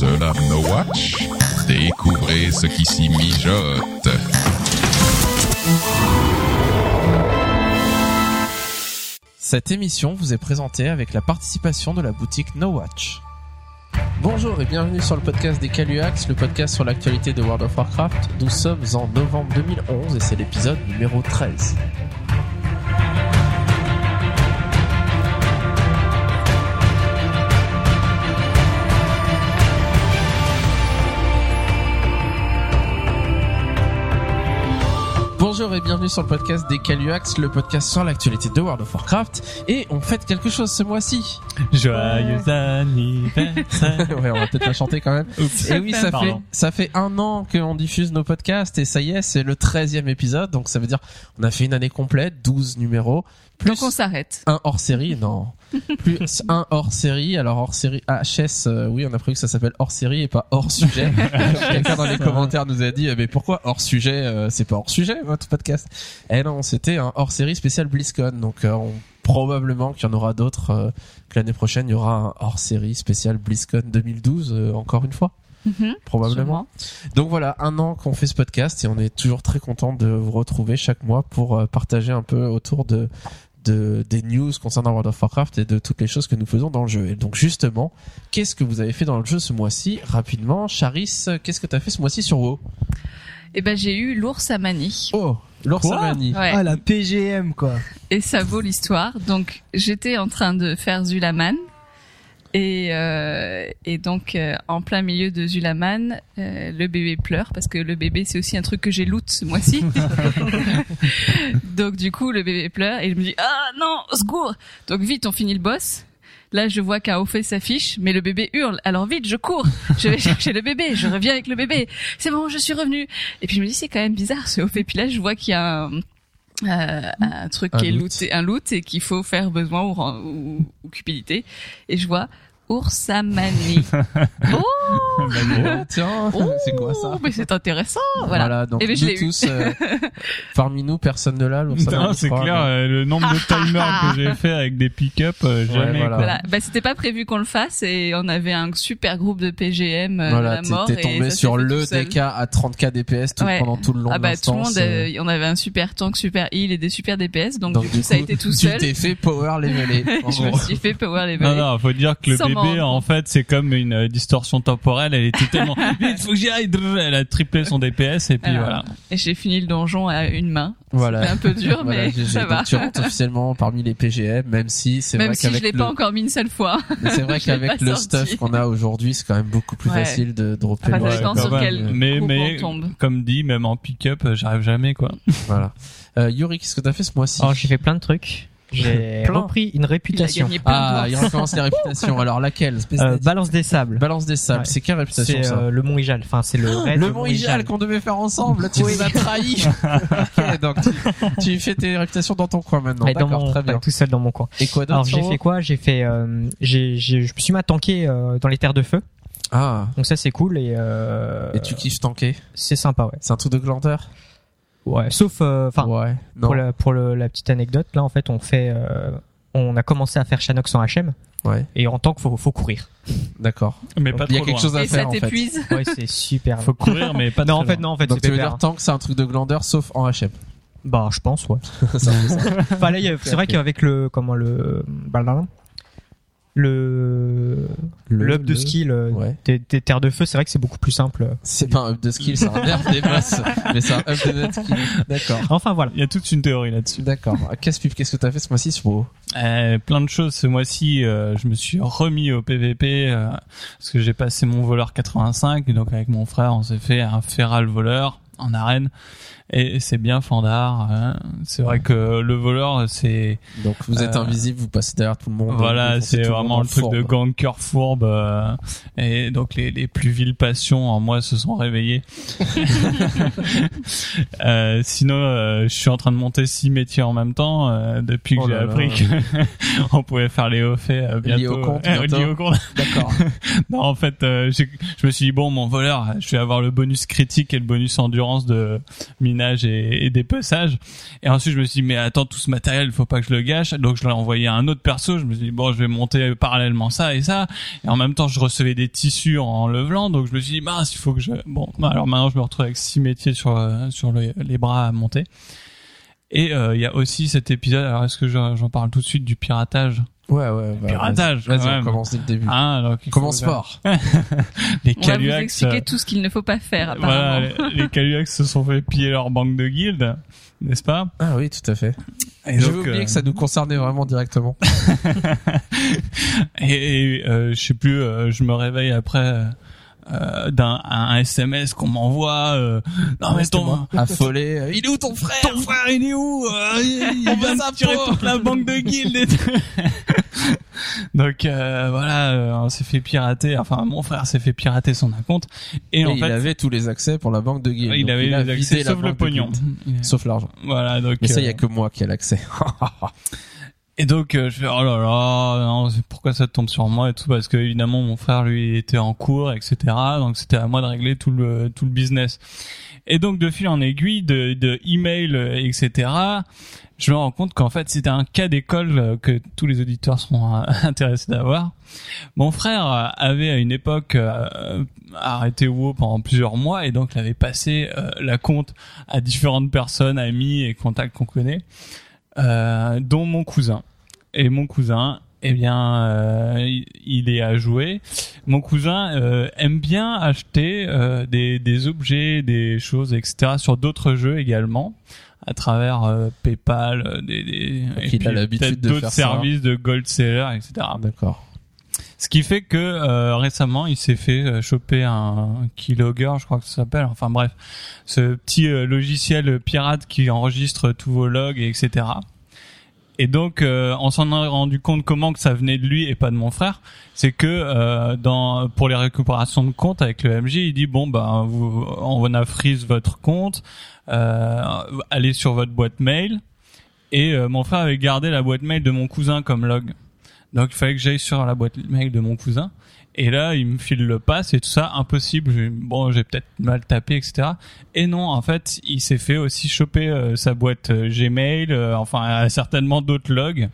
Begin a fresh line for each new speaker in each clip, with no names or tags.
No Watch? Découvrez ce qui s'y mijote.
Cette émission vous est présentée avec la participation de la boutique No Watch. Bonjour et bienvenue sur le podcast des Caluax, le podcast sur l'actualité de World of Warcraft. Nous sommes en novembre 2011 et c'est l'épisode numéro 13. Bonjour et bienvenue sur le podcast des Caluax, le podcast sur l'actualité de World of Warcraft. Et on fête quelque chose ce mois-ci.
Joyeux anniversaire.
ouais, on va peut-être la chanter quand même. Et oui, ça fait, ça fait un an qu'on diffuse nos podcasts et ça y est, c'est le 13e épisode. Donc ça veut dire on a fait une année complète, 12 numéros, plus
Donc on s'arrête.
un hors série, non. Plus un hors série. Alors hors série HS, euh, oui, on a prévu que ça s'appelle hors série et pas hors sujet. Quelqu'un dans les commentaires nous a dit, eh, mais pourquoi hors sujet euh, C'est pas hors sujet votre podcast? Eh non, c'était un hors série spécial BlizzCon. Donc euh, on- probablement qu'il y en aura d'autres. euh, que l'année prochaine il y aura un hors série spécial BlizzCon 2012 euh, encore une fois.
Mhm,
Probablement. Donc voilà, un an qu'on fait ce podcast et on est toujours très content de vous retrouver chaque mois pour euh, partager un peu autour de, de des news concernant World of Warcraft et de toutes les choses que nous faisons dans le jeu. Et donc justement, qu'est-ce que vous avez fait dans le jeu ce mois-ci? Rapidement, Charis, qu'est-ce que t'as fait ce mois-ci sur WoW?
Et ben j'ai eu l'ours à Mani.
Oh, l'Orsamani.
Ouais.
Ah, la PGM, quoi.
Et ça vaut l'histoire. Donc j'étais en train de faire Zulaman. Et, euh, et donc euh, en plein milieu de Zulaman, euh, le bébé pleure parce que le bébé c'est aussi un truc que j'ai loot ce mois-ci. donc du coup le bébé pleure et je me dis ah non au secours. Donc vite on finit le boss. Là je vois qu'un fait s'affiche mais le bébé hurle. Alors vite je cours, je vais chercher le bébé, je reviens avec le bébé. C'est bon je suis revenu. Et puis je me dis c'est quand même bizarre ce fait. Puis là je vois qu'il y a un, euh, un truc
Un
qui est
loot.
looté, un loot et qu'il faut faire besoin ou, ou, ou cupidité. Et je vois Oursamani. oh,
Oh, tiens, c'est quoi ça
Mais c'est intéressant. Voilà.
donc
Eh ben, je
nous tous, euh, parmi nous, personne ne l'a, l'Orsamani.
Non,
je
c'est clair,
mais-
euh, le nombre de timers que j'ai fait avec des pick-up, euh, jamais.
voilà.
quoi.
Voilà. Bah, c'était pas prévu qu'on le fasse et on avait un super groupe de PGM euh,
Voilà,
à la mort.
t'es
et
tombé
ça s'est
sur le. DK à 30k DPS tout,
Ouais.
pendant tout le long
Ah
de
bah tout le monde,
euh,
euh, on avait un super tank, super heal et des super DPS, donc,
Donc,
du coup ça a été tout seul.
Tu t'es fait power leveler.
je me suis fait power level.
Non, non, faut dire que le bébé, en fait, c'est comme une euh, distorsion temporelle. Elle était tellement vite, faut que j'y aille. Elle a triplé son DPS et puis
Alors,
voilà.
Et j'ai fini le donjon à une main.
Voilà.
C'était un peu dur,
Voilà,
mais ça va.
tu rentres officiellement parmi les PGM, même si c'est
Même
vrai
si je l'ai
le,
pas encore mis une seule fois.
c'est vrai qu'avec le
sorti.
stuff qu'on a aujourd'hui, c'est quand même beaucoup plus
Ouais.
facile de dropper.
Enfin,
le-
ça dépend
quand
sur
même.
quel
mais, mais,
on tombe.
comme dit, même en pick-up, euh, j'arrive jamais, quoi.
Voilà. Euh, Yuri, qu'est-ce que t'as fait ce mois-ci?
Alors j'ai fait plein de trucs. J'ai
Plein.
repris une
Il
réputation.
gagné plein
Ah, il recommence les réputations. Alors laquelle
Euh, Balance des sables.
Balance des sables.
Ouais.
C'est quelle réputation
C'est
ça
euh, le Mont Ijal. Enfin c'est le raid
Le Mont Ijal qu'on devait faire ensemble, là tu
Oui.
nous as trahi. ok, donc tu, tu fais tes réputations dans ton coin maintenant. D'accord,
mon,
très bien.
ouais, tout seul dans mon coin.
Et quoi d'autre
Alors j'ai fait quoi J'ai fait, euh, j'ai, je me suis mis à tanker euh, dans les terres de feu.
Ah,
Donc ça c'est cool et, euh,
et tu kiffes tanker
c'est sympa ouais.
C'est un truc de glandeur
Ouais. Sauf, euh, enfin
Ouais.
Pour la pour le, la petite anecdote là en fait on fait, euh, on a commencé à faire Shanox en HM
Ouais,
et en tank faut faut courir.
d'accord.
Mais pas
Il y a quelque
loin.
chose à
Et ça
faire en fait.
t'épuise.
Ouais c'est super.
Faut courir, mais pas
non en fait
loin.
non en fait
Donc
c'est
tu veux dire tank c'est un truc de glandeur sauf en HM.
Bah je pense ouais. C'est vrai qu'avec le comment le le le up de
le-
skill
Ouais.
des, des terres de feu, c'est vrai que c'est beaucoup plus simple.
C'est pas un up de skill, c'est un nerf des boss, mais c'est un up de net skill. D'accord.
Enfin voilà.
Il y a toute une théorie là-dessus.
D'accord. Casse-pipe, qu'est-ce que t'as fait ce mois-ci sur WoW
Euh, plein de choses ce mois-ci. euh, je me suis remis au PVP euh, parce que j'ai passé mon voleur 85. Et donc avec mon frère, on s'est fait un feral voleur en arène. Et c'est bien fandard. hein. C'est vrai que le voleur, c'est
Donc vous êtes
Euh,
invisible, vous passez derrière tout le monde.
voilà, c'est vraiment le truc de ganker fourbe. euh, et donc les, les plus viles passions en moi se sont réveillées. Euh, sinon, je suis en train de monter six métiers en même temps depuis que
Oh
j'ai appris qu'on pouvait faire les hauts faits bientôt.
Liés au compte, bientôt.
liés au compte.
D'accord.
Non, en fait, j'ai- je me suis dit bon, mon voleur, je vais avoir le bonus critique et le bonus endurance de minage et, et dépeçage. Et ensuite, je me suis dit, mais attends, tout ce matériel, il faut pas que je le gâche. Donc, je l'ai envoyé à un autre perso. Je me suis dit, bon, je vais monter parallèlement ça et ça. Et en même temps, je recevais des tissus en levelant. Donc, je me suis dit, mince, il faut que je... Bon, alors maintenant, je me retrouve avec six métiers sur, euh, sur le- les bras à monter. Et euh, il y a aussi cet épisode, alors est-ce que j'en parle tout de suite du piratage?
Ouais, ouais. bah,
Piratage,
Vas-y, on commence dès le début.
Hein, alors
Commence fort.
Les
On va vous
Caluax,
expliquer
euh,
tout ce qu'il ne faut pas faire,
voilà, les, les Caluax se sont fait piller leur banque de guildes, n'est-ce pas?
Ah oui, tout à fait.
Et
J'avais oublié
euh,
que ça nous concernait vraiment directement.
Et, et, euh, je sais plus, euh, je me réveille après euh, d'un un SMS qu'on m'envoie. Euh, non mais ton.
Affolé. euh, Il est où ton frère?
Ton frère il est où? Euh, Il, il
On
vient de tirer toute la banque de guildes. Et tout. Donc euh, voilà, euh, on s'est fait pirater. Enfin, mon frère s'est fait pirater son compte. Et,
Et
en
il
fait,
avait tous les accès pour la banque de Guild.
il avait
a
les accès sauf le pognon.
Guild. Sauf l'argent.
Voilà, donc.
Mais ça, il y a que moi qui ai l'accès.
Et donc euh, je fais oh là là, non, pourquoi ça tombe sur moi et tout parce que évidemment mon frère lui était en cours etc. Donc c'était à moi de régler tout le tout le business. Et donc de fil en aiguille de de email euh, etc. Je me rends compte qu'en fait c'était un cas d'école euh, que tous les auditeurs seront euh, intéressés d'avoir. Mon frère avait à une époque arrêté WoW pendant plusieurs mois et donc il avait passé euh, la compte à différentes personnes, amis et contacts qu'on connaît, euh, dont mon cousin. Et mon cousin, eh bien, euh, il, est à jouer. Mon cousin euh, aime bien acheter euh, des, des objets, des choses, etc. sur d'autres jeux également à travers euh, PayPal, euh, des, des et puis
l'habitude de
d'autres
ça.
services de gold seller, etc.
D'accord.
Ce qui fait que euh, récemment, il s'est fait euh, choper un keylogger, je crois que ça s'appelle. Enfin bref, ce petit euh, logiciel pirate qui enregistre tous vos logs, et etc. Et donc, euh, on s'en est rendu compte comment que ça venait de lui et pas de mon frère. C'est que euh, dans pour les récupérations de compte avec le MJ, il dit bon vous, on a freeze votre compte, euh, allez sur votre boîte mail. Et euh, mon frère avait gardé la boîte mail de mon cousin comme log. Donc il fallait que j'aille sur la boîte mail de mon cousin. Et là, il me file le pass et tout ça, impossible. Bon, j'ai peut-être mal tapé, etc. Et non, en fait, il s'est fait aussi choper euh, sa boîte euh, Gmail, euh, enfin certainement d'autres logs.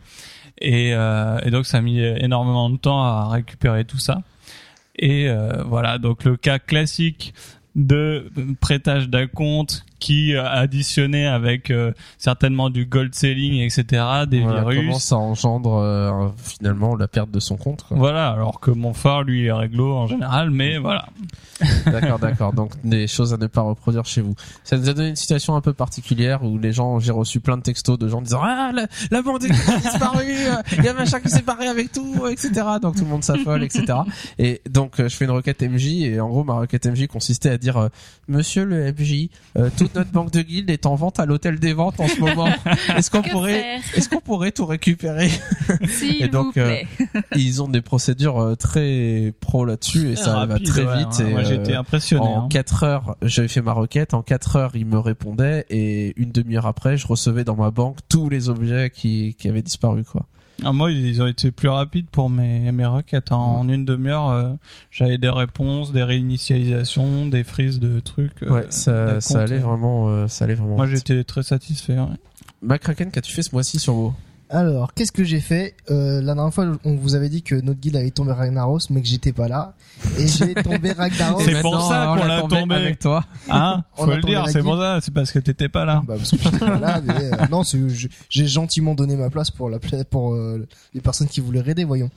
Et, et donc ça a mis énormément de temps à récupérer tout ça. Et voilà, donc le cas classique de prêtage d'un compte qui euh, additionné avec euh, certainement du gold selling, etc., des
Voilà,
virus.
comment ça engendre euh, finalement la perte de son compte. quoi.
Voilà, alors que mon phare, lui, est réglo en général, mais voilà.
D'accord, d'accord. Donc des choses à ne pas reproduire chez vous. Ça nous a donné une situation un peu particulière où les gens, j'ai reçu plein de textos de gens disant ah la, la bande a disparu, euh, il y a machin qui s'est barré avec tout, etc. Donc tout le monde s'affole, etc. Et donc euh, je fais une requête MJ et en gros ma requête MJ consistait à dire euh, Monsieur le MJ, euh, toute notre banque de guilde est en vente à l'hôtel des ventes en ce moment. Est-ce qu'on pourrait, est-ce qu'on pourrait tout récupérer?
S'il
Et donc,
vous plaît.
Ils ont des procédures euh, très pro là-dessus et ça
Rapide,
va très
ouais,
vite.
ouais.
et,
Moi,
euh,
été impressionné.
en
hein.
4 heures, j'avais fait ma requête. En 4 heures, il me répondait et une demi-heure après, je recevais dans ma banque tous les objets qui, qui avaient disparu, quoi.
Ah, moi, ils ont été plus rapides pour mes, mes requêtes. hein. En une demi-heure, euh, j'avais des réponses, des réinitialisations, des frises de trucs. euh,
ouais, ça, ça allait vraiment, euh, ça allait vraiment.
Moi, j'étais très satisfait. ouais.
McCracken, qu'as-tu fait ce mois-ci sur WoW?
Alors, qu'est-ce que j'ai fait? Euh, La dernière fois, on vous avait dit que notre guilde avait tombé Ragnaros, mais que j'étais pas là. Et j'ai tombé Ragnaros.
C'est pour ça
on
qu'on
l'a tombé
tombé.
avec toi.
Hein?
On
Faut le dire, c'est pour ça. C'est parce que t'étais pas là.
Bah, parce que j'étais pas là, mais euh, non, j'ai gentiment donné ma place pour la pla- pour euh, les personnes qui voulaient raider, voyons.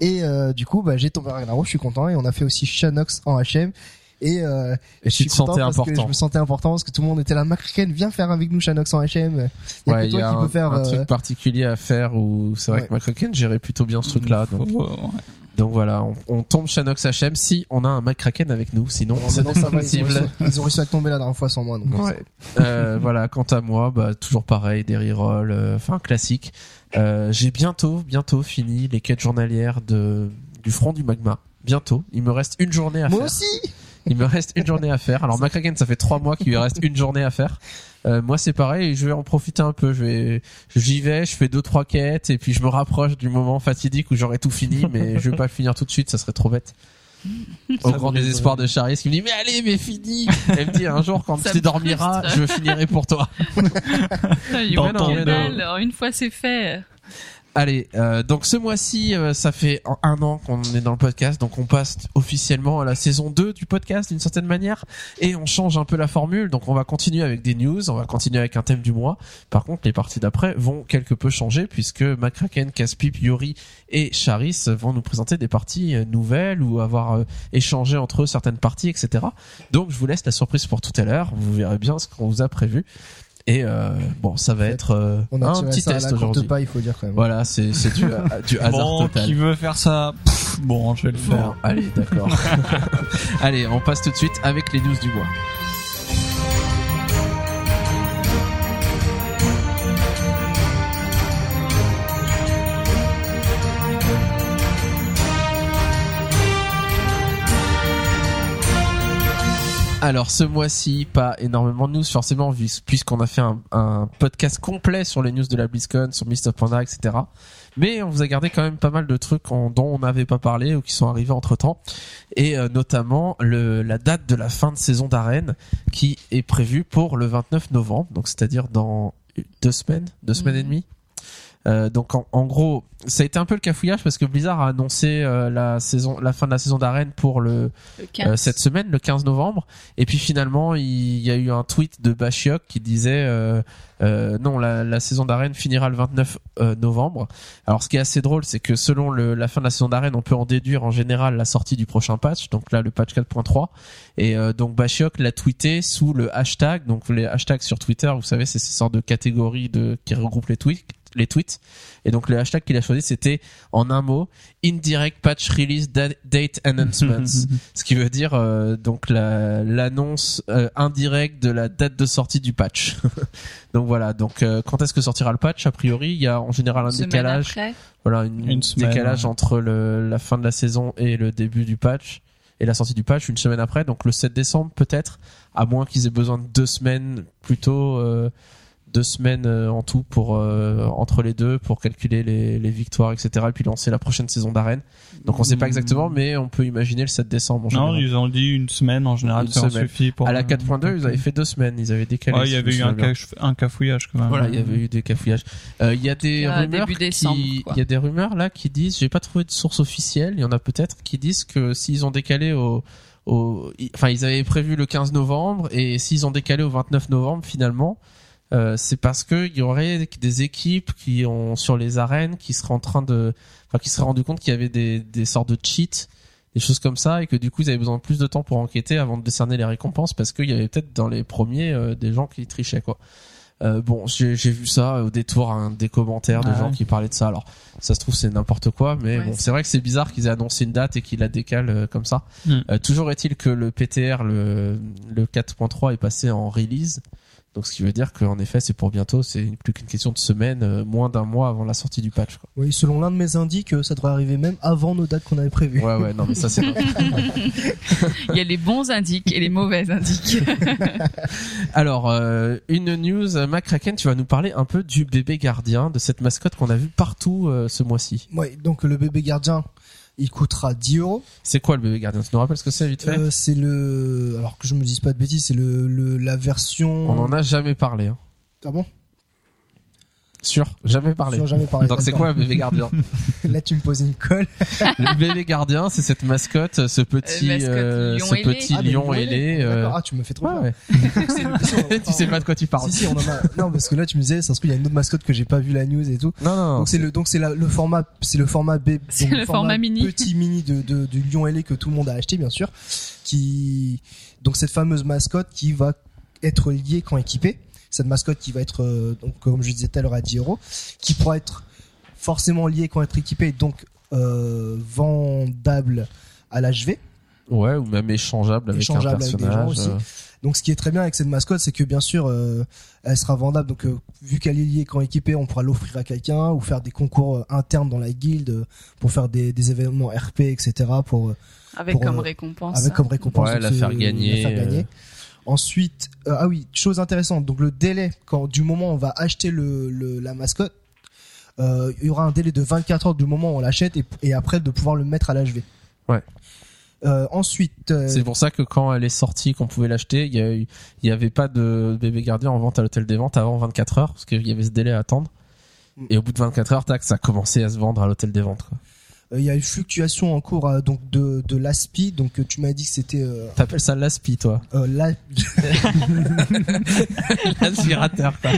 Et euh, du coup, bah, j'ai tombé Ragnaros, je suis content. Et on a fait aussi Shanox en HM. Et, euh,
Et
je suis
tu te
content
sentais
parce que
important.
je me sentais important parce que tout le monde était là. McCracken, viens faire avec nous Shanox en HM. Il y a
Ouais,
que
il y
toi
a
qui
un,
peux faire.
un
euh,
truc particulier à faire où c'est vrai
Ouais.
que McCracken gérait plutôt bien ce truc-là. Donc,
ouais.
donc voilà, on, on tombe Shanox HM si on a un McCracken avec nous, sinon
non,
c'est
ça va, ils, ont
possible.
réussi, ils ont réussi à tomber la dernière fois sans moi. Donc
Ouais. Euh, voilà, quant à moi, bah, toujours pareil, des rerolls, euh, enfin classique. Euh, J'ai bientôt, bientôt fini les quêtes journalières de du front du magma. Bientôt, il me reste une journée à
Moi
faire.
aussi
Il me reste une journée à faire. Alors McCracken, ça fait trois mois qu'il lui reste une journée à faire. Euh, moi, c'est pareil. Je vais en profiter un peu. Je vais, j'y vais, je fais deux trois quêtes et puis je me rapproche du moment fatidique où j'aurai tout fini. Mais je vais pas le finir tout de suite, ça serait trop bête. Au
Ça
grand désespoir de Charis qui me dit mais allez mais fini. Elle me dit un jour quand
Ça
tu dormiras, je finirai pour toi. Dans ton
alors une fois c'est fait.
Allez, euh, donc ce mois-ci, euh, ça fait un- an qu'on est dans le podcast, donc on passe officiellement à la saison 2 du podcast d'une certaine manière, et on change un peu la formule, donc on va continuer avec des news, on va continuer avec un thème du mois. Par contre, les parties d'après vont quelque peu changer, puisque McCracken, Caspip, Yuri et Charis vont nous présenter des parties euh, nouvelles ou avoir échangé entre eux certaines parties, etc. Donc je vous laisse la surprise pour tout à l'heure, vous verrez bien ce qu'on vous a prévu. Et euh, bon, ça va
fait,
être euh,
On a
un petit
ça
test aujourd'hui.
paille, il faut dire quand même.
Voilà, c'est c'est du, du hasard
Bon,
total.
qui veut faire ça Pff, Bon, je vais le
Bon,
faire.
allez, d'accord. allez, on passe tout de suite avec les news du mois. Alors ce mois-ci, pas énormément de news forcément puisqu'on a fait un, un podcast complet sur les news de la BlizzCon, sur Mist of Panda, etc. Mais on vous a gardé quand même pas mal de trucs en- dont on n'avait pas parlé ou qui sont arrivés entre temps, et euh, notamment le, la date de la fin de saison d'arène qui est prévue pour le 29 novembre, donc c'est-à-dire dans deux semaines, deux semaines et
Mhm.
demie. Euh, donc en, en gros, ça a été un peu le cafouillage parce que Blizzard a annoncé euh, la saison, la fin de la saison d'arène pour le
Le
euh,
15.
cette semaine, le 15 novembre. Et puis finalement, il y a eu un tweet de Bashiok qui disait euh, euh, non, la, la saison d'arène finira le 29 euh, novembre. Alors ce qui est assez drôle, c'est que selon le, la fin de la saison d'arène, on peut en déduire en général la sortie du prochain patch. Donc là, le patch 4.3. Et euh, donc Bashiok l'a tweeté sous le hashtag. Donc les hashtags sur Twitter, vous savez, c'est ces sortes de catégories de qui regroupent les tweets. Les tweets. Et donc le hashtag qu'il a choisi, c'était en un mot indirect patch release da- date announcements. Ce qui veut dire euh, donc la- l'annonce euh, indirecte de la date de sortie du patch. donc voilà. Donc euh, quand est-ce que sortira le patch? A priori, il y a en général un
Semaine
décalage.
après.
Voilà, une,
Une semaine,
décalage
ouais.
entre le, la fin de la saison et le début du patch et la sortie du patch une semaine après. Donc le 7 décembre peut-être, à moins qu'ils aient besoin de deux semaines plutôt. Euh, deux semaines euh, en tout pour euh, entre les deux pour calculer les, les victoires etc et puis lancer la prochaine saison d'arène donc on sait pas exactement mais on peut imaginer le 7 décembre en
Non, ils ont dit une semaine en général,
Une
ça en suffit pour.
À la
euh,
4.2, ils avaient fait deux semaines, ils avaient décalé.
Ouais, il y avait eu un, caf- un cafouillage quand même.
Voilà, il y avait eu des cafouillages. Euh, Il y a des
À
rumeurs
début décembre,
qui,
quoi.
il y a des rumeurs là qui disent, j'ai pas trouvé de source officielle, il y en a peut-être qui disent que s'ils ont décalé au, au, enfin ils avaient prévu le 15 novembre et s'ils ont décalé au 29 novembre finalement, euh, c'est parce que il y aurait des équipes qui ont sur les arènes qui seraient en train de, enfin qui seraient rendu compte qu'il y avait des, des sortes de cheats des choses comme ça et que du coup ils avaient besoin de plus de temps pour enquêter avant de décerner les récompenses parce qu'il y avait peut-être dans les premiers euh, des gens qui trichaient quoi. Euh, bon, j'ai vu ça au détour hein, des commentaires de
Ah
gens
ouais.
qui parlaient de ça. Alors, ça se trouve c'est n'importe quoi, mais
Ouais,
bon,
c'est-
c'est vrai que c'est bizarre qu'ils aient annoncé une date et qu'ils la décalent euh, comme ça.
Mm.
Euh, toujours est-il que le PTR, le, le 4.3 est passé en release. Donc, ce qui veut dire qu'en effet, c'est pour bientôt. C'est plus qu'une question de semaine, euh, moins d'un mois avant la sortie du patch. Quoi.
Oui, selon l'un de mes indices, ça devrait arriver même avant nos dates qu'on avait prévues.
Ouais, ouais, non, mais ça c'est.
Il y a les bons indiques et les mauvais indiques.
Alors, euh, une news, McCracken, tu vas nous parler un peu du bébé gardien, de cette mascotte qu'on a vu partout euh, ce mois-ci.
Ouais, donc le bébé gardien, il coûtera 10 euros.
C'est quoi le bébé gardien? Tu nous rappelles ce que c'est vite fait?
Euh, c'est le, alors que je me dise pas de bêtises, c'est le, le, la version.
On en a jamais parlé. Hein.
Ah bon?
Sûr, jamais parlé.
Ai jamais parlé.
Donc c'est quoi un bébé gardien
Là, tu me poses une colle.
Le bébé gardien, c'est cette mascotte, ce petit,
mascotte
euh,
lion
ce
ailé.
petit
Ah,
lion ailé. euh.
Ah, tu me fais trop
ouais,
peur.
ouais. Tu sais pas de quoi tu parles.
Si, si, on en a. Non, parce que là, tu me disais, ça se trouve, il y a une autre mascotte que j'ai pas vu la news et tout.
Non, non, non.
donc c'est le, donc c'est le format, c'est le format B,
C'est le format mini.
petit mini de, de, du lion ailé que tout le monde a acheté, bien sûr. Qui, donc cette fameuse mascotte qui va être liée quand équipée. Cette mascotte qui va être, euh, donc, comme je disais tout à l'heure, à 10 euros. Qui pourra être forcément liée quand être équipée, donc, euh, vendable à l'HV.
Ouais, ou même échangeable avec
Échangeable
un
avec des gens
personnage.
aussi.
euh,
Donc ce qui est très bien avec cette mascotte, c'est que bien sûr, euh, elle sera vendable. Donc euh, vu qu'elle est liée quand équipée, on pourra l'offrir à quelqu'un ou faire des concours euh, internes dans la guilde pour faire des, des événements RP, etc. Pour
Avec
Pour,
comme
euh,
récompense.
avec comme récompense
Ouais,
donc,
la
c'est-
faire gagner,
la faire gagner. Ensuite, euh, ah oui, chose intéressante. Donc le délai, quand du moment où on va acheter le, le la mascotte, euh, il y aura un délai de 24 heures du moment où on l'achète et, et après de pouvoir le mettre à l'HV.
Ouais.
Euh, ensuite, euh,
C'est pour ça que quand elle est sortie, qu'on pouvait l'acheter, il y, a eu- il y avait pas de bébé gardien en vente à l'hôtel des ventes avant 24 heures, parce qu'il y avait ce délai à attendre.
Mm.
Et au bout de 24 heures, tac, ça a commencé à se vendre à l'hôtel des ventes. quoi.
Euh, il y a une fluctuation en cours euh, donc de de l'aspi. Donc euh, tu m'as dit que c'était euh,
T'appelles ça l'aspi, toi
euh, la-
L'aspirateur, quoi.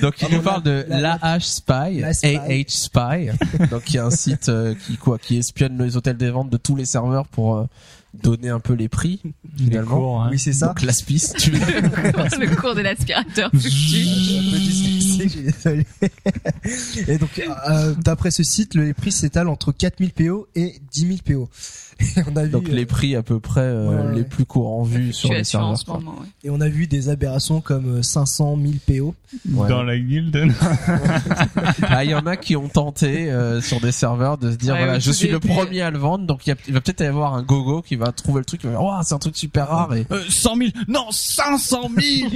Donc il nous parle de
la-
l'AH Spy. AH Spy, donc qui est un site euh, qui quoi, qui espionne les hôtels des ventes de tous les serveurs pour euh, donner un peu les prix
Les
finalement.
cours, hein.
Oui, c'est ça.
Donc l'aspi, si tu veux.
le cours de l'aspirateur.
Et donc, euh, d'après ce site, le- les prix s'étalent entre 4000 PO et 10 000 PO. Et on a vu,
Donc
euh,
les prix à peu près euh,
Ouais, ouais.
les plus courants vus sur les
en
serveurs.
ce
quoi.
moment, ouais.
et on a vu des aberrations comme euh, 500 000 PO.
Ouais.
Dans la guilde.
Ah, il y en a qui ont tenté euh, sur des serveurs de se dire
Ouais,
voilà, je suis le premier à le vendre, donc il, va peut-être y avoir un gogo qui va trouver le truc, qui va dire oh c'est un truc super rare et
Euh, 100 000 Non, 500 000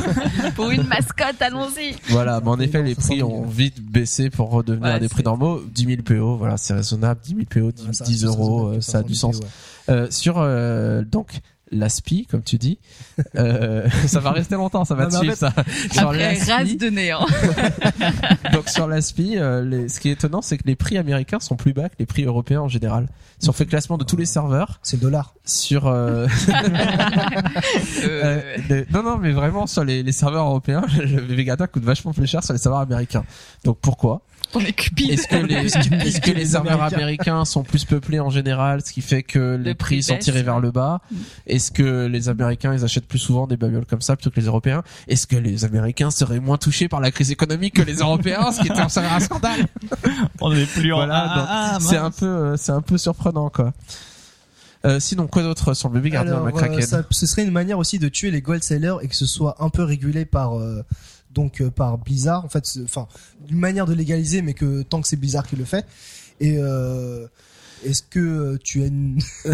Pour une mascotte, allons-y.
voilà. Mais en effet, les
500
prix
000.
ont vite baissé pour redevenir
Ouais,
à des prix normaux. 10 000 PO, voilà, c'est raisonnable. 10 000 PO, 10,
Voilà, ça
10
reste
euros, euh, ça a
500
du
000
sens.
Ouais.
Euh, sur euh, donc l'aspi, comme tu dis, euh, ça va rester longtemps, ça va
Non,
te
en
suivre ça. Sur
Après, race de néant.
Donc sur l'ASPI, euh, les- ce qui est étonnant, c'est que les prix américains sont plus bas que les prix européens en général. Si on fait le classement de tous les serveurs,
C'est le dollar.
sur euh,
Euh,
euh, les- non non mais vraiment sur les, les serveurs européens, le Vegata coûte vachement plus cher sur les serveurs américains. Donc pourquoi?
On est cupide.
Est-ce que les est-ce que les serveurs
Américains.
sont plus peuplés en général, ce qui fait que les
Le
prix
prix
sont tirés vers le bas? Est-ce que les Américains ils achètent plus souvent des babioles comme ça plutôt que les Européens? Est-ce que les Américains seraient moins touchés par la crise économique que les Européens, ce qui était un scandale.
On est plus en
Voilà,
Ah, ah,
c'est un peu c'est un peu surprenant quoi. Euh, sinon quoi d'autre sur le bébé gardien
Alors,
McCracken?
euh, ça- ce serait une manière aussi de tuer les gold sellers et que ce soit un peu régulé par euh, donc euh, par Blizzard. En fait, c'est- enfin, une manière de légaliser, mais que tant que c'est Blizzard qui le fait. Et euh, est-ce que euh, tu as une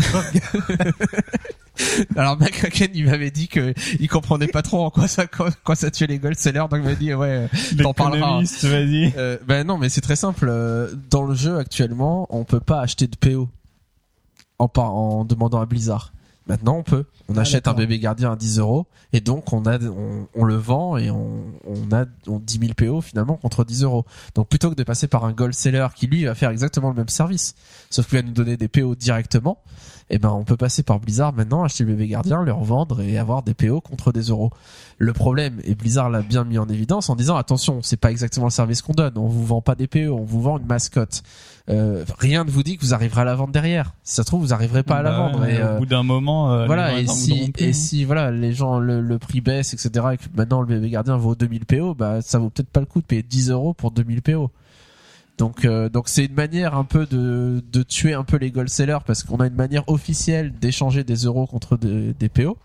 Alors McCracken il m'avait dit que il comprenait pas trop en quoi ça quoi, quoi ça tuait les gold sellers donc il m'a dit ouais t'en parleras.
Vas-y.
euh, ben non mais c'est très simple dans le jeu actuellement on peut pas acheter de PO en demandant à Blizzard. Maintenant on peut. On
Ah,
achète un bébé gardien à 10 euros et donc on a on, on le vend et on, on a on 10 000 PO finalement contre 10 euros. Donc plutôt que de passer par un gold seller qui lui va faire exactement le même service, sauf qu'il va nous donner des PO directement, eh ben on peut passer par Blizzard maintenant, acheter le bébé gardien, le revendre et avoir des PO contre des euros. Le problème, et Blizzard l'a bien mis en évidence en disant attention, c'est pas exactement le service qu'on donne, on vous vend pas des PO, on vous vend une mascotte. Euh, rien ne vous dit que vous arriverez à la vendre derrière. Si ça se trouve, vous arriverez pas à la
Bah
vendre.
ouais,
Et, euh,
Au bout d'un moment, euh,
voilà et si et si voilà les gens le, le prix baisse etc et que maintenant le bébé gardien vaut 2000 PO bah ça vaut peut-être pas le coup de payer 10 euros pour 2000 PO donc euh, donc c'est une manière un peu de de tuer un peu les gold sellers parce qu'on a une manière officielle d'échanger des euros contre des, des PO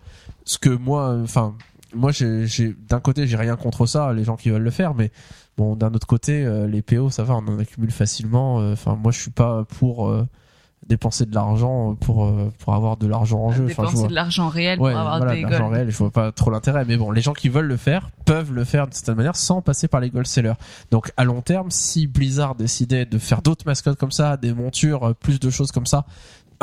ce que moi enfin moi j'ai j'ai d'un côté j'ai rien contre ça les gens qui veulent le faire mais bon d'un autre côté euh, les PO ça va on en accumule facilement. Euh, enfin moi je suis pas pour euh, dépenser de l'argent pour euh, pour avoir de l'argent en jeu enfin je
Dépenser
vois
de l'argent réel
Ouais,
pour avoir
voilà,
des
de l'argent réel, je vois pas trop l'intérêt. Mais bon, les gens qui veulent le faire peuvent le faire d'une certaine manière sans passer par les gold sellers. Donc à long terme, si Blizzard décidait de faire d'autres mascottes comme ça, des montures, euh, plus de choses comme ça,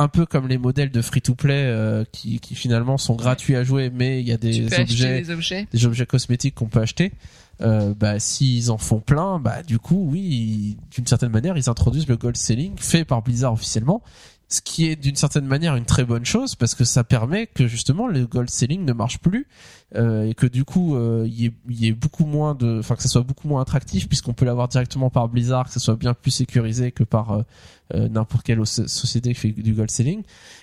un peu comme les modèles de free-to-play euh, qui, qui finalement sont gratuits à jouer, mais il y a des objets,
des objets.
des objets cosmétiques qu'on peut acheter. Euh, bah s'ils en font plein, bah du coup oui, d'une certaine manière ils introduisent le gold selling fait par Blizzard officiellement, ce qui est d'une certaine manière une très bonne chose parce que ça permet que justement le gold selling ne marche plus euh, et que du coup euh, il y, ait, y ait beaucoup moins de, enfin que ça soit beaucoup moins attractif puisqu'on peut l'avoir directement par Blizzard, que ça soit bien plus sécurisé que par euh, euh, n'importe quelle société qui fait du gold selling.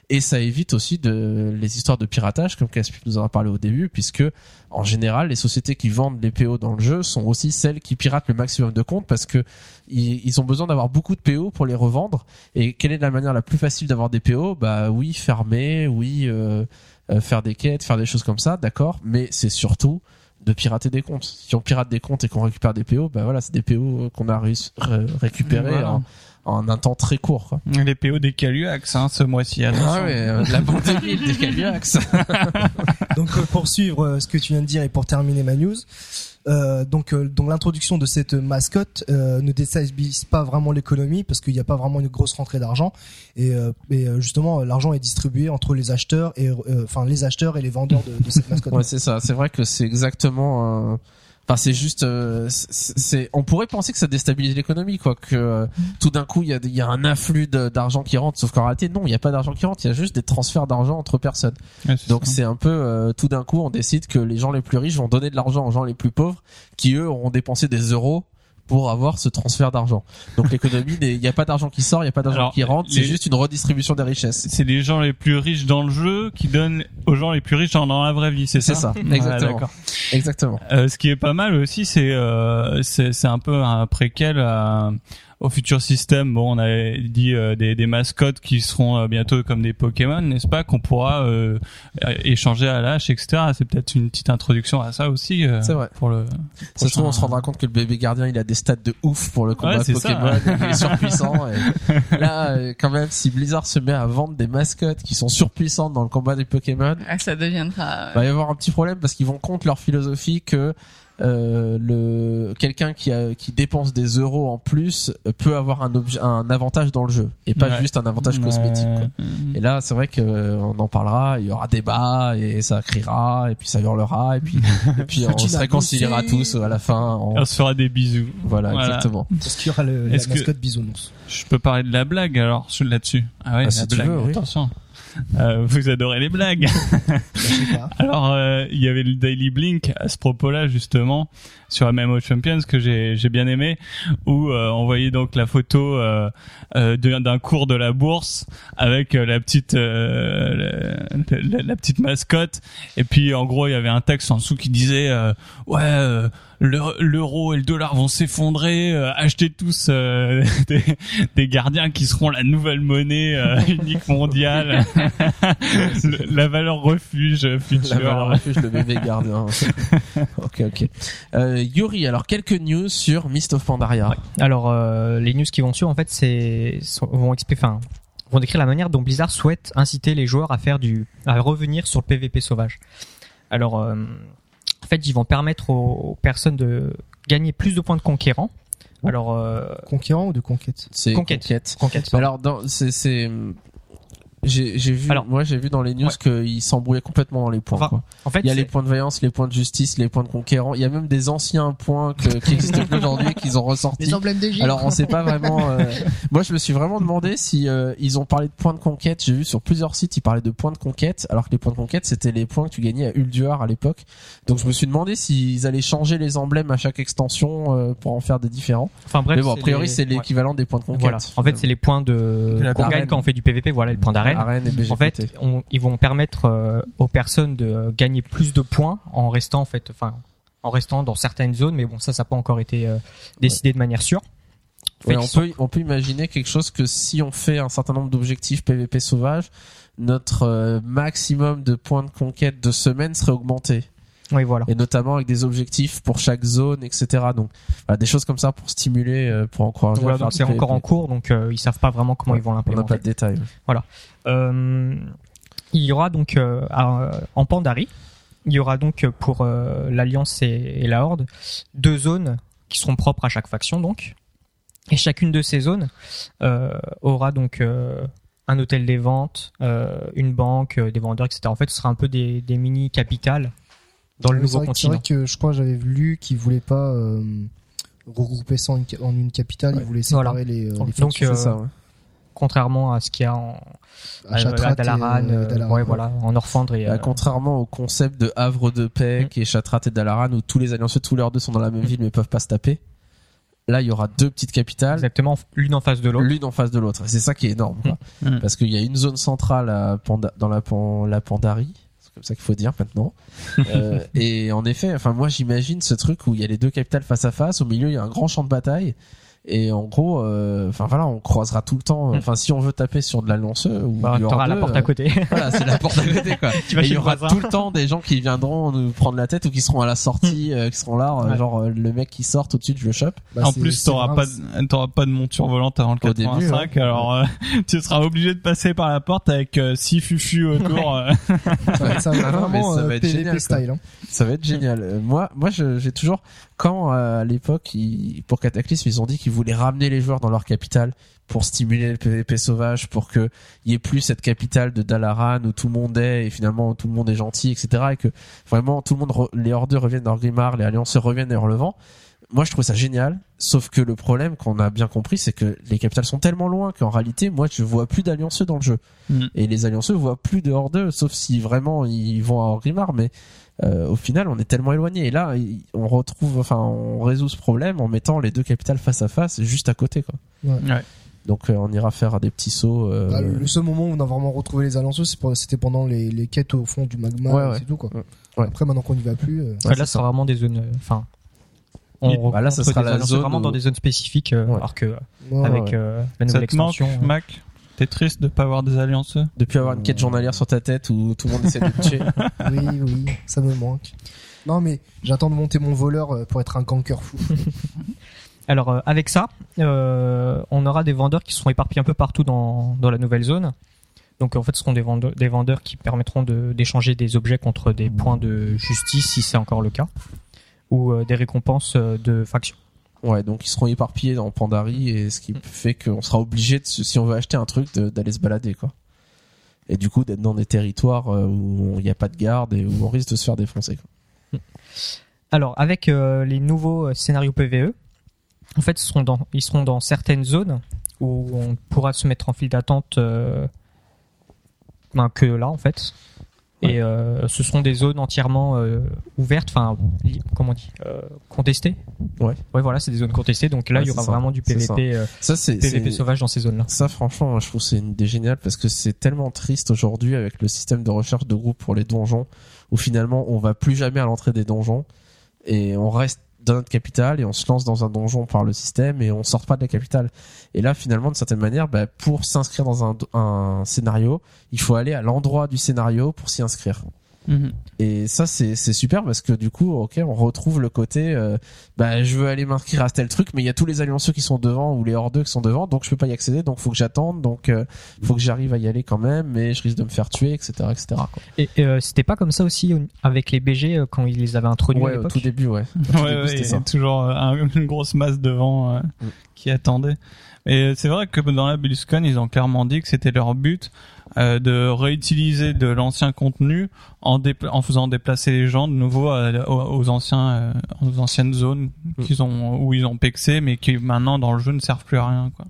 Et ça évite aussi de les histoires de piratage comme Caspip nous en a parlé au début puisque en général les sociétés qui vendent les PO dans le jeu sont aussi celles qui piratent le maximum de comptes parce que ils, ils ont besoin d'avoir beaucoup de PO pour les revendre et quelle est la manière la plus facile d'avoir des PO bah oui fermer oui euh, euh, faire des quêtes faire des choses comme ça d'accord mais c'est surtout de pirater des comptes si on pirate des comptes et qu'on récupère des PO bah voilà c'est des PO qu'on a réussi ré- récupérés
Voilà.
en, en un temps très court quoi.
Les PO des Caluax, hein, ce mois-ci.
Ah ouais, euh, la mille des Caluax.
Donc euh, pour suivre euh, ce que tu viens de dire et pour terminer ma news, Euh, donc, euh, donc l'introduction de cette mascotte euh, ne déstabilise pas vraiment l'économie parce qu'il n'y a pas vraiment une grosse rentrée d'argent et, euh, et euh, justement l'argent est distribué entre les acheteurs et euh, enfin les acheteurs et les vendeurs de, de cette mascotte.
Ouais, c'est ça. C'est vrai que c'est exactement. Enfin, c'est juste. euh, c'est, on pourrait penser que ça déstabilise l'économie, quoi. Que euh, tout d'un coup, il y a, il y a un afflux d'argent qui rentre. Sauf qu'en réalité, non, il n'y a pas d'argent qui rentre. Il y a juste des transferts d'argent entre personnes.
Ouais,
Donc c'est un peu euh, tout d'un coup, on décide que les gens les plus riches vont donner de l'argent aux gens les plus pauvres, qui eux auront dépensé des euros pour avoir ce transfert d'argent. Donc l'économie, il n'y a pas d'argent qui sort, il n'y a pas d'argent qui rentre. C'est juste une redistribution des richesses.
c'est les gens les plus riches dans le jeu qui donnent aux gens les plus riches dans, la vraie vie, c'est ça
C'est ça, exactement. Exactement.
Euh, ce qui est pas mal aussi, c'est euh, c'est c'est un peu un préquel à- au futur système. Bon, on a dit euh, des, des mascottes qui seront euh, bientôt comme des Pokémon, n'est-ce pas, qu'on pourra euh, échanger à l'âge, etc. C'est peut-être une petite introduction à ça aussi. euh,
C'est vrai.
Pour le.
Ça se trouve, on se rendra compte que le bébé gardien, il a des stats de ouf pour le combat
Ouais.
Pokémon, il est surpuissant. Et là, euh, quand même, si Blizzard se met à vendre des mascottes qui sont surpuissantes dans le combat des Pokémon,
Ah, ça deviendra.
il va y avoir un petit problème parce qu'ils vont contre leur philosophie que euh, le quelqu'un qui a, qui dépense des euros en plus peut avoir un objet, un avantage dans le jeu et pas
Ouais.
juste un avantage cosmétique. quoi. Et là, c'est vrai que euh, on en parlera, il y aura débat et ça criera et puis ça hurlera et puis et puis on se réconciliera tous à la fin.
On se fera des bisous.
Voilà,
Voilà.
exactement.
Parce qu'il y aura le, la
Est-ce que-
mascotte bisounours.
Je peux parler de la blague alors sur- là-dessus? Ah ouais,
Ah,
la
si tu
blague.
veux, oui.
Attention. Euh, vous adorez les blagues. Alors, euh, il y avait le Daily Blink à ce propos-là justement sur MMO Champions que j'ai j'ai bien aimé, où euh, on voyait donc la photo euh, euh, de- d'un cours de la bourse avec la petite euh, la, la- la petite mascotte, et puis en gros il y avait un texte en dessous qui disait euh, ouais euh, l'euro et le dollar vont s'effondrer, euh, achetez tous euh, des, des gardiens qui seront la nouvelle monnaie euh, unique mondiale, Le- la valeur refuge
La
future.
valeur refuge, le bébé gardien. ok, ok. Euh, Yuri, alors quelques news sur Mist of Pandaria.
Alors, euh, les news qui vont suivre, en fait, c'est vont expliquer, enfin, vont décrire la manière dont Blizzard souhaite inciter les joueurs à faire du, à revenir sur le PVP sauvage. Alors, euh, en fait, ils vont permettre aux, personnes de gagner plus de points de conquérant. Alors, euh,
Conquérant ou de conquête?
C'est
Conquête.
Conquête.
conquête.
Alors, dans, c'est, c'est, j'ai, j'ai vu,
Alors-
moi j'ai vu dans les news
Ouais.
qu'ils s'embrouillaient complètement dans les points.
Enfin,
quoi.
en fait,
Il y a les points de vaillance, les points de justice, les points de conquérant. Il y a même des anciens points que, qui existent aujourd'hui qu'ils ont ressortis.
emblèmes d'Égypte.
Alors on sait pas vraiment. euh, Moi je me suis vraiment demandé si euh, ils ont parlé de points de conquête. J'ai vu sur plusieurs sites ils parlaient de points de conquête, alors que les points de conquête c'était les points que tu gagnais à Ulduar à l'époque. Donc je me suis demandé s'ils allaient changer les emblèmes à chaque extension euh, pour en faire des différents.
enfin bref,
Mais bon a priori
les-
c'est
ouais.
l'équivalent des points de conquête.
Voilà. En fait, c'est les points de
La
qu'on gagne quand on fait du PVP. Voilà, les points d'arène. En fait, on- ils vont permettre euh, aux personnes de gagner plus de points en restant en fait, enfin, en restant dans certaines zones. Mais bon, ça, ça n'a pas encore été euh, décidé de manière sûre.
Ouais, on
sont-
peut on peut imaginer quelque chose que si on fait un certain nombre d'objectifs PVP sauvage, notre euh, maximum de points de conquête de semaine serait augmenté.
Oui, voilà.
et notamment avec des objectifs pour chaque zone, etc. Donc voilà, des choses comme ça pour stimuler, euh, pour encourager.
Voilà, donc c'est encore en cours, donc euh, ils savent pas vraiment comment
Ouais,
ils vont
On n'a pas
l'implémenter.
de détails.
Euh, il y aura donc euh, à- en Pandari, il y aura donc pour l'Alliance et, et la Horde deux zones qui seront propres à chaque faction donc. Et chacune de ces zones aura donc un hôtel des ventes, une banque, des vendeurs, etc. En fait, ce sera un peu des, des mini capitales dans le nouveau
vrai que- C'est vrai que je crois que j'avais lu qu'ils voulaient pas euh, regrouper ça en une, ca- en une capitale,
Ouais.
ils voulaient séparer
Voilà.
les, euh, les
Donc, euh,
C'est ça. ouais.
Contrairement à ce qu'il y a en
à Chatrat
à
et,
Dalaran,
euh,
euh, ouais, voilà, en Orphandre et
Bah,
euh,
contrairement au concept de Havre de paix
Mm.
qui est Chatrat et Dalaran où tous les allianceux tous leurs deux sont dans la même ville mais peuvent pas se taper. Là, il y aura deux petites capitales,
exactement l'une en face de l'autre.
l'une en face de l'autre. C'est ça qui est énorme, quoi.
Mm.
parce qu'il y a une zone centrale à Panda- dans la, Pan- la Pandarie. Comme ça qu'il faut dire maintenant. Euh, et en effet, enfin moi j'imagine ce truc où il y a les deux capitales face à face, au milieu il y a un grand champ de bataille Et en gros, euh, enfin voilà, on croisera tout le temps.
Mm.
Enfin, si on veut taper sur de l'alliance ou
Bah, t'auras la porte à
euh,
côté.
Voilà, c'est la porte à côté quoi. il y aura
voisin.
tout le temps des gens qui viendront nous prendre la tête ou qui seront à la sortie, euh, qui seront là, euh,
Ouais.
genre euh, le mec qui sort tout de suite, je le chope.
Bah,
en plus, t'auras pas, de- t'auras pas de monture volante avant le
Au début,
85, alors euh, tu seras obligé de passer par la porte avec euh, six fufus autour. euh.
Ouais, ça va être vraiment
ça
euh,
va être génial. Ça va être génial. Euh, moi, moi, j'ai toujours quand euh, à l'époque, ils- pour Cataclysme, ils ont dit qu'ils voulaient ramener les joueurs dans leur capitale pour stimuler le PVP sauvage, pour que il y ait plus cette capitale de Dalaran où tout le monde est et finalement tout le monde est gentil, etc. Et que vraiment tout le monde, re- les hors reviennent dans Grimard, les alliances reviennent dans le vent. Moi, je trouve ça génial. Sauf que le problème qu'on a bien compris, c'est que les capitales sont tellement loin qu'en réalité, moi, je vois plus d'allianceux dans le jeu.
Mm.
Et les allianceux voient plus de hors sauf si vraiment ils vont à Orgrimmar. Mais au final, on est tellement éloigné. Et là, on retrouve, enfin, on résout ce problème en mettant les deux capitales face à face, juste à côté, quoi.
Ouais.
Donc, euh, on ira faire des petits sauts. euh,
Bah, le, seul moment où on a vraiment retrouvé les pour- c'était pendant les, les quêtes au fond du magma,
Ouais, ouais.
c'est tout quoi.
Ouais.
Après, maintenant qu'on n'y va plus, euh,
Ouais,
là,
c'est
vraiment des zones. euh, Enfin, on
Oui, bah là, ça sera la zone
vraiment
où-
dans des zones spécifiques, euh,
Ouais.
alors que
ouais,
avec
ouais.
euh, la
Ça
nouvelle
manque,
euh,
Mac? T'es triste de pas avoir des alliances
Depuis avoir une quête journalière sur ta tête où tout le monde essaie de te tuer.
oui, oui, ça me manque. Non, mais j'attends de monter mon voleur euh, pour être un ganker fou.
Alors euh, avec ça, euh, on aura des vendeurs qui seront éparpillés un peu partout dans, dans la nouvelle zone. Donc en fait, ce seront des vendeurs, des vendeurs qui permettront de- d'échanger des objets contre des points de justice, si c'est encore le cas, ou euh, des récompenses de faction.
Ouais, donc ils seront éparpillés dans Pandari et ce qui fait qu'on sera obligé de, si on veut acheter un truc, d'aller se balader, quoi. Et du coup, d'être dans des territoires euh, où il n'y a pas de garde et où on risque de se faire défoncer. Quoi.
Alors avec euh, les nouveaux euh, scénarios PVE, en fait, ils seront dans, certaines zones où on pourra se mettre en file d'attente ben, que là en fait. Et euh, ce seront des zones entièrement euh, ouvertes, enfin comment on dit, euh, contestées.
Ouais.
Ouais, voilà, c'est des zones contestées. Donc là,
Ouais,
il y aura
ça.
vraiment du PVP, euh,
Ça,
PVP sauvage dans ces zones-là.
Ça, franchement, moi, je trouve c'est une idée géniale parce que c'est tellement triste aujourd'hui avec le système de recherche de groupe pour les donjons où finalement on va plus jamais à l'entrée des donjons et on reste dans notre capitale et on se lance dans un donjon par le système et on sort pas de la capitale. Et là, finalement, de certaine manière, bah, pour s'inscrire dans un, un scénario, il faut aller à l'endroit du scénario pour s'y inscrire. Et ça, c'est c'est super parce que du coup, ok, on retrouve le côté, euh, bah, je veux aller m'inscrire à tel truc, mais il y a tous les allianceux qui sont devant ou les hors deux qui sont devant, donc je peux pas y accéder, donc faut que j'attende, donc euh, faut que j'arrive à y aller quand même, mais je risque de me faire tuer, etc., etc. Quoi.
Et euh, c'était pas comme ça aussi au- avec les BG euh, quand ils les avaient introduits à
Ouais, au tout début, ouais. Au tout
Ouais,
c'était
toujours euh, un- une grosse masse devant euh,
Mm.
qui attendait. Et c'est vrai que dans la BlizzCon, ils ont clairement dit que c'était leur but euh, de réutiliser de l'ancien contenu en, en faisant déplacer les gens de nouveau aux, anciens, euh, aux anciennes zones
Mm.
qu'ils ont où ils ont pexé, mais qui maintenant dans le jeu ne servent plus à rien. Quoi.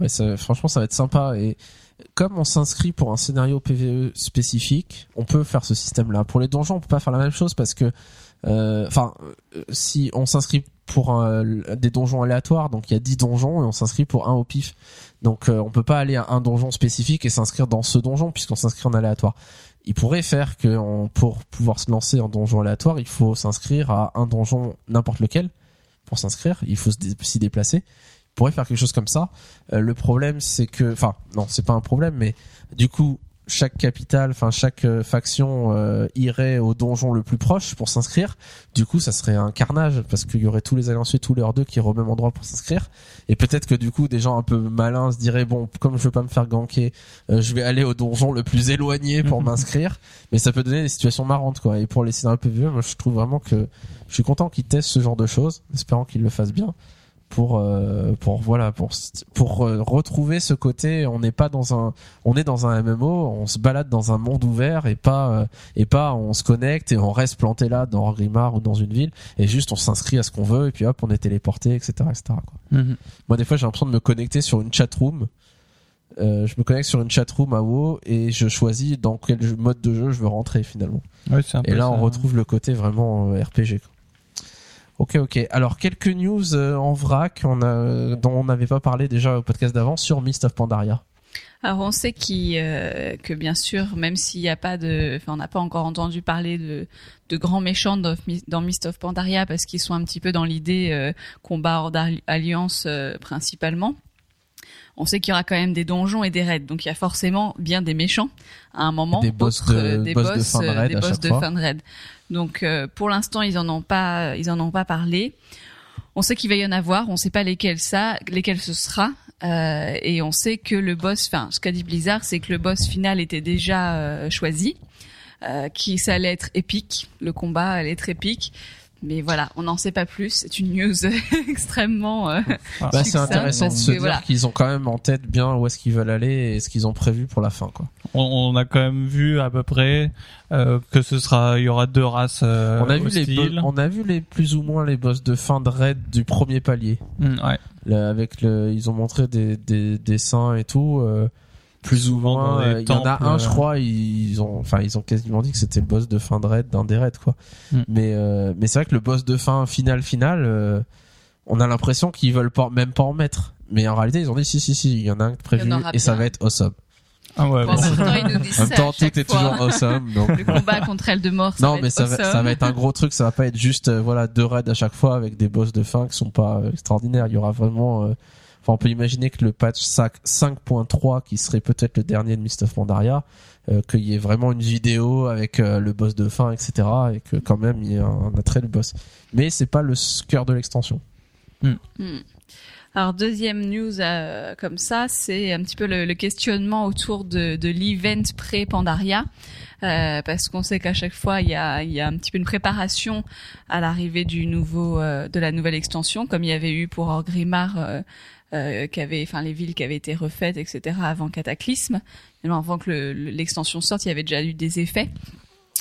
Ouais, ça- franchement, ça va être sympa. Et comme on s'inscrit pour un scénario PVE spécifique, on peut faire ce système-là. Pour les donjons, on peut pas faire la même chose parce que, euh, enfin, euh, si on s'inscrit pour des donjons aléatoires, donc il y a 10 donjons et on s'inscrit pour un au pif. Donc euh, on peut pas aller à un donjon spécifique et s'inscrire dans ce donjon puisqu'on s'inscrit en aléatoire. Il pourrait faire que pour pouvoir se lancer en donjon aléatoire, il faut s'inscrire à un donjon n'importe lequel pour s'inscrire. Il faut s'y déplacer. Il pourrait faire quelque chose comme ça. Euh, le problème, c'est que, enfin, non, c'est pas un problème, mais du coup, chaque capitale, enfin chaque euh, faction euh, irait au donjon le plus proche pour s'inscrire. Du coup, ça serait un carnage parce qu'il y aurait tous les allianciers, tous les hors deux qui iraient au même endroit pour s'inscrire. Et peut-être que du coup, des gens un peu malins se diraient bon, comme je veux pas me faire ganker, euh, je vais aller au donjon le plus éloigné pour m'inscrire. Mais ça peut donner des situations marrantes, quoi. Et pour les scénarios PvE, moi, je trouve vraiment que je suis content qu'ils testent ce genre de choses, espérant qu'ils le fassent bien pour euh, pour voilà pour pour euh, retrouver ce côté on n'est pas dans un on est dans un MMO on se balade dans un monde ouvert et pas euh, et pas on se connecte et on reste planté là dans Grimard ou dans une ville et juste on s'inscrit à ce qu'on veut et puis hop on est téléporté etc etc quoi. moi des fois j'ai l'impression de me connecter sur une chatroom euh, je me connecte sur une chatroom à WoW et je choisis dans quel mode de jeu je veux rentrer finalement
Ouais,
et là,
ça.
on retrouve le côté vraiment RPG. quoi. Ok, ok. Alors, quelques news euh, en vrac on a, dont on n'avait pas parlé déjà au podcast d'avant sur Mist of Pandaria.
Alors on sait euh, que bien sûr, même s'il n'y a pas de, enfin on n'a pas encore entendu parler de, de grands méchants dans, dans Mist of Pandaria parce qu'ils sont un petit peu dans l'idée euh, combat hors d'alliance euh, principalement. On sait qu'il y aura quand même des donjons et des raids, donc il y a forcément bien des méchants à un moment,
Des boss de-
des
boss de fin de raid
Donc euh, pour l'instant ils en ont pas, ils en ont pas parlé. On sait qu'il va y en avoir, on sait pas lesquels ça, lesquels ce sera, euh, et on sait que le boss, enfin, ce qu'a dit Blizzard, c'est que le boss final était déjà euh, choisi, euh, qui ça allait être épique, le combat allait être épique, mais voilà, on n'en sait pas plus. C'est une news extrêmement. euh,
Bah, c'est intéressant de
parce
se
que
dire
voilà.
qu'ils ont quand même en tête bien où est-ce qu'ils veulent aller et ce qu'ils ont prévu pour la fin, quoi.
On, on a quand même vu à peu près euh, que ce sera, il y aura deux races euh,
on a vu les,
hostiles.
on a vu les plus ou moins les boss de fin de raid du premier palier.
Mm, ouais.
Là, avec le, ils ont montré des, des dessins et tout. Plus ou moins, euh, il y en a un, je
euh.
crois, ils ont, enfin, ils ont quasiment dit que c'était le boss de fin de raid d'un des raids, quoi.
Mm.
Mais, euh, mais c'est vrai que le boss de fin final final, euh, on a l'impression qu'ils veulent pas, même pas en mettre. Mais en réalité, ils ont dit si, si, si, il y en a un prévu et ça va être awesome.
Ah ouais.
en
bah,
même temps, ils nous disent
En même temps, tout est
fois.
toujours awesome. Donc,
Le combat contre Eldemort, ça
non,
va
mais
être
ça va,
awesome.
ça va être un gros truc. Ça va pas être juste, euh, voilà, deux raids à chaque fois avec des boss de fin qui sont pas euh, extraordinaires. Il y aura vraiment, euh, enfin, on peut imaginer que le patch 5 5.3, qui serait peut-être le dernier de Mist of Pandaria, euh, qu'il y ait vraiment une vidéo avec euh, le boss de fin, etc., et que quand même il y ait un, un attrait le boss. Mais c'est pas le cœur de l'extension.
Hmm. Alors deuxième news euh, comme ça, c'est un petit peu le, le questionnement autour de, de l'event pré-Pandaria, euh, parce qu'on sait qu'à chaque fois il y a, il y a un petit peu une préparation à l'arrivée du nouveau euh, de la nouvelle extension, comme il y avait eu pour Orgrimmar, euh, enfin les villes qui avaient été refaites, etc. avant Cataclysme, avant que le- le- l'extension sorte, il y avait déjà eu des effets.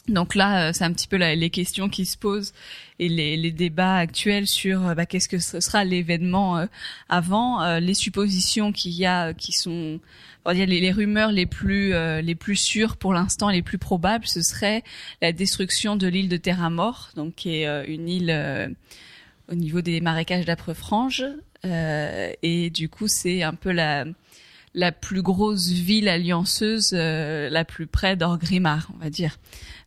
Donc là, euh, c'est un petit peu les questions qui se posent et les, débats actuels sur euh, bah, qu'est-ce que ce sera l'événement euh, avant, les suppositions qu'il y a, qui sont, les, rumeurs les plus les plus sûres pour l'instant, les plus probables, ce serait la destruction de l'île de Terra Mort, donc qui est une île au niveau des marécages d'Aprefrange, euh, et du coup c'est un peu la la plus grosse ville allianceuse, euh, la plus près d'Orgrimmar, on va dire.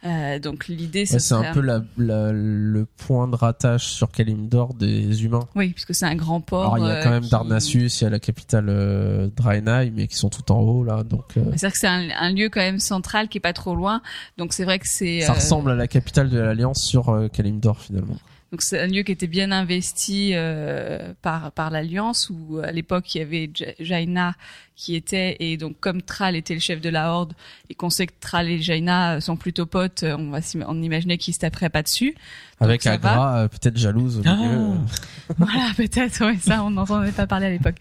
Euh, donc l'idée,
Ouais,
ce
c'est un peu la, la- le point de rattache sur Kalimdor des humains.
Oui, puisque c'est un grand port.
Alors il y a quand même
qui-
Darnassus, il y a la capitale euh, Draenei, mais qui sont tout en haut là, donc
C'est-à-dire que c'est un, un lieu quand même central qui est pas trop loin. Donc c'est vrai que c'est.
ça ressemble à la capitale de l'Alliance sur Kalimdor finalement.
Donc c'est un lieu qui était bien investi euh, par par l'alliance où à l'époque il y avait Ja- Jaina qui était et donc comme Thrall était le chef de la horde et qu'on sait que Thrall et Jaina sont plutôt potes, on va on imaginait qu'ils se taperaient pas dessus.
Avec. Agra, euh, peut-être jalouse au milieu. euh.
Voilà, peut-être, ouais, ça, on n'entendait pas parler à l'époque.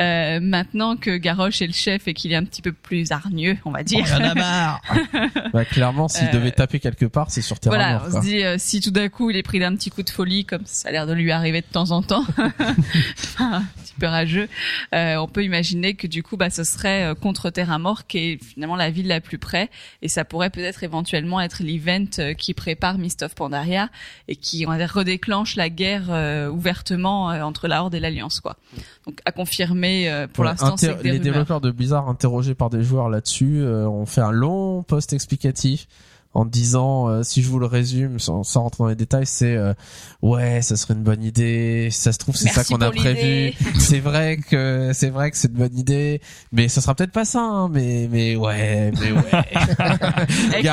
Euh, maintenant que Garrosh est le chef et qu'il est un petit peu plus hargneux, on va dire.
Bah, clairement, s'il
Euh,
devait taper quelque part, c'est sur Terra
Voilà,
Mort,
on se dit euh, si tout d'un coup il est pris d'un petit coup de folie, comme ça a l'air de lui arriver de temps en temps, un petit peu rageux, euh, on peut imaginer que du coup, bah, ce serait contre Terra Mort, qui est finalement la ville la plus près, et ça pourrait peut-être éventuellement être l'event qui prépare Mist of Pandaria et qui on va dire, redéclenche la guerre euh, ouvertement euh, entre la Horde et l'Alliance, quoi. Donc à confirmer euh, pour
Ouais,
l'instant, c'est
les
rumeurs.
développeurs de Blizzard interrogés par des joueurs là-dessus euh, ont fait un long post explicatif en disant, euh, si je vous le résume, sans, sans rentrer dans les détails, c'est euh, ouais, ça serait une bonne idée. Si ça se trouve, c'est ça qu'on a prévu. c'est vrai que c'est vrai que c'est une bonne idée, mais ça sera peut-être pas ça. hein, mais mais ouais, mais ouais.
Avec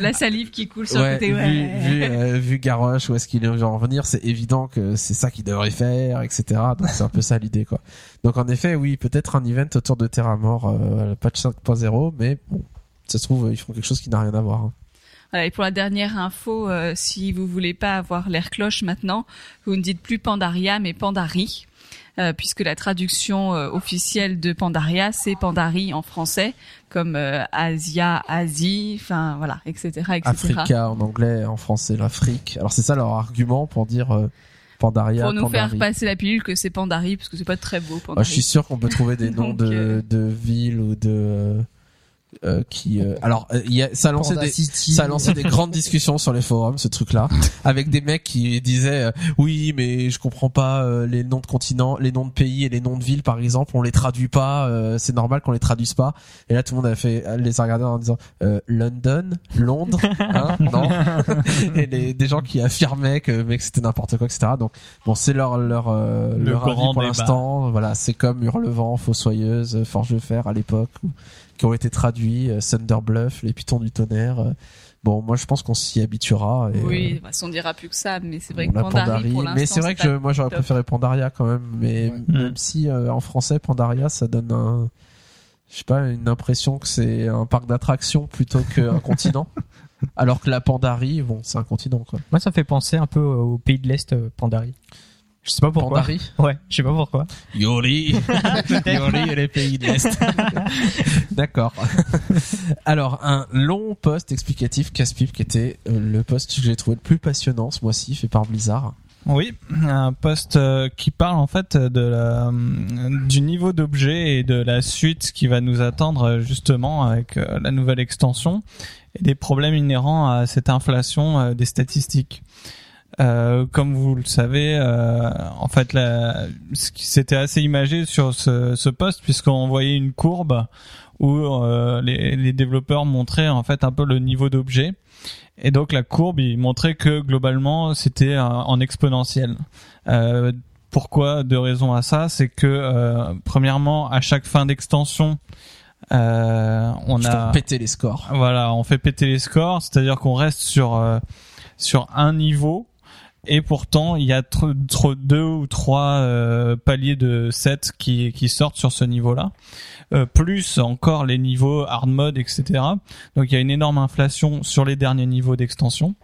la, salive qui coule sur
Ouais,
le côté.
vu,
Ouais.
vu, euh, vu Garrosh, où est-ce qu'il est en venir, c'est évident que c'est ça qu'il devrait faire, etc. Donc c'est un peu ça l'idée, quoi. Donc en effet, oui, peut-être un event autour de Terra Mort, euh, patch 5.0, mais bon, ça se trouve, ils font quelque chose qui n'a rien à voir. hein.
Voilà, et pour la dernière info, euh, si vous voulez pas avoir l'air cloche maintenant, vous ne dites plus Pandaria mais Pandari. euh, puisque la traduction euh, officielle de Pandaria, c'est Pandari en français, comme Asia, Asie, enfin voilà, etc., etc.
Africa en anglais, en français l'Afrique. Alors c'est ça leur argument pour dire Pandaria,
Pour nous
Pandari.
faire passer la pilule que c'est Pandari, parce que c'est pas très beau
Ah,
Pandari.
je suis sûr qu'on peut trouver des noms
Donc,
de, de villes ou de euh, qui euh, alors euh, il y a, ça a lancé
Panda
des
City.
ça a lancé des grandes discussions sur les forums ce truc là avec des mecs qui disaient euh, oui mais je comprends pas euh, les noms de continents les noms de pays et les noms de villes par exemple on les traduit pas euh, c'est normal qu'on les traduise pas. Et là tout le monde a fait les a regardés en disant euh, London Londres hein non? Et les, des gens qui affirmaient que mec c'était n'importe quoi etc donc bon c'est leur leur euh,
Le
leur avis pour l'instant. Voilà c'est comme Hurlevent Fossoyeuse Forge de fer à l'époque qui ont été traduits euh, Thunder Bluff les Pitons du tonnerre euh, bon moi je pense qu'on s'y habituera et,
Oui,
euh,
de toute façon, on dira plus que ça, mais c'est vrai que
a
Pandari, pour
mais c'est vrai que je- moi j'aurais préféré Pandaria quand même mais
Ouais.
même si euh, en français Pandaria ça donne un je sais pas une impression que c'est un parc d'attractions plutôt qu'un continent. Alors que la Pandarie bon c'est un continent quoi.
Moi, ça fait penser un peu au pays de l'Est, euh, Pandari. Je sais pas pourquoi.
Pandarie
Ouais, je sais pas pourquoi.
Yori Yori et les pays de l'Est d'accord alors un long post explicatif casse-pipe qui était euh, le post que j'ai trouvé le plus passionnant ce mois-ci fait par Blizzard
Oui, un poste euh, qui parle en fait de la, du niveau d'objet et de la suite qui va nous attendre justement avec euh, la nouvelle extension et des problèmes inhérents à cette inflation des statistiques. Euh, comme vous le savez, euh, en fait, la, c'était assez imagé sur ce, ce poste puisqu'on voyait une courbe où euh, les, les développeurs montraient en fait un peu le niveau d'objet. Et donc la courbe, il montrait que globalement c'était euh, en exponentiel. Euh, pourquoi Deux raisons à ça, c'est que euh, premièrement, à chaque fin d'extension, euh, on
je
a
péter les scores
voilà, on fait péter les scores, c'est-à-dire qu'on reste sur euh, sur un niveau et pourtant il y a deux ou trois euh, paliers de sets qui sortent sur ce niveau-là, Euh, plus encore les niveaux hard mode, etc. Donc il y a une énorme inflation sur les derniers niveaux d'extension.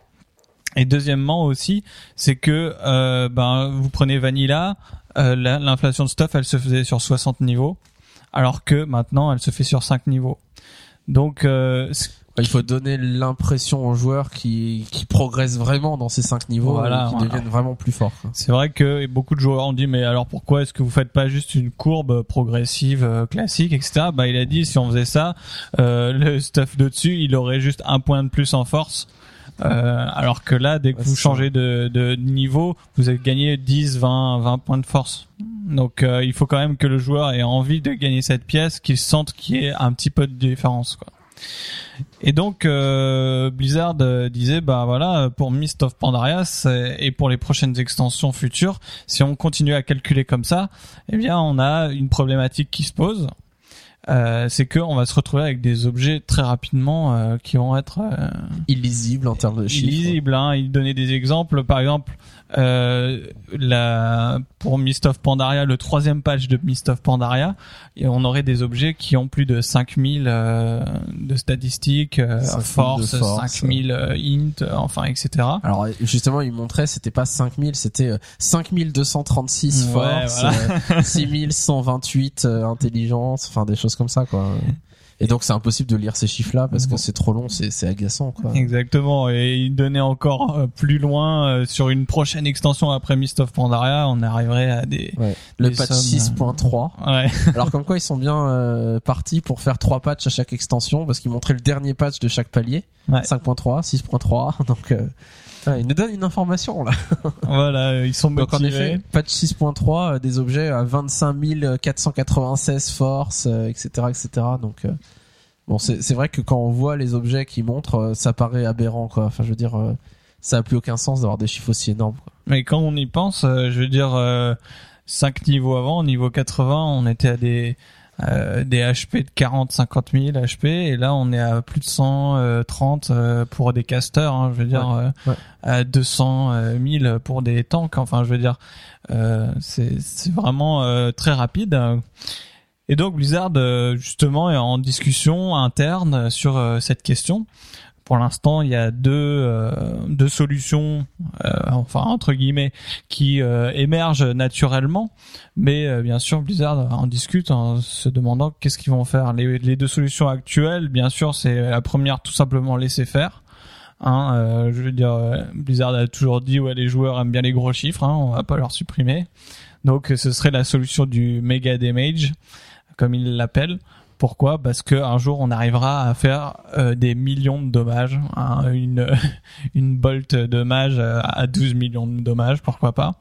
Et deuxièmement aussi, c'est que euh, ben vous prenez Vanilla, la- l'inflation de stuff, elle se faisait sur 60 niveaux, alors que maintenant elle se fait sur 5 niveaux. Donc euh,
Il faut donner l'impression aux joueurs qui, qui progressent vraiment dans ces cinq niveaux
Voilà,
qui
voilà.
deviennent vraiment plus forts.
c'est vrai que beaucoup de joueurs ont dit mais alors pourquoi est-ce que vous faites pas juste une courbe progressive euh, classique etc. Bah il a dit si on faisait ça, euh, le stuff de dessus il aurait juste un point de plus en force. Euh, alors que là, dès que
Ouais,
vous changez de, de niveau, vous avez gagné 10, 20, 20 points de force. Donc euh, il faut quand même que le joueur ait envie de gagner cette pièce, qu'il sente qu'il y ait un petit peu de différence. Quoi. Et donc euh, Blizzard euh, disait bah voilà pour Mist of Pandaria c'est- et pour les prochaines extensions futures, si on continue à calculer comme ça, eh bien on a une problématique qui se pose. Euh, c'est que on va se retrouver avec des objets très rapidement euh, qui vont être euh,
Illisible en termes de chiffres.
illisible. Hein. Il donnait des exemples, par exemple, euh, la, pour Mist of Pandaria, le troisième patch de Mist of Pandaria, et on aurait des objets qui ont plus de 5000 euh, de statistiques, euh,
5000 de
force,
force,
5000 euh, int, euh, enfin, etc.
Alors justement, il montrait, c'était pas 5000, c'était euh, 5236
Ouais,
force, euh, 6128 euh, intelligence, enfin des choses comme ça quoi. Et donc c'est impossible de lire ces chiffres-là parce que c'est trop long, c'est agaçant quoi.
Exactement, et il donnait encore euh, plus loin euh, sur une prochaine extension après Mist of Pandaria, on arriverait à des
Ouais. Le
Des
patch
sommes,
6.3.
ouais,
Alors comme quoi ils sont bien euh, partis pour faire trois patchs à chaque extension parce qu'ils montraient le dernier patch de chaque palier.
Ouais.
5.3, 6.3. Donc euh, ouais, ils nous donnent une information là.
voilà, euh, ils sont
Donc en
motivés.
effet, patch 6.3, euh, des objets à 25 496 force, euh, etc., etc. Donc euh, bon, c'est vrai que quand on voit les objets qui montrent, euh, ça paraît aberrant quoi. Enfin, je veux dire, euh, ça a plus aucun sens d'avoir des chiffres aussi énormes. Quoi.
Mais quand on y pense, euh, je veux dire, euh, 5 niveaux avant, niveau 80, on était à des euh, des HP de 40, 50 000 HP, et là on est à plus de 130 euh, pour des casters, hein, je veux dire,
Ouais,
euh,
ouais.
à 200 euh, 1000 pour des tanks, enfin je veux dire, euh, c'est c'est vraiment euh, très rapide. Et donc Blizzard euh, justement est en discussion interne sur euh, cette question. Pour l'instant, il y a deux euh, deux solutions, euh, enfin entre guillemets, qui euh, émergent naturellement. Mais euh, bien sûr, Blizzard en discute en se demandant qu'est-ce qu'ils vont faire. Les, deux solutions actuelles, bien sûr, c'est la première, tout simplement laisser faire. Hein, euh, je veux dire, euh, Blizzard a toujours dit ouais les joueurs aiment bien les gros chiffres, hein, on va pas leur supprimer. Donc ce serait la solution du méga damage, comme ils l'appellent, Pourquoi? Parce que un jour on arrivera à faire euh, des millions de dommages, hein, une une bolt de dommages à 12 millions de dommages, pourquoi pas?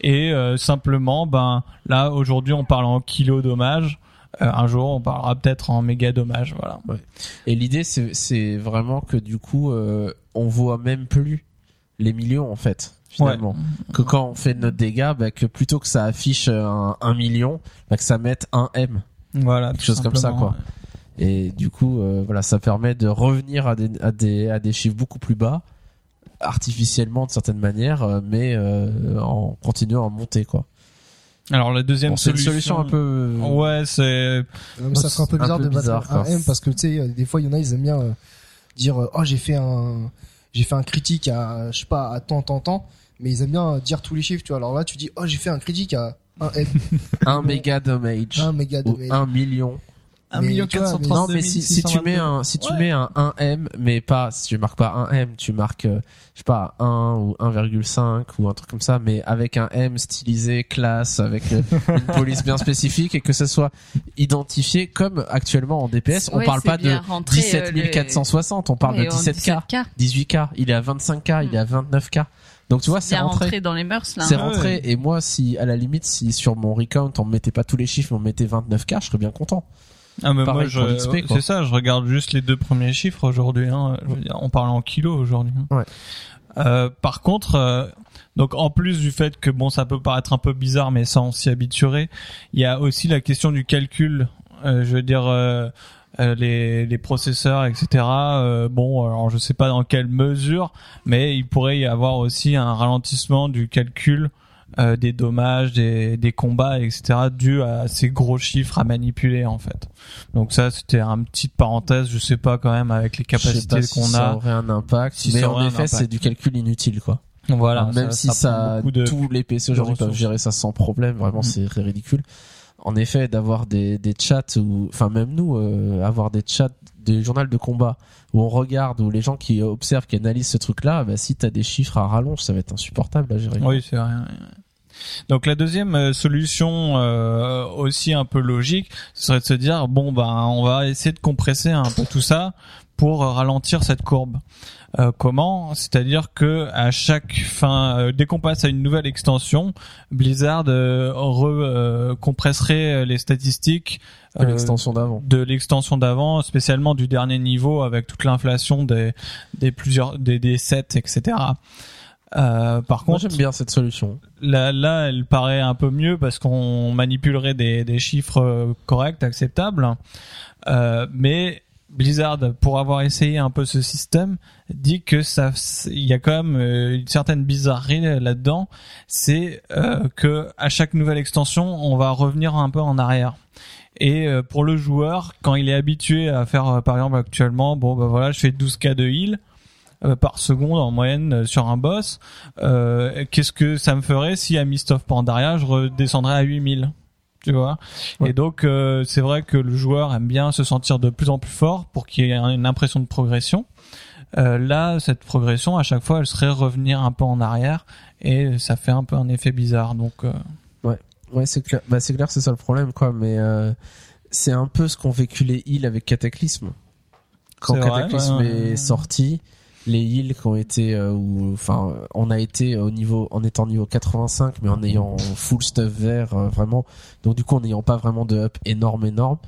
Et euh, simplement, ben là aujourd'hui on parle en kilo dommages. Euh, un jour on parlera peut-être en méga dommages, voilà.
Et l'idée, c'est, c'est vraiment que du coup, on voit même plus les millions en fait. Finalement, que quand on fait notre dégâts, bah, que plutôt que ça affiche un, un million, bah, que ça mette un M.
Voilà,
Quelque chose comme ça, quoi. Et du coup, euh, voilà, ça permet de revenir à des, à des, à des chiffres beaucoup plus bas, artificiellement de certaines manières, euh, mais euh, en continuant à monter, quoi.
Alors la deuxième
Bon, c'est une
solution,
solution un peu.
Ouais, c'est
Euh, ça serait un peu
Un
bizarre
peu
de battre
bizarre,
un
quoi.
M parce que tu sais, euh, des fois, il y en a, ils aiment bien euh, dire, euh, oh, j'ai fait un, j'ai fait un critique à, je sais pas, à tant, tant, tant, mais ils aiment bien euh, dire tous les chiffres, tu vois. Alors là, tu dis, oh, j'ai fait un critique à un M,
un méga damage
un méga
ou
damage.
un million.
un
mais
million
tu vois,
quatre cent
mais-
Non,
trente-deux
mais si, si tu mets un, si tu
Ouais.
mets un 1M, mais pas, si tu marques pas un M, tu marques, euh, je sais pas, 1 ou 1,5 ou un truc comme ça, mais avec un M stylisé, classe, avec euh, une police bien spécifique et que ça soit identifié comme actuellement en DPS. On
Ouais,
parle pas de
bien rentré,
17
euh, le-
460, on parle
Ouais,
de
en
17K,
17K.
18K, il est à 25K, il est à 29K. Donc tu vois, c'est rentré.
rentré dans les mœurs là.
C'est
hein.
rentré et moi si à la limite si sur mon recount on me mettait pas tous les chiffres mais on me mettait 29k je serais bien content.
Ah mais
Pareil
moi
pour
je
l'XP, quoi.
c'est ça, je regarde juste les deux premiers chiffres aujourd'hui. Hein. Je veux dire, on parle en kilos aujourd'hui. hein.
Ouais.
Euh, par contre, euh, donc en plus du fait que bon, ça peut paraître un peu bizarre, mais ça on s'y habituerait. Il y a aussi la question du calcul. Euh, je veux dire. Euh, les, les processeurs, etc. euh, bon, alors je sais pas dans quelle mesure, mais il pourrait y avoir aussi un ralentissement du calcul euh, des dommages, des, des combats, etc. dû à ces gros chiffres à manipuler en fait. Donc ça, c'était une petite parenthèse. Je sais pas quand même avec les capacités
si
qu'on
ça
a.
aurait un impact,
Si
mais
ça
en effet c'est du calcul inutile quoi.
Voilà,
Même si ça,
beaucoup de-
tous les PC aujourd'hui peuvent gérer ça sans problème, vraiment
Mm.
c'est ridicule. En effet, d'avoir des, des chats ou, enfin même nous, euh, avoir des chats, des journaux de combat où on regarde, où les gens qui observent, qui analysent ce truc-là, bah si t'as des chiffres à rallonge, ça va être insupportable à gérer.
Oui, c'est vrai. Donc la deuxième euh, solution euh, aussi un peu logique, ce serait de se dire bon ben on va essayer de compresser un peu tout ça pour ralentir cette courbe. Euh, comment? C'est-à-dire que à chaque fin, euh, dès qu'on passe à une nouvelle extension, Blizzard euh, re, euh, compresserait les statistiques
De
euh,
l'extension d'avant.
de l'extension d'avant, spécialement du dernier niveau avec toute l'inflation des des plusieurs des des sets, etc. Euh, par contre,
j'aime bien cette solution.
là, là, elle paraît un peu mieux parce qu'on manipulerait des, des chiffres euh, corrects, acceptables. Euh, mais Blizzard, pour avoir essayé un peu ce système, dit que ça, il y a quand même euh, une certaine bizarrerie là-dedans. C'est euh, que à chaque nouvelle extension, on va revenir un peu en arrière. Et euh, pour le joueur, quand il est habitué à faire, par exemple, actuellement, bon, bah voilà, je fais 12k de heal par seconde en moyenne euh, sur un boss. Euh, Qu'est-ce que ça me ferait si à Mist of Pandaria, je redescendrais à 8000 tu vois?
Ouais.
et donc euh, c'est vrai que le joueur aime bien se sentir de plus en plus fort pour qu'il y ait une impression de progression euh, là cette progression à chaque fois elle serait revenir un peu en arrière et ça fait un peu un effet bizarre donc euh,
Ouais, c'est clair. Bah, c'est clair, c'est ça le problème, quoi. Mais euh, c'est un peu ce qu'ont vécu les heals avec Cataclysme. Quand
vrai,
Cataclysme
ouais, ouais.
est sorti, les heals qui ont été, euh, ou enfin, on a été au niveau, en étant niveau 85, mais en ayant full stuff vert, euh, vraiment. Donc du coup, en n'ayant pas vraiment de up énorme, énorme,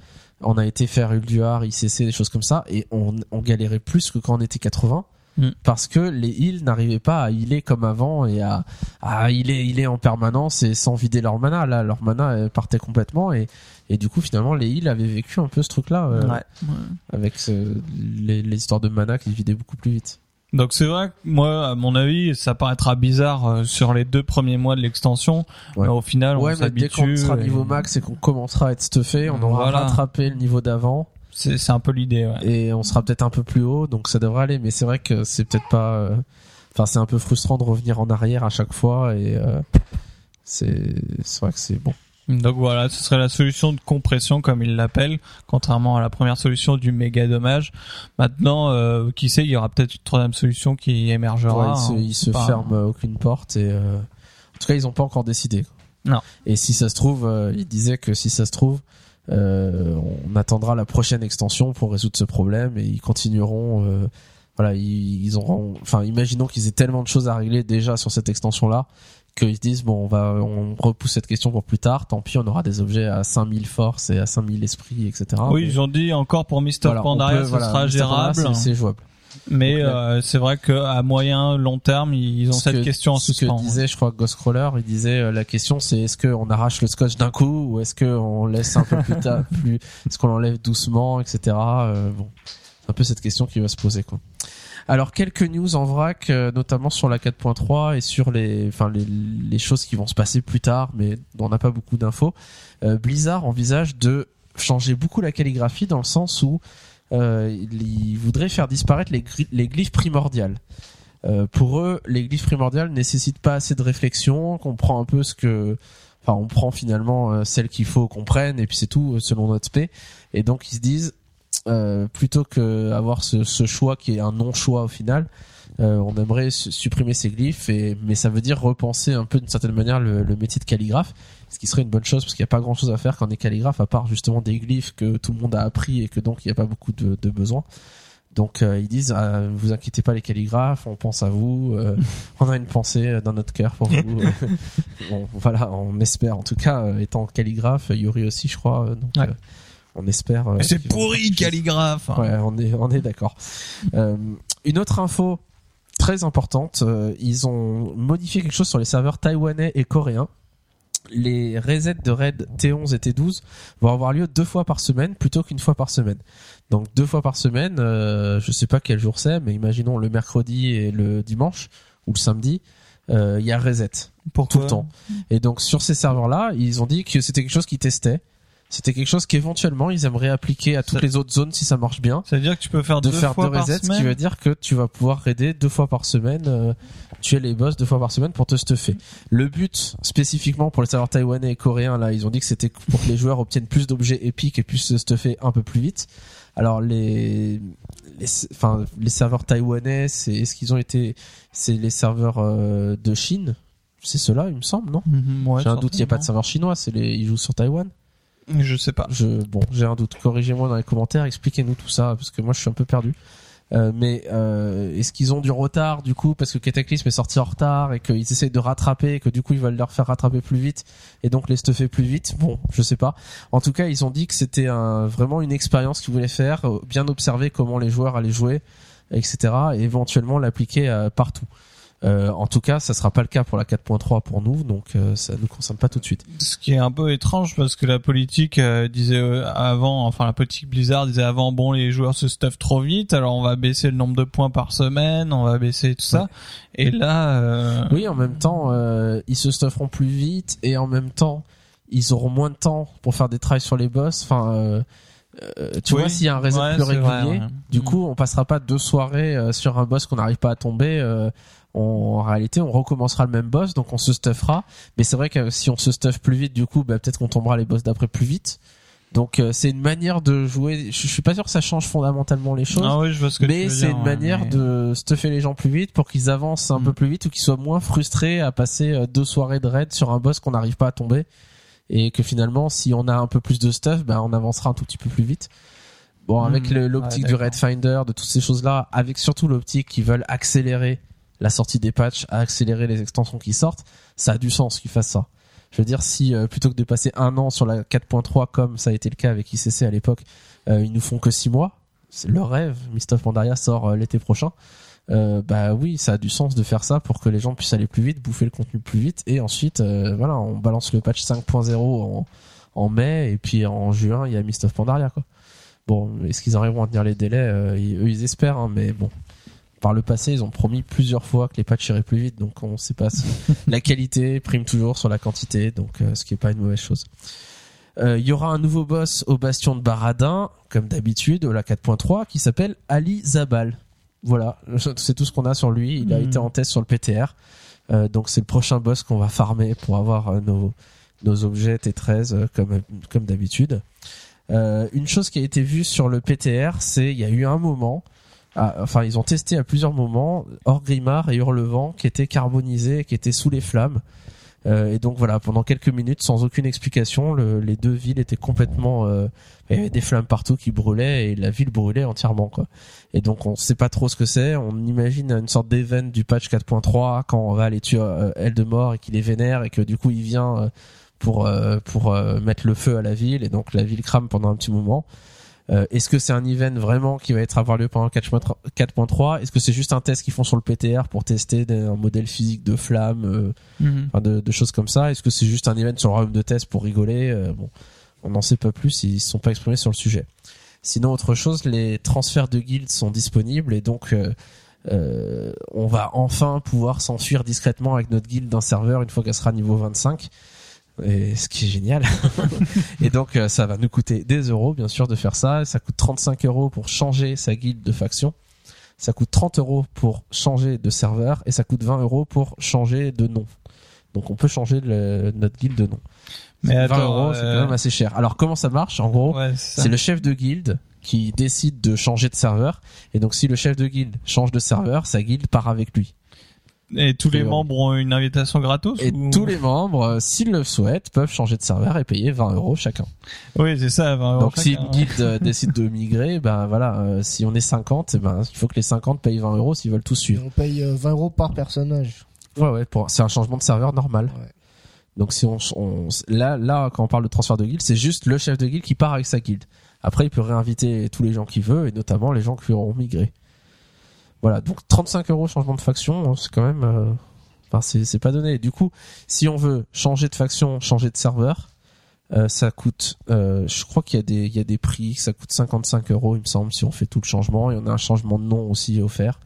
on a été faire Ulduar, ICC, des choses comme ça, et on, on galérait plus que quand on était 80.
Mm.
Parce que les heals n'arrivaient pas à healer comme avant et à, à healer, healer en permanence et sans vider leur mana. Là, leur mana euh, partait complètement et, et du coup, finalement, les heals avaient vécu un peu ce truc-là euh,
ouais.
avec ce- les, les histoires de mana qui se vidaient beaucoup plus vite.
Donc c'est vrai que moi, à mon avis, ça paraîtra bizarre euh, sur les deux premiers mois de l'extension.
Ouais.
Au final,
ouais,
on
mais dès qu'on
s'habitue.
sera
et
niveau max et qu'on commencera à être stuffé, on aura
Voilà.
rattrapé le niveau d'avant
C'est c'est un peu l'idée. Ouais.
et on sera peut-être un peu plus haut, donc ça devrait aller. Mais c'est vrai que c'est peut-être pas. euh, Enfin, c'est un peu frustrant de revenir en arrière à chaque fois et euh, c'est c'est vrai que c'est bon.
Donc voilà, ce serait la solution de compression comme ils l'appellent, contrairement à la première solution du méga dommage. Maintenant, euh, qui sait, il y aura peut-être une troisième solution qui émergera.
Ouais, ils se,
hein.
ils se
Pas-
ferment aucune porte et euh, en tout cas ils ont pas encore décidé.
Non.
Et si ça se trouve, euh, ils disaient que si ça se trouve, Euh, on attendra la prochaine extension pour résoudre ce problème et ils continueront. euh, voilà, ils, ils auront. Enfin, imaginons qu'ils aient tellement de choses à régler déjà sur cette extension-là qu'ils se disent bon, on va, on repousse cette question pour plus tard. Tant pis, on aura des objets à 5000 forces et à 5000 esprits, etc.
oui,
Mais
ils ont dit encore pour Mist of
voilà,
Pandaria, ce
voilà,
sera gérable.
c'est- jouable.
Mais euh, c'est vrai qu'à moyen, long terme, ils ont
Ce
cette
que-
question en
ce
suspens.
que disait, je crois, Ghostcrawler, il disait euh, la question c'est est-ce qu'on arrache le scotch d'un coup ou est-ce qu'on laisse un peu plus tard, plus, est-ce qu'on l'enlève doucement, etc. Euh, bon, c'est un peu cette question qui va se poser, quoi. Alors quelques news en vrac, euh, notamment sur la 4.3 et sur les, enfin les, les choses qui vont se passer plus tard, mais on n'a pas beaucoup d'infos. Euh, Blizzard envisage de changer beaucoup la calligraphie dans le sens où euh, il, il voudrait faire disparaître les, les glyphes primordiales. Euh, pour eux, les glyphes primordiales nécessitent pas assez de réflexion, qu'on prend un peu ce que, enfin, on prend finalement euh, celle qu'il faut qu'on prenne et puis c'est tout euh, selon notre spé. Et donc ils se disent, euh, plutôt que avoir ce, ce choix qui est un non-choix au final, euh, on aimerait su- supprimer ces glyphes, et, mais ça veut dire repenser un peu d'une certaine manière le, le métier de calligraphe, ce qui serait une bonne chose parce qu'il n'y a pas grand-chose à faire quand on est calligraphe à part justement des glyphes que tout le monde a appris et que donc il n'y a pas beaucoup de, de besoin. Donc euh, ils disent, ah, vous inquiétez pas les calligraphes, on pense à vous, euh, on a une pensée euh, dans notre cœur pour vous. bon, voilà, on espère. En tout cas, euh, étant calligraphe, Yuri aussi, je crois. euh, donc,
Ouais.
On espère. euh,
C'est pourri, calligraphe.
Ouais, on est, on est d'accord. Euh, une autre info très importante, euh, ils ont modifié quelque chose sur les serveurs taïwanais et coréens. Les resets de RAID T11 et T12 vont avoir lieu deux fois par semaine plutôt qu'une fois par semaine. Donc deux fois par semaine, euh, je sais pas quel jour c'est, mais imaginons le mercredi et le dimanche ou le samedi, euh, il y a reset
Pour
tout le temps. Et donc sur ces serveurs-là, ils ont dit que c'était quelque chose qu'ils testaient. C'était quelque chose qu'éventuellement ils aimeraient appliquer à toutes
Ça-
les autres zones si ça marche bien
C'est-à-dire que tu peux faire
de
deux
faire
fois
deux
par
resets, ce
semaine.
qui veut dire que tu vas pouvoir raider deux fois par semaine, euh, tuer les boss deux fois par semaine pour te stuffer. Le but spécifiquement pour les serveurs taïwanais et coréens, là, ils ont dit que c'était pour que les joueurs obtiennent plus d'objets épiques et puissent se stuffer un peu plus vite. Alors les, les, enfin, les serveurs taïwanais, c'est est-ce qu'ils ont été, c'est les serveurs euh, de Chine, c'est ceux-là, il me semble, non?
Mhm, ouais,
J'ai un doute, il n'y a pas de serveur chinois, c'est les, ils jouent sur Taïwan.
Je sais pas.
Je, bon, j'ai un doute. Corrigez-moi dans les commentaires, expliquez-nous tout ça, parce que moi je suis un peu perdu. Euh, mais euh, est-ce qu'ils ont du retard du coup parce que Cataclysm est sorti en retard et qu'ils essaient de rattraper et que du coup ils veulent leur faire rattraper plus vite et donc les stuffer plus vite? Bon, je sais pas. En tout cas, ils ont dit que c'était un, vraiment une expérience qu'ils voulaient faire, euh, bien observer comment les joueurs allaient jouer, etc. et éventuellement l'appliquer euh, partout. Euh, en tout cas, ça sera pas le cas pour la 4.3 pour nous, donc euh, ça nous concerne pas tout de suite.
Ce qui est un peu étrange parce que la politique euh, disait euh, avant, enfin la politique Blizzard disait avant, bon les joueurs se stuffent trop vite, alors on va baisser le nombre de points par semaine, on va baisser tout ça. Et là, euh,
Oui, en même temps, euh, ils se stufferont plus vite et en même temps, ils auront moins de temps pour faire des tries sur les boss. Enfin, euh, euh, tu
Oui.
vois, s'il y a un reset
Ouais,
plus régulier,
vrai, ouais.
du
Mm.
coup, on passera pas deux soirées euh, sur un boss qu'on n'arrive pas à tomber. euh, on- en réalité, on recommencera le même boss, donc on se stuffera. Mais c'est vrai que si on se stuff plus vite, du coup, bah, peut-être qu'on tombera les boss d'après plus vite. Donc, euh, c'est une manière de jouer. Je, je suis pas sûr que ça change fondamentalement les choses.
ah oui, je vois ce que
Mais c'est une
ouais,
manière
mais-
de stuffer les gens plus vite pour qu'ils avancent un
Mm.
peu plus vite ou qu'ils soient moins frustrés à passer euh, deux soirées de raid sur un boss qu'on n'arrive pas à tomber et que finalement si on a un peu plus de stuff ben on avancera un tout petit peu plus vite bon avec
Mm.
l'optique
Ouais,
du. Raid Finder de toutes ces choses là avec surtout l'optique qui veulent accélérer la sortie des patchs accélérer les extensions qui sortent ça a du sens qu'ils fassent ça je veux dire si euh, plutôt que de passer un an sur la 4.3 comme ça a été le cas avec ICC à l'époque euh, ils nous font que six mois c'est leur rêve. Mist of Pandaria sort euh, l'été prochain. Euh, bah oui, ça a du sens de faire ça pour que les gens puissent aller plus vite, bouffer le contenu plus vite, et ensuite, euh, voilà, on balance le patch 5.0 en, en mai, et puis en juin, il y a Mist of Pandaria, quoi. Bon, est-ce qu'ils arriveront à tenir les délais? Eux, ils espèrent, hein, mais bon. Par le passé, ils ont promis plusieurs fois que les patchs iraient plus vite, donc on sait pas si la qualité prime toujours sur la quantité, donc euh, ce qui est pas une mauvaise chose. Euh, Il y aura un nouveau boss au bastion de Baradin, comme d'habitude, la 4.3, qui s'appelle Ali Zabal. Voilà, c'est tout ce qu'on a sur lui. Il a
Mhm.
été en test sur le PTR. Euh, donc c'est le prochain boss qu'on va farmer pour avoir nos, nos objets T13 euh, comme, comme d'habitude. Une chose qui a été vue sur le PTR, c'est il y a eu un moment, ah, enfin ils ont testé à plusieurs moments Orgrimmar et Hurlevent qui étaient carbonisés, qui étaient sous les flammes. Euh, et donc voilà, pendant quelques minutes, sans aucune explication, le- les deux villes étaient complètement, euh, il y avait des flammes partout qui brûlaient et la ville brûlait entièrement quoi. Et donc on sait pas trop ce que c'est. On imagine une sorte d'event du patch 4.3 quand on va aller tuer euh, Eldemort et qu'il est vénère et que du coup il vient euh, pour euh, pour euh, mettre le feu à la ville et donc la ville crame pendant un petit moment. Euh, Est-ce que c'est un event vraiment qui va être avoir lieu pendant 4.3 4.3 Est-ce que c'est juste un test qu'ils font sur le PTR pour tester un modèle physique de flamme euh,
Mhm.
enfin, de, de choses comme ça? Est-ce que c'est juste un event sur le royaume de test pour rigoler? Euh, Bon, on n'en sait pas plus, ils se sont pas exprimés sur le sujet. Sinon, autre chose, les transferts de guildes sont disponibles et donc euh, euh, on va enfin pouvoir s'enfuir discrètement avec notre guilde d'un serveur une fois qu'elle sera niveau 25. Et ce qui est génial. et donc euh, ça va nous coûter des euros bien sûr de faire ça. Ça coûte 35 euros pour changer sa guilde de faction. Ça coûte 30 euros pour changer de serveur et ça coûte 20 euros pour changer de nom. Donc on peut changer le- notre guilde de nom.
Mais
20
attends,
euros, c'est
euh,
quand même assez cher. Alors comment ça marche En gros,
Ouais, c'est
le chef de guilde qui décide de changer de serveur. Et donc si le chef de guilde change de serveur, sa guilde part avec lui.
Et tous les membres ont une invitation gratos
Et
ou-
tous les membres, euh, s'ils le souhaitent, peuvent changer de serveur et payer 20 euros chacun.
Oui, c'est ça. 20 euros
Donc si une guilde euh, décide de migrer, ben voilà, euh, si on est 50, eh ben il faut que les 50 payent 20 euros s'ils veulent tous
Et
suivre.
on paye euh, 20 euros par personnage.
Ouais ouais, pour c'est un changement de serveur normal.
Ouais.
Donc si on, on- là là quand on parle de transfert de guilde, c'est juste le chef de guilde qui part avec sa guilde. Après il peut réinviter tous les gens qu'il veut et notamment les gens qui auront migré. Voilà, donc 35 euros changement de faction, c'est quand même euh, enfin c'est pas donné. Du coup, si on veut changer de faction, changer de serveur, euh, ça coûte euh, je crois qu'il y a des il y a des prix, ça coûte 55 euros il me semble si on fait tout le changement, il y en a un changement de nom aussi offert.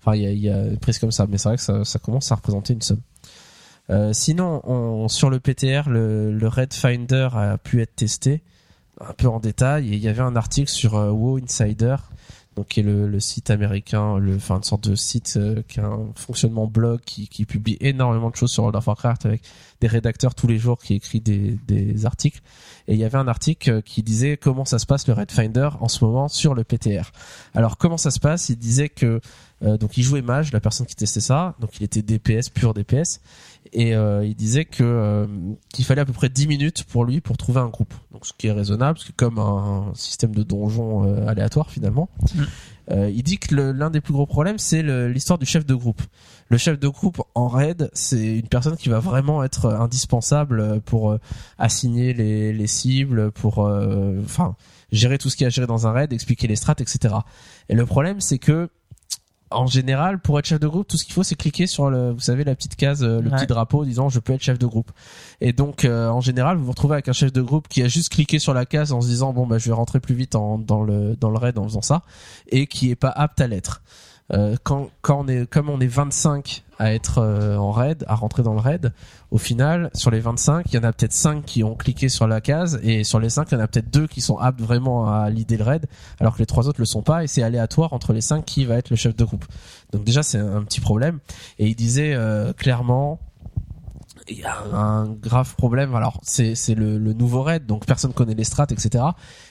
Enfin il y a des prix comme ça mais c'est vrai que ça commence à représenter une somme. Sinon, on, sur le PTR, le, Red Finder a pu être testé un peu en détail et il y avait un article sur WoW Insider, donc qui est le, site américain, le, enfin une sorte de site euh, qui a un fonctionnement blog qui, publie énormément de choses sur World of Warcraft avec des rédacteurs tous les jours qui écrivent des, des articles. Et il y avait un article euh, qui disait comment ça se passe le Red Finder en ce moment sur le PTR. Alors comment ça se passe? Il disait que euh, donc il jouait mage, la personne qui testait ça, donc il était DPS pur DPS et euh, il disait que euh, qu'il fallait à peu près 10 minutes pour lui pour trouver un groupe. Donc ce qui est raisonnable, parce que comme un système de donjon euh, aléatoire finalement.
Mm.
Il dit que l'un des plus gros problèmes c'est l'histoire du chef de groupe. Le chef de groupe en raid, c'est une personne qui va vraiment être indispensable pour assigner les, les cibles, pour enfin gérer tout ce qu'il y a à gérer dans un raid, expliquer les strats, etc. Et le problème c'est que en général, pour être chef de groupe, tout ce qu'il faut, c'est cliquer sur le, vous savez, la petite case, euh, le
Ouais.
petit drapeau disant je peux être chef de groupe. Et donc, euh, en général, vous vous retrouvez avec un chef de groupe qui a juste cliqué sur la case en se disant bon bah je vais rentrer plus vite en- dans le dans le raid en faisant ça, et qui est pas apte à l'être. Euh, quand quand on est comme on est 25 à être euh, en raid, à rentrer dans le raid, au final, sur les 25, il y en a peut-être 5 qui ont cliqué sur la case et sur les 5, il y en a peut-être deux qui sont aptes vraiment à l'idée le raid, alors que les trois autres le sont pas et c'est aléatoire entre les 5 qui va être le chef de groupe. Donc déjà c'est un petit problème et il disait euh, clairement il y a un grave problème. Alors c'est c'est le, le nouveau raid, donc personne connaît les strats, etc.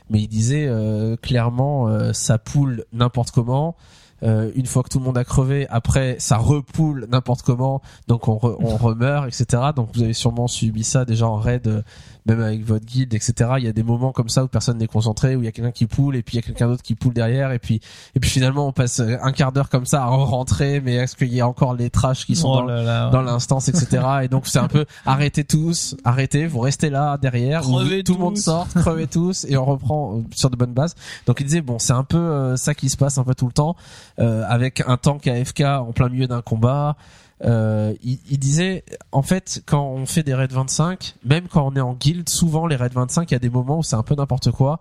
Mais il disait euh, clairement euh, ça poule n'importe comment. Euh, une fois que tout le monde a crevé, après ça repoule n'importe comment, donc on, re, on remeurt, etc. Donc vous avez sûrement subi ça déjà en raid, même avec votre guide, etc. Il y a des moments comme ça où personne n'est concentré, où il y a quelqu'un qui poule et puis il y a quelqu'un d'autre qui poule derrière, et puis et puis finalement on passe un quart d'heure comme ça à rentrer, mais est-ce qu'il y a encore les trash qui sont
Oh
dans,
là là.
dans l'instance, etc. Et donc c'est un peu arrêtez tous, arrêtez, vous restez là derrière, vous-
Crevez
tout le monde sort, crevez tous et on reprend euh, sur de bonnes bases. Donc il disait bon c'est un peu euh, ça qui se passe un peu tout le temps euh, avec un tank AFK en plein milieu d'un combat. Euh, il, il disait en fait quand on fait des raids 25 même quand on est en guild souvent les raids 25 il y a des moments où c'est un peu n'importe quoi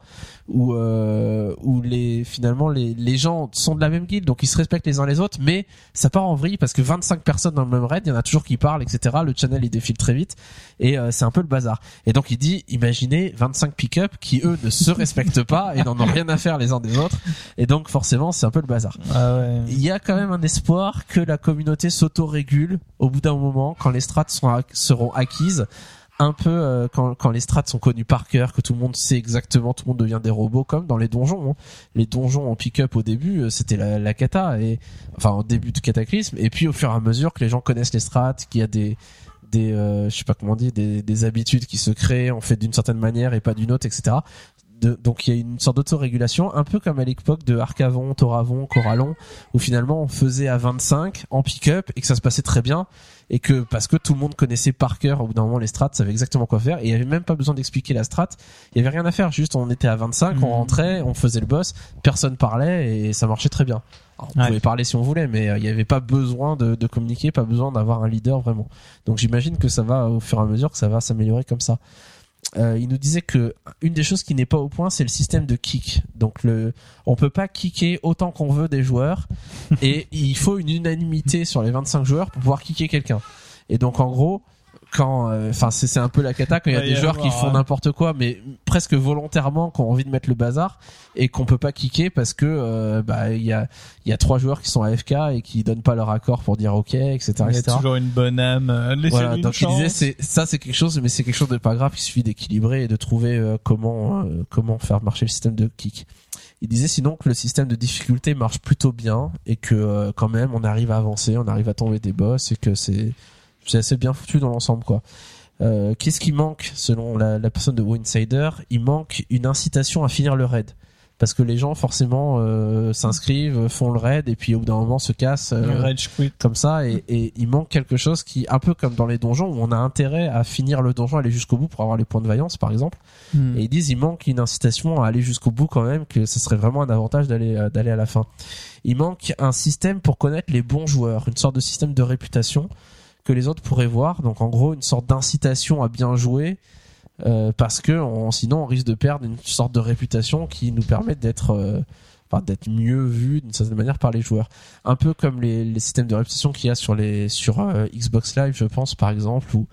où euh, où les finalement les les gens sont de la même guilde donc ils se respectent les uns les autres mais ça part en vrille parce que 25 personnes dans le même raid il y en a toujours qui parlent etc le channel il défile très vite et euh, c'est un peu le bazar. Et donc il dit imaginez 25 pick-up qui eux ne se respectent pas et n'en ont rien à faire les uns des autres. Et donc forcément c'est un peu le bazar.
Ah ouais.
il y a quand même un espoir que la communauté s'auto-régule au bout d'un moment quand les ac- seront acquises un peu euh, quand, quand les strats sont connus par cœur, que tout le monde sait exactement, tout le monde devient des robots comme dans les donjons. hein. Les donjons en pick-up au début, euh, c'était la, la cata et enfin au début de Cataclysme, et puis au fur et à mesure que les gens connaissent les strats, qu'il y a des des, euh, je sais pas comment dire, des, des habitudes qui se créent, on fait d'une certaine manière et pas d'une autre, etc. De- donc il y a une sorte d'autorégulation, un peu comme à l'époque de Arcavon, Toravon, Corallon, où finalement on faisait à 25 en pick-up et que ça se passait très bien et que parce que tout le monde connaissait par cœur au bout d'un moment les strats, savait exactement quoi faire et il y avait même pas besoin d'expliquer la strat, il y avait rien à faire, juste on était à 25, on
Mhm.
rentrait, on faisait le boss, personne parlait et ça marchait très bien. Alors, on
Ouais.
pouvait parler si on voulait, mais euh, il n'y avait pas besoin de, de communiquer, pas besoin d'avoir un leader vraiment. Donc j'imagine que ça va au fur et à mesure que ça va s'améliorer comme ça. Euh, il nous disait que une des choses qui n'est pas au point, c'est le système de kick. Donc le, on peut pas kicker autant qu'on veut des joueurs, et il faut une unanimité sur les 25 joueurs pour pouvoir kicker quelqu'un. Et donc en gros, quand, euh, enfin c'est c'est un peu la cata quand il y a
Ouais,
des
y a
joueurs qui font
ouais.
n'importe quoi, mais presque volontairement, qui ont envie de mettre le bazar et qu'on peut pas kicker parce que euh, bah il y a il y a trois joueurs qui sont AFK et qui donnent pas leur accord pour dire ok, etc.
Il y a toujours une bonne âme. euh,
Voilà,
une
donc il disait c'est ça c'est quelque chose mais c'est quelque chose de pas grave, il suffit d'équilibrer et de trouver euh, comment euh, comment faire marcher le système de kick. Il disait sinon que le système de difficulté marche plutôt bien et que euh, quand même on arrive à avancer, on arrive à tomber des boss et que c'est c'est assez bien foutu dans l'ensemble quoi. Euh, Qu'est-ce qui manque selon la, la personne de Winsider Il manque une incitation à finir le raid parce que les gens forcément euh, s'inscrivent, font le raid et puis au bout d'un moment se cassent. euh,
Rage quit.
comme ça et, et il manque quelque chose qui un peu comme dans les donjons où on a intérêt à finir le donjon aller jusqu'au bout pour avoir les points de vaillance par exemple
Hmm.
et ils disent il manque une incitation à aller jusqu'au bout quand même que ce serait vraiment un avantage d'aller euh, d'aller à la fin il manque un système pour connaître les bons joueurs une sorte de système de réputation que les autres pourraient voir donc en gros une sorte d'incitation à bien jouer euh, parce que on- sinon on risque de perdre une sorte de réputation qui nous permet d'être euh, d'être mieux vu d'une certaine manière par les joueurs un peu comme les, les systèmes de réputation qu'il y a sur les sur euh, Xbox Live je pense par exemple où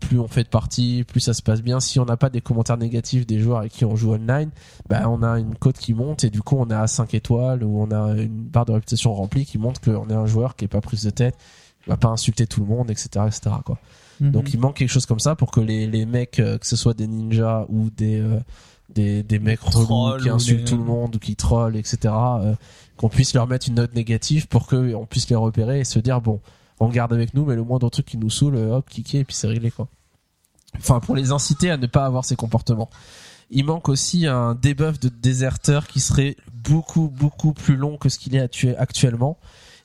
plus on fait de parties, plus ça se passe bien. Si on n'a pas des commentaires négatifs des joueurs avec qui on joue online, bah on a une cote qui monte et du coup on à 5 étoiles ou on a une barre de réputation remplie qui montre qu'on est un joueur qui est pas prise de tête, va pas insulter tout le monde, etc., etc. Quoi.
Mhm.
Donc il manque quelque chose comme ça pour que les, les mecs, euh, que ce soit des ninjas ou des euh, des, des mecs relous qui insultent
des-
tout le monde ou qui trollent, etc. euh, qu'on puisse leur mettre une note négative pour que on puisse les repérer et se dire bon, on garde avec nous, mais le moindre truc qui nous saoule, euh, hop, kicker et puis c'est réglé quoi. Enfin pour les inciter à ne pas avoir ces comportements. Il manque aussi un debuff de déserteur qui serait beaucoup beaucoup plus long que ce qu'il est actu- actuellement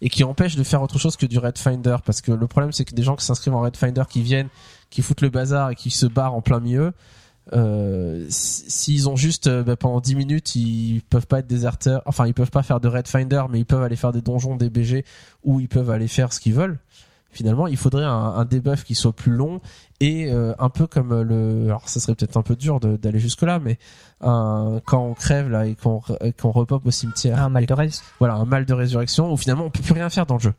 et qui empêche de faire autre chose que du Red Finder. Parce que le problème c'est que des gens qui s'inscrivent en Red Finder qui viennent qui foutent le bazar et qui se barrent en plein milieu euh, s'ils ont juste euh, bah, pendant 10 minutes ils peuvent pas être déserteurs. Enfin ils peuvent pas faire de Red Finder mais ils peuvent aller faire des donjons des BG ou ils peuvent aller faire ce qu'ils veulent finalement il faudrait un, un debuff qui soit plus long et euh, un peu comme le alors ça serait peut-être un peu dur d'aller jusque là mais un, quand on crève là et qu'on qu'on repop au cimetière.
Un mal de reste.
voilà un mal de résurrection où finalement on peut plus rien faire dans le jeu.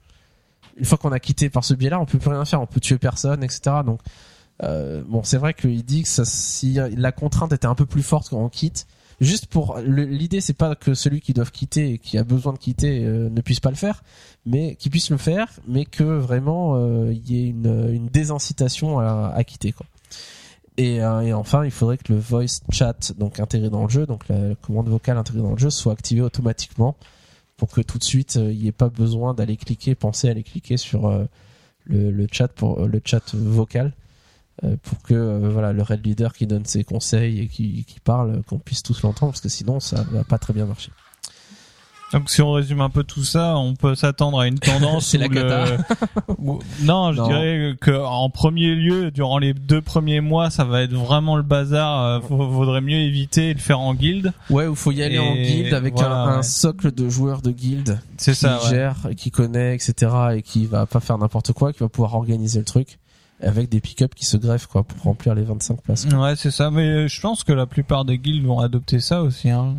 Une fois qu'on a quitté par ce biais-là on peut plus rien faire on peut tuer personne etc donc euh, bon c'est vrai qu'il dit que ça, si la contrainte était un peu plus forte quand on quitte juste pour l'idée c'est pas que celui qui doit quitter et qui a besoin de quitter euh, ne puisse pas le faire mais qu'il puisse le faire mais que vraiment euh, il y ait une, désincitation à, quitter quoi. Et, euh, et enfin, il faudrait que le voice chat donc intégré dans le jeu, donc la commande vocale intégrée dans le jeu, soit activée automatiquement pour que tout de suite il n'y ait pas besoin d'aller cliquer, penser à aller cliquer sur le, chat pour le chat vocal pour que euh, voilà le red leader qui donne ses conseils et qui, qui parle, euh, qu'on puisse tous l'entendre parce que sinon ça va pas très bien marcher.
Donc si on résume un peu tout ça, on peut s'attendre à une tendance
la
le- où- non, je
Non.
dirais que en premier lieu, durant les deux premiers mois, ça va être vraiment le bazar. euh, Vaudrait mieux éviter de le faire en guilde.
Ouais, il faut y aller en
Et
guilde avec
voilà,
un, socle de joueurs de guilde
C'est
qui
ça.
gère, et qui connaît, etc. et qui va pas faire n'importe quoi, qui va pouvoir organiser le truc avec des pick-up qui se greffent quoi pour remplir les 25 places.
Ouais, c'est ça. Mais je pense que la plupart des guildes vont adopter ça aussi. Hein.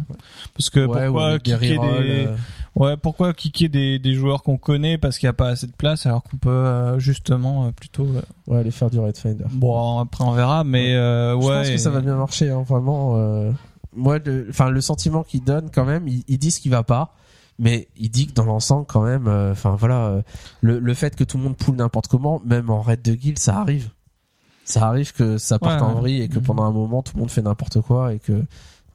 Parce que
Ouais,
pourquoi kicker des
euh,
ouais pourquoi kicker des, des joueurs qu'on connaît parce qu'il n'y a pas assez de place alors qu'on peut euh, justement euh, plutôt
ouais, aller faire du Red Finder.
bon après on verra mais ouais
Je pense que
et-
ça va bien marcher, hein, vraiment. moi, le, enfin, le sentiment qu'il donne quand même, il, il dit ce qui va pas, mais il dit que dans l'ensemble, quand même, euh, enfin voilà, euh, le, le fait que tout le monde poule n'importe comment, même en raid de guild, ça arrive. Ça arrive que ça parte
Ouais,
en vrille et que
Mhm.
pendant un moment, tout le monde fait n'importe quoi et que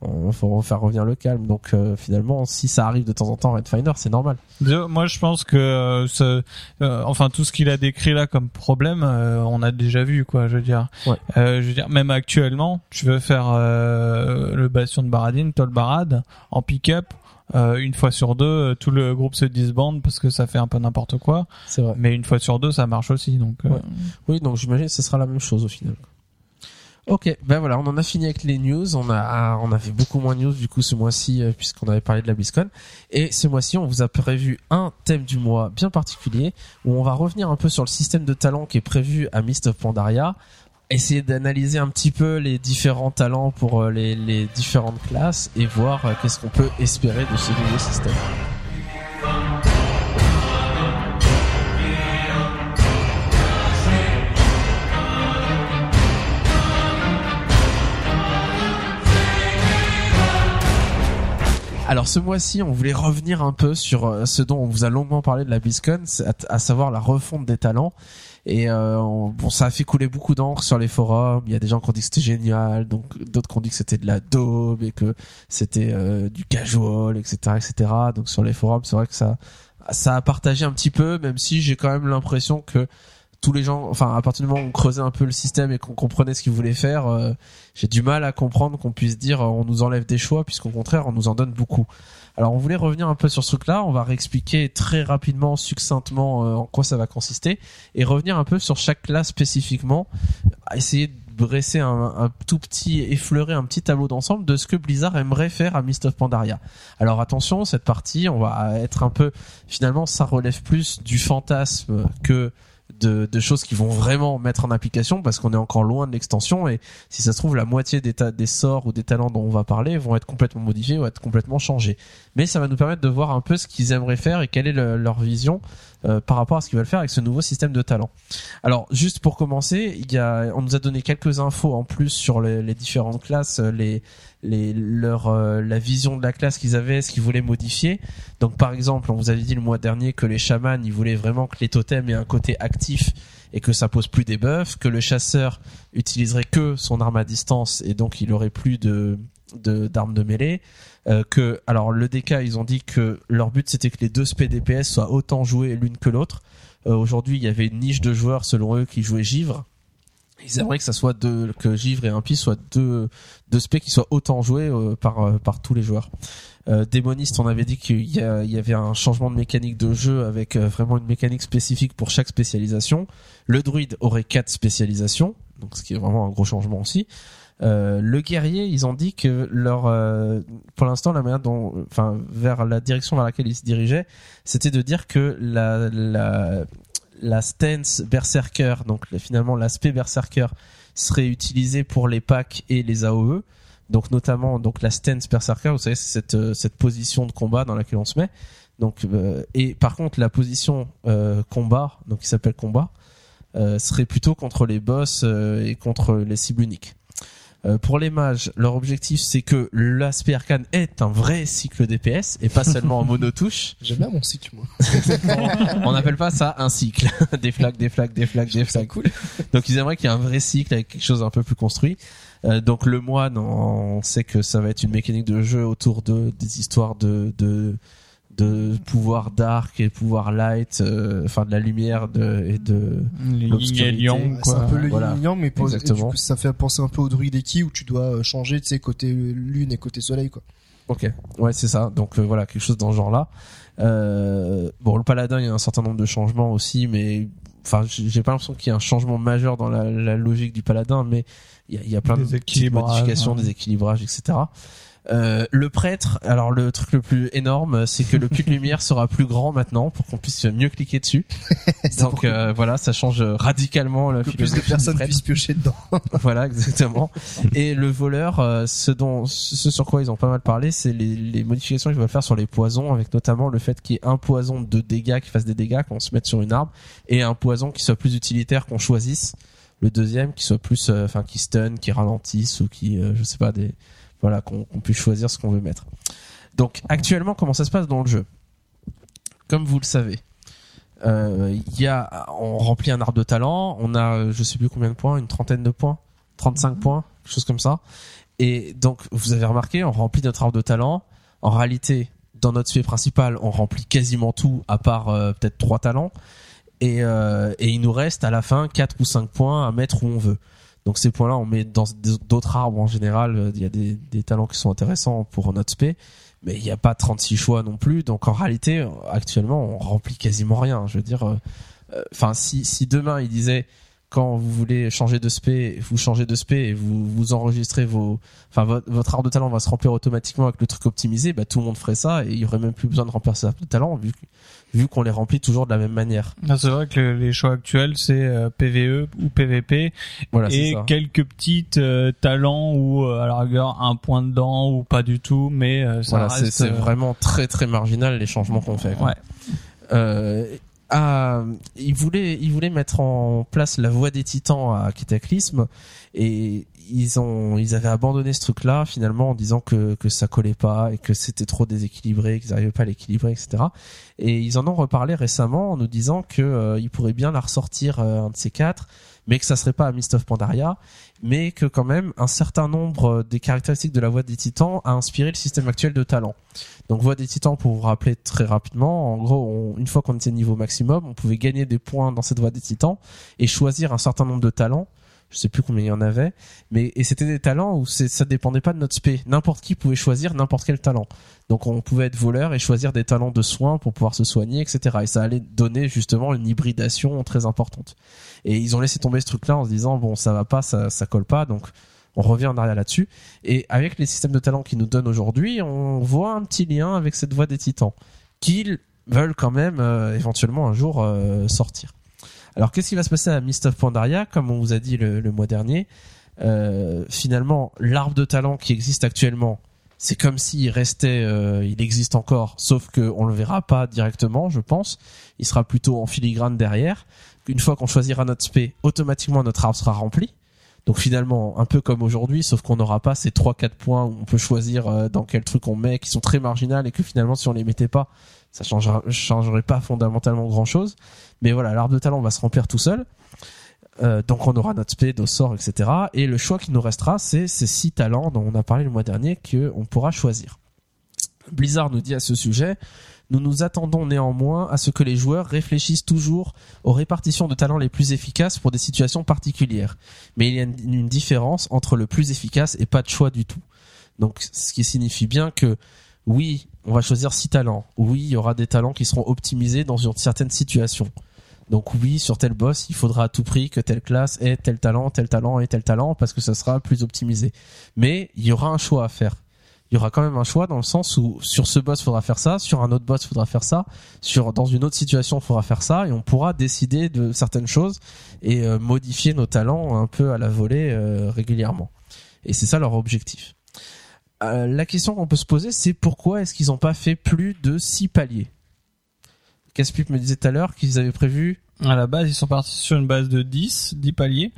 On faut faire revenir le calme. Donc euh, finalement, si ça arrive de temps en temps, Red Finder, c'est normal.
Moi, je pense que, euh, ce- euh, enfin, tout ce qu'il a décrit là comme problème, euh, on a déjà vu, quoi. Je veux dire,
Ouais.
Euh, je veux dire, même actuellement, tu veux faire euh, le bastion de Baradine, Tol Barad, en pick-up. Euh, une fois sur deux, euh, tout le groupe se disbande parce que ça fait un peu n'importe quoi.
C'est vrai.
Mais une fois sur deux, ça marche aussi. Donc, euh,
Ouais. Oui, donc j'imagine que ce sera la même chose au final. Ok, ben voilà, on en a fini avec les news. On a, on avait beaucoup moins de news du coup ce mois-ci puisqu'on avait parlé de la BlizzCon. Et ce mois-ci, on vous a prévu un thème du mois bien particulier où on va revenir un peu sur le système de talent qui est prévu à Mist of Pandaria. Essayer d'analyser un petit peu les différents talents pour euh, les, différentes classes et voir euh, qu'est-ce qu'on peut espérer de ce nouveau système. Alors ce mois-ci, on voulait revenir un peu sur euh, ce dont on vous a longuement parlé de la BlizzCon, à savoir la refonte des talents. Et euh, on- bon, ça a fait couler beaucoup d'encre sur les forums. Il y a des gens qui ont dit que c'était génial, donc d'autres qui ont dit que c'était de la daube et que c'était euh, du casual, etc., etc. Donc sur les forums, c'est vrai que ça, ça a partagé un petit peu, même si j'ai quand même l'impression que tous les gens, enfin à partir du moment où on creusait un peu le système et qu'on comprenait ce qu'ils voulaient faire, euh, j'ai du mal à comprendre qu'on puisse dire on nous enlève des choix, puisqu'au contraire on nous en donne beaucoup. Alors on voulait revenir un peu sur ce truc-là, on va réexpliquer très rapidement, succinctement euh, en quoi ça va consister, et revenir un peu sur chaque classe spécifiquement, essayer de dresser un, un tout petit, effleurer un petit tableau d'ensemble de ce que Blizzard aimerait faire à Mist of Pandaria. Alors attention, cette partie, on va être un peu, finalement ça relève plus du fantasme que de, de choses qui vont vraiment mettre en application parce qu'on est encore loin de l'extension et si ça se trouve la moitié des, des sorts ou des talents dont on va parler vont être complètement modifiés ou être complètement changés. Mais ça va nous permettre de voir un peu ce qu'ils aimeraient faire et quelle est le- leur vision euh, par rapport à ce qu'ils veulent faire avec ce nouveau système de talent alors juste pour commencer il y a on nous a donné quelques infos en plus sur les, les différentes classes euh, les les leur euh, la vision de la classe qu'ils avaient ce qu'ils voulaient modifier donc par exemple on vous avait dit le mois dernier que les chamans ils voulaient vraiment que les totems aient un côté actif et que ça pose plus des buffs, que le chasseur utiliserait que son arme à distance et donc il aurait plus de d'armes de, mêlée. Euh, que alors le DK ils ont dit que leur but c'était que les deux SP DPS soient autant joués l'une que l'autre. Euh, Aujourd'hui il y avait une niche de joueurs selon eux qui jouaient Givre. Ils aimeraient que ça soit deux, que Givre et Impie soient deux deux SP qui soient autant joués euh, par euh, par tous les joueurs. Euh, Démoniste, on avait dit qu'il y, y avait un changement de mécanique de jeu avec euh, vraiment une mécanique spécifique pour chaque spécialisation. Le druide aurait quatre spécialisations, donc ce qui est vraiment un gros changement aussi. Euh, le guerrier, ils ont dit que leur, euh, pour l'instant, la manière dont, enfin, vers la direction vers laquelle ils se dirigeaient, c'était de dire que la, la, la stance berserker, donc le- finalement l'aspect berserker, serait utilisé pour les packs et les AOE. Donc notamment donc la stance berserker, vous savez, c'est cette euh, position de combat dans laquelle on se met. Donc euh, et par contre la position euh, combat, donc qui s'appelle combat, serait plutôt contre les boss et contre les cibles uniques. Euh, pour les mages, leur objectif c'est que l'aspect arcane est un vrai cycle DPS et pas seulement en monotouche.
J'aime bien mon cycle, moi.
On n'appelle pas ça un cycle. des flaques, des flaques, des flaques, des flaques.
cool.
Donc ils aimeraient qu'il y ait un vrai cycle avec quelque chose d'un peu plus construit. Euh, donc le moine, on sait que ça va être une mécanique de jeu autour de des histoires de de de pouvoir dark et pouvoir light, euh, enfin de la lumière de, et de L'obscurité.
C'est un peu le
Voilà.
yin yang, mais pour,
Exactement.
du coup, ça fait penser un peu au druide Eki où tu dois euh, changer, tu sais, côté lune et côté soleil, quoi.
Ok, ouais, c'est ça. Donc euh, voilà, quelque chose dans ce genre-là. Euh, bon, le paladin, il y a un certain nombre de changements aussi, mais enfin, j'ai pas l'impression qu'il y ait un changement majeur dans la, la logique du paladin, mais il y a, il y a plein de petites modifications,
ouais.
des équilibrages, etc. Euh, le prêtre, alors le truc le plus énorme, c'est que le puits de lumière sera plus grand maintenant pour qu'on puisse mieux cliquer dessus. Donc euh, voilà, ça change radicalement la
Que plus de personnes puissent piocher dedans.
Voilà, exactement. Et le voleur, euh, ce dont, ce sur quoi ils ont pas mal parlé, c'est les, les modifications qu'ils veulent faire sur les poisons, avec notamment le fait qu'il y ait un poison de dégâts qui fasse des dégâts, qu'on se mette sur une arme, et un poison qui soit plus utilitaire qu'on choisisse. Le deuxième qui soit plus, euh, enfin, qui stun, qui ralentisse ou qui, euh, je sais pas, des, voilà, qu'on puisse choisir ce qu'on veut mettre. Donc, actuellement, comment ça se passe dans le jeu? Comme vous le savez, euh, il y a, on remplit un arbre de talent, on a, euh, je sais plus combien de points, une trentaine de points, 35 points, quelque chose comme ça. Et donc, vous avez remarqué, on remplit notre arbre de talent. En réalité, dans notre spé principal, on remplit quasiment tout, à part euh, peut-être trois talents. Et, euh, et il nous reste à la fin quatre ou cinq points à mettre où on veut. Donc ces points-là, on met dans d'autres arbres en général. euh, Il y a des, talents qui sont intéressants pour notre spé, mais il n'y a pas 36 choix non plus. Donc en réalité, euh, actuellement, on remplit quasiment rien. Je veux dire, euh, enfin, si, si demain il disait quand vous voulez changer de spé, vous changez de spé et vous vous enregistrez vos, enfin votre, votre arbre de talent va se remplir automatiquement avec le truc optimisé, bah tout le monde ferait ça et il y aurait même plus besoin de remplir ses arbres de talent vu vu qu'on les remplit toujours de la même manière.
Ah, C'est vrai que le- les choix actuels c'est euh, PVE ou PVP
Voilà,
et
ça.
quelques petites euh, talents ou euh, à la rigueur un point dedans ou pas du tout, mais euh, ça
Voilà, c'est
reste.
c'est
euh,
vraiment très très marginal les changements qu'on fait. quoi.
Ouais.
Euh, à- ils voulaient ils voulaient mettre en place la voie des titans à Cataclysme et ils ont ils avaient abandonné ce truc là finalement en disant que que ça collait pas et que c'était trop déséquilibré qu'ils n'arrivaient pas à l'équilibrer etc et ils en ont reparlé récemment en nous disant que euh, ils pourraient bien la ressortir euh, un de ces quatre mais que ça serait pas à Mist of Pandaria mais que quand même un certain nombre euh, des caractéristiques de la voie des titans a inspiré le système actuel de talent donc voie des titans pour vous rappeler très rapidement, en gros, une fois qu'on était niveau maximum, on pouvait gagner des points dans cette voie des titans et choisir un certain nombre de talents. Je sais plus combien il y en avait, mais et c'était des talents où ça dépendait pas de notre spé. N'importe qui pouvait choisir n'importe quel talent. Donc on pouvait être voleur et choisir des talents de soins pour pouvoir se soigner, etc. Et ça allait donner justement une hybridation très importante. Et ils ont laissé tomber ce truc-là en se disant bon ça va pas, ça ça colle pas, donc on revient en arrière là-dessus. Et avec les systèmes de talents qu'ils nous donnent aujourd'hui, on voit un petit lien avec cette voie des titans qu'ils veulent quand même euh, éventuellement un jour euh, sortir. Alors qu'est-ce qui va se passer à Mist of Pandaria Comme on vous a dit le, le mois dernier, euh, finalement l'arbre de talent qui existe actuellement, c'est comme s'il restait, euh, il existe encore, sauf que on le verra pas directement, je pense. Il sera plutôt en filigrane derrière. Une fois qu'on choisira notre spé, automatiquement notre arbre sera rempli. Donc finalement, un peu comme aujourd'hui, sauf qu'on n'aura pas ces 3-4 points où on peut choisir euh, dans quel truc on met, qui sont très marginales et que finalement, si on les mettait pas, ça changera, changerait pas fondamentalement grand chose. Mais voilà, l'arbre de talent va se remplir tout seul. Euh, donc on aura notre spé, nos sorts, etc. Et le choix qui nous restera, c'est ces six talents dont on a parlé le mois dernier qu'on pourra choisir. Blizzard nous dit à ce sujet, nous nous attendons néanmoins à ce que les joueurs réfléchissent toujours aux répartitions de talents les plus efficaces pour des situations particulières. Mais il y a une, différence entre le plus efficace et pas de choix du tout. Donc, ce qui signifie bien que oui, on va choisir six talents. Oui, il y aura des talents qui seront optimisés dans une certaine situation. Donc oui, sur tel boss, il faudra à tout prix que telle classe ait tel talent, tel talent et tel talent parce que ça sera plus optimisé. Mais il y aura un choix à faire. Il y aura quand même un choix dans le sens où sur ce boss, faudra faire ça, sur un autre boss, faudra faire ça, sur dans une autre situation, faudra faire ça, et on pourra décider de certaines choses et euh, modifier nos talents un peu à la volée euh, régulièrement. Et c'est ça leur objectif. Euh, la question qu'on peut se poser, c'est pourquoi est-ce qu'ils n'ont pas fait plus de six paliers? Caspip me disait tout à l'heure qu'ils avaient prévu
À la base, ils sont partis sur une base de 10, 10 paliers.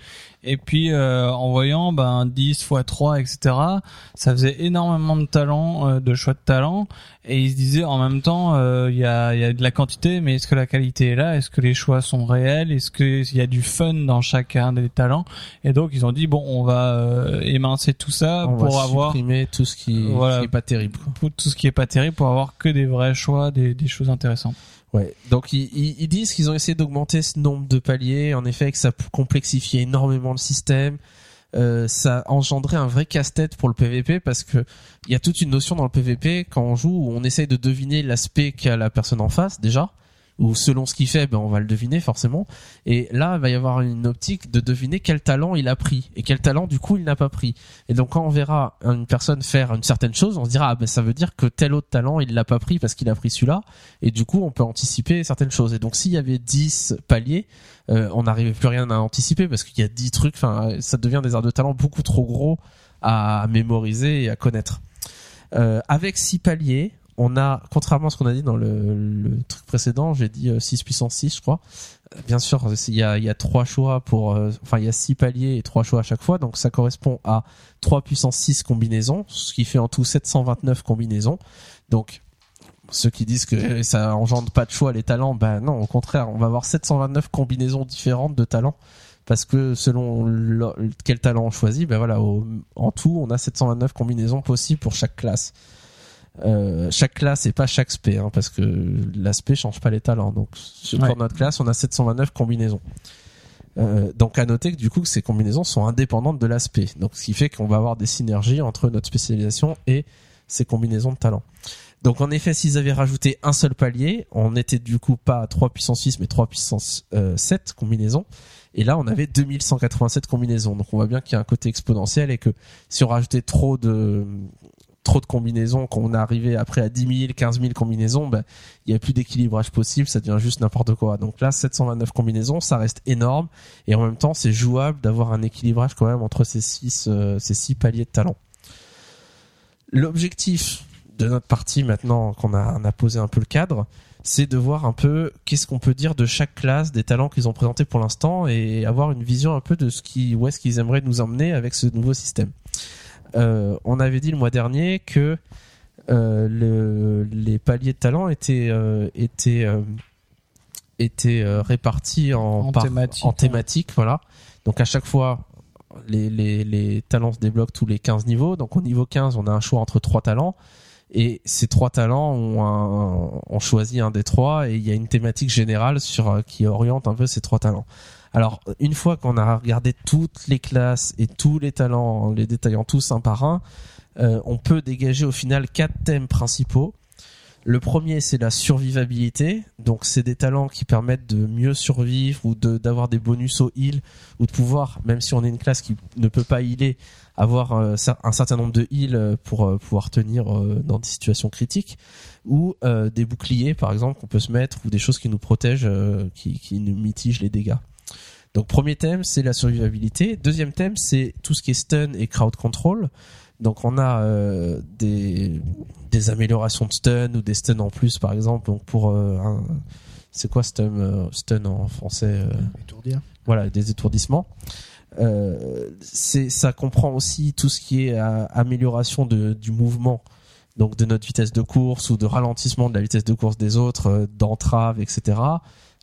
Et puis, euh, en voyant ben, 10 x 3, etc., ça faisait énormément de talents, euh, de choix de talents. Et ils se disaient en même temps, euh, il y, a, il y a de la quantité, mais est-ce que la qualité est là? Est-ce que les choix sont réels? Est-ce qu'il y a du fun dans chacun des talents? Et donc, ils ont dit, bon, on va euh, émincer tout ça
on
pour
va
avoir
supprimer tout ce qui,
Voilà.
qui est pas terrible.
tout ce qui est pas terrible, pour avoir que des vrais choix, des, des choses intéressantes.
Ouais. Donc ils, ils, disent qu'ils ont essayé d'augmenter ce nombre de paliers, en effet que ça complexifiait énormément le système. Euh, ça engendrait un vrai casse-tête pour le PVP parce que il y a toute une notion dans le PVP quand on joue où on essaye de deviner l'aspect qu'a la personne en face déjà ou selon ce qu'il fait ben on va le deviner forcément. Et là il va y avoir une optique de deviner quel talent il a pris et quel talent du coup il n'a pas pris. Et donc quand on verra une personne faire une certaine chose on se dira ah ben ça veut dire que tel autre talent il l'a pas pris parce qu'il a pris celui-là. Et du coup on peut anticiper certaines choses. Et donc s'il y avait 10 paliers euh, on n'arrivait plus rien à anticiper parce qu'il y a 10 trucs. Ça devient des arts de talent beaucoup trop gros à mémoriser et à connaître. Euh, avec 6 paliers on a contrairement à ce qu'on a dit dans le, truc précédent j'ai dit euh, 6 puissance 6 je crois. Euh, bien sûr il y a trois choix pour euh, il y a 6 paliers et trois choix à chaque fois. Donc ça correspond à 3 puissance 6 combinaisons ce qui fait en tout 729 combinaisons. Donc ceux qui disent que ça engendre pas de choix les talents, ben non, au contraire, on va avoir 729 combinaisons différentes de talents. Parce que selon quel talent on choisit, ben voilà, en tout, on a 729 combinaisons possibles pour chaque classe. Euh, chaque classe et pas chaque spé, hein, parce que l'aspect change pas les talents. Donc sur
Ouais.
notre classe, on a 729 combinaisons. Euh, donc à noter que du coup que ces combinaisons sont indépendantes de l'aspect. Donc ce qui fait qu'on va avoir des synergies entre notre spécialisation et ces combinaisons de talents. Donc en effet, s'ils avaient rajouté un seul palier, on était du coup pas à 3 puissance 6 mais 3 puissance euh, 7 combinaisons. Et là, on avait 2187 combinaisons. Donc on voit bien qu'il y a un côté exponentiel et que si on rajoutait trop de trop de combinaisons, qu'on arrivait après à 10 000, 15 000 combinaisons, ben, il n'y a plus d'équilibrage possible, ça devient juste n'importe quoi. Donc là, 729 combinaisons, ça reste énorme et en même temps, c'est jouable d'avoir un équilibrage quand même entre ces six, euh, ces six paliers de talent. L'objectif de notre partie maintenant qu'on a, a posé un peu le cadre, c'est de voir un peu qu'est-ce qu'on peut dire de chaque classe, des talents qu'ils ont présentés pour l'instant et avoir une vision un peu de ce qui, où est-ce qu'ils aimeraient nous emmener avec ce nouveau système. Euh, on avait dit le mois dernier que euh, le, les paliers de talent étaient euh, étaient euh, étaient euh, répartis en,
En
par-
thématique,
en
ouais.
thématique, voilà. Donc à chaque fois, les, les, les talents se débloquent tous les 15 niveaux. Donc au niveau 15, on a un choix entre trois talents. Et ces trois talents ont, un, ont choisi un des trois et il y a une thématique générale sur qui oriente un peu ces trois talents. Alors une fois qu'on a regardé toutes les classes et tous les talents, en les détaillant tous un par un, euh, on peut dégager au final quatre thèmes principaux. Le premier, c'est la survivabilité. Donc, c'est des talents qui permettent de mieux survivre ou d'avoir des bonus au heal ou de pouvoir, même si on est une classe qui ne peut pas healer, avoir euh, un certain nombre de heals euh, pour pouvoir tenir dans des situations critiques ou des boucliers, par exemple, qu'on peut se mettre ou des choses qui nous protègent, qui nous mitigent les dégâts. Donc, premier thème, c'est la survivabilité. Deuxième thème, c'est tout ce qui est stun et crowd control. Donc on a euh, des, des améliorations de stun ou des stuns en plus par exemple. Donc pour euh, un- c'est quoi stun euh, stun en français euh,
Étourdir.
Voilà des étourdissements. Euh, c'est ça comprend aussi tout ce qui est euh, amélioration de, du mouvement. Donc de notre vitesse de course ou de ralentissement de la vitesse de course des autres, d'entrave, etc.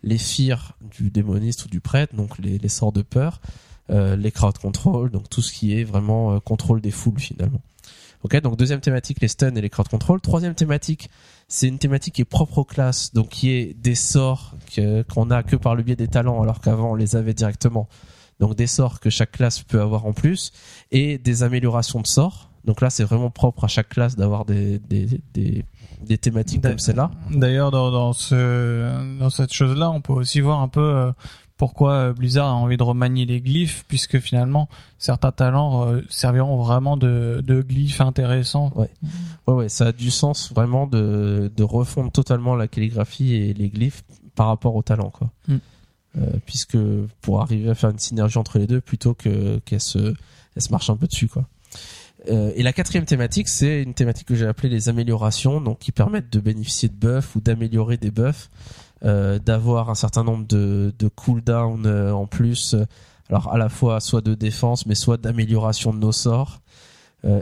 Les fears du démoniste ou du prêtre, donc les, les sorts de peur euh, les crowd control, donc tout ce qui est vraiment euh, contrôle des foules finalement. Ok, donc deuxième thématique, les stuns et les crowd control. Troisième thématique, c'est une thématique qui est propre aux classes, donc qui est des sorts qu'on a que par le biais des talents, alors qu'avant on les avait directement. Donc des sorts que chaque classe peut avoir en plus et des améliorations de sorts. Donc là, c'est vraiment propre à chaque classe d'avoir des, des, des thématiques comme celle-là.
D'ailleurs, dans, dans ce dans cette chose-là, on peut aussi voir un peu euh, pourquoi euh, Blizzard a envie de remanier les glyphes, puisque finalement certains talents euh, serviront vraiment de, de glyphes intéressants.
Ouais, ouais, ça a du sens vraiment de, de refondre totalement la calligraphie et les glyphes par rapport au talent, quoi.
Mm.
Euh, puisque pour arriver à faire une synergie entre les deux, plutôt que qu'elles se, elles se marchent un peu dessus, quoi. Euh, et la quatrième thématique, c'est une thématique que j'ai appelée les améliorations, donc qui permettent de bénéficier de buffs ou d'améliorer des buffs, euh, d'avoir un certain nombre de, de cooldown euh, en plus, alors à la fois soit de défense, mais soit d'amélioration de nos sorts.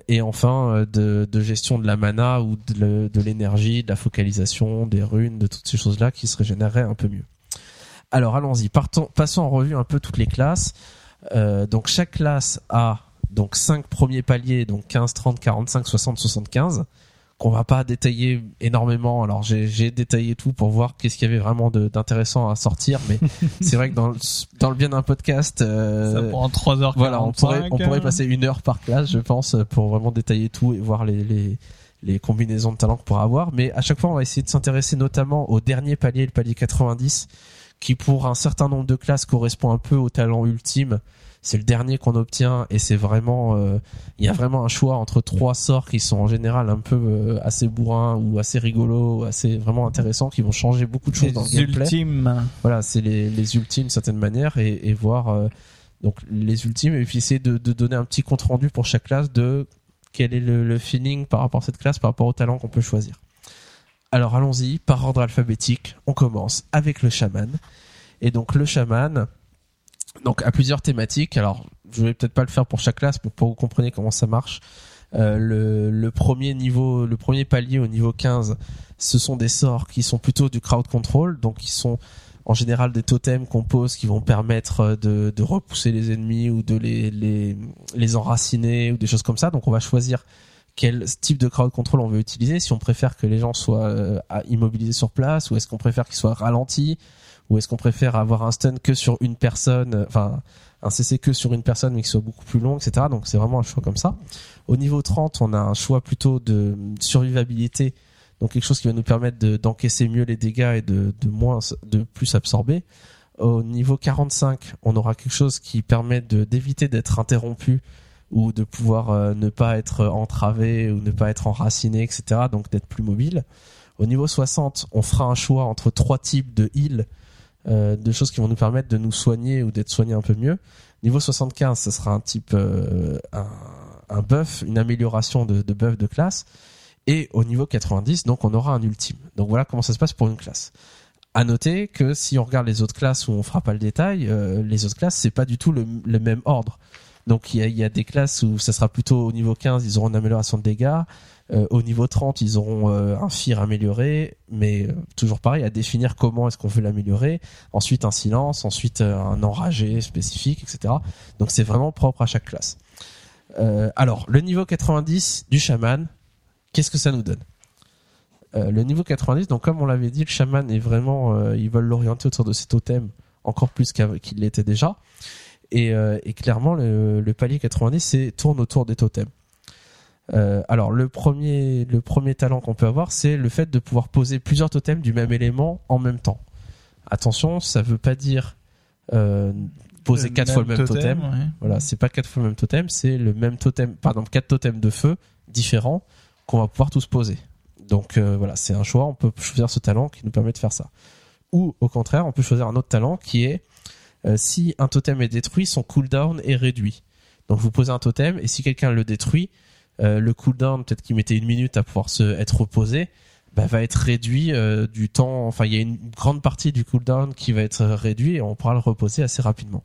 Et enfin de, gestion de la mana ou de, le- de l'énergie, de la focalisation, des runes, de toutes ces choses-là qui se régénéreraient un peu mieux. Alors allons-y, passons en revue un peu toutes les classes. Donc chaque classe a donc cinq premiers paliers, donc 15, 30, 45, 60, 75, qu'on va pas détailler énormément. Alors j'ai détaillé tout pour voir qu'est-ce qu'il y avait vraiment d'intéressant à sortir, mais c'est vrai que dans le, dans le bien d'un podcast, euh,
Ça prend 3h45.
voilà, on pourrait, on pourrait passer une heure par classe, je pense, pour vraiment détailler tout et voir les, les, les combinaisons de talents qu'on pourra avoir. Mais à chaque fois, on va essayer de s'intéresser notamment au dernier palier, le palier 90, qui pour un certain nombre de classes correspond un peu au talent ultime. C'est le dernier qu'on obtient et c'est vraiment, euh, il y a vraiment un choix entre trois sorts qui sont en général un peu euh, assez bourrins ou assez rigolos, assez vraiment intéressants, qui vont changer beaucoup de choses dans le gameplay
ultimes.
voilà, c'est les, les ultimes d'une certaine manière et, et voir euh, donc les ultimes et puis essayer de, de donner un petit compte rendu pour chaque classe de quel est le, le feeling par rapport à cette classe, par rapport au talent qu'on peut choisir. Alors allons-y, par ordre alphabétique, on commence avec le chaman. Et donc le chaman, donc à plusieurs thématiques. Alors je vais peut-être pas le faire pour chaque classe, pour que vous compreniez comment ça marche. Euh, le, premier niveau, le premier palier au niveau 15, ce sont des sorts qui sont plutôt du crowd control, donc qui sont en général des totems qu'on pose qui vont permettre euh, de, repousser les ennemis ou de les, enraciner ou des choses comme ça. Donc on va choisir quel type de crowd control on veut utiliser, si on préfère que les gens soient euh, immobilisés sur place ou est-ce qu'on préfère qu'ils soient ralentis ou est-ce qu'on préfère avoir un stun que sur une personne, euh, enfin un CC que sur une personne mais qui soit beaucoup plus long, etc. Donc c'est vraiment un choix comme ça. Au niveau 30, on a un choix plutôt de survivabilité, donc quelque chose qui va nous permettre de- d'encaisser mieux les dégâts et de, moins, de plus absorber. Au niveau 45, on aura quelque chose qui permet d'éviter d'être interrompu ou de pouvoir euh, ne pas être entravé ou ne pas être enraciné, etc. Donc d'être plus mobile. Au niveau 60, on fera un choix entre trois types de heal, euh, de choses qui vont nous permettre de nous soigner ou d'être soigné un peu mieux. Niveau 75, ce sera un type euh, un, buff, une amélioration de, buff de classe. Et au niveau 90, donc on aura un ultime. Donc voilà comment ça se passe pour une classe. À noter que si on regarde les autres classes où on fera pas le détail, euh, les autres classes c'est pas du tout le, même ordre. Donc il y y a des classes où ça sera plutôt au niveau 15, ils auront une amélioration de dégâts. Euh, au niveau 30, ils auront euh, un fear amélioré, mais euh, toujours pareil à définir comment est-ce qu'on veut l'améliorer. Ensuite un silence, ensuite un enragé spécifique, etc. Donc c'est vraiment propre à chaque classe. Alors le niveau 90 du chaman, qu'est-ce que ça nous donne? Le niveau 90, donc comme on l'avait dit, le chaman est vraiment, ils veulent l'orienter autour de ses totems encore plus qu'il l'était déjà. Et, et clairement, le, le palier 90, c'est tourne autour des totems. Euh, alors le premier, le premier talent qu'on peut avoir, c'est le fait de pouvoir poser plusieurs totems du même élément en même temps. Attention, ça veut pas dire euh, poser quatre fois le même totem.
ouais.
Voilà, c'est pas quatre fois le même totem, c'est le même totem, par exemple quatre totems de feu différents qu'on va pouvoir tous poser. Donc euh, voilà, c'est un choix. On peut choisir ce talent qui nous permet de faire ça. Ou au contraire, on peut choisir un autre talent qui est euh, si un totem est détruit, son cooldown est réduit. Donc vous posez un totem et si quelqu'un le détruit, euh, le cooldown, peut-être qu'il mettait une minute à pouvoir se être reposé, bah, va être réduit euh, du temps. Enfin, il y a une grande partie du cooldown qui va être réduit et on pourra le reposer assez rapidement.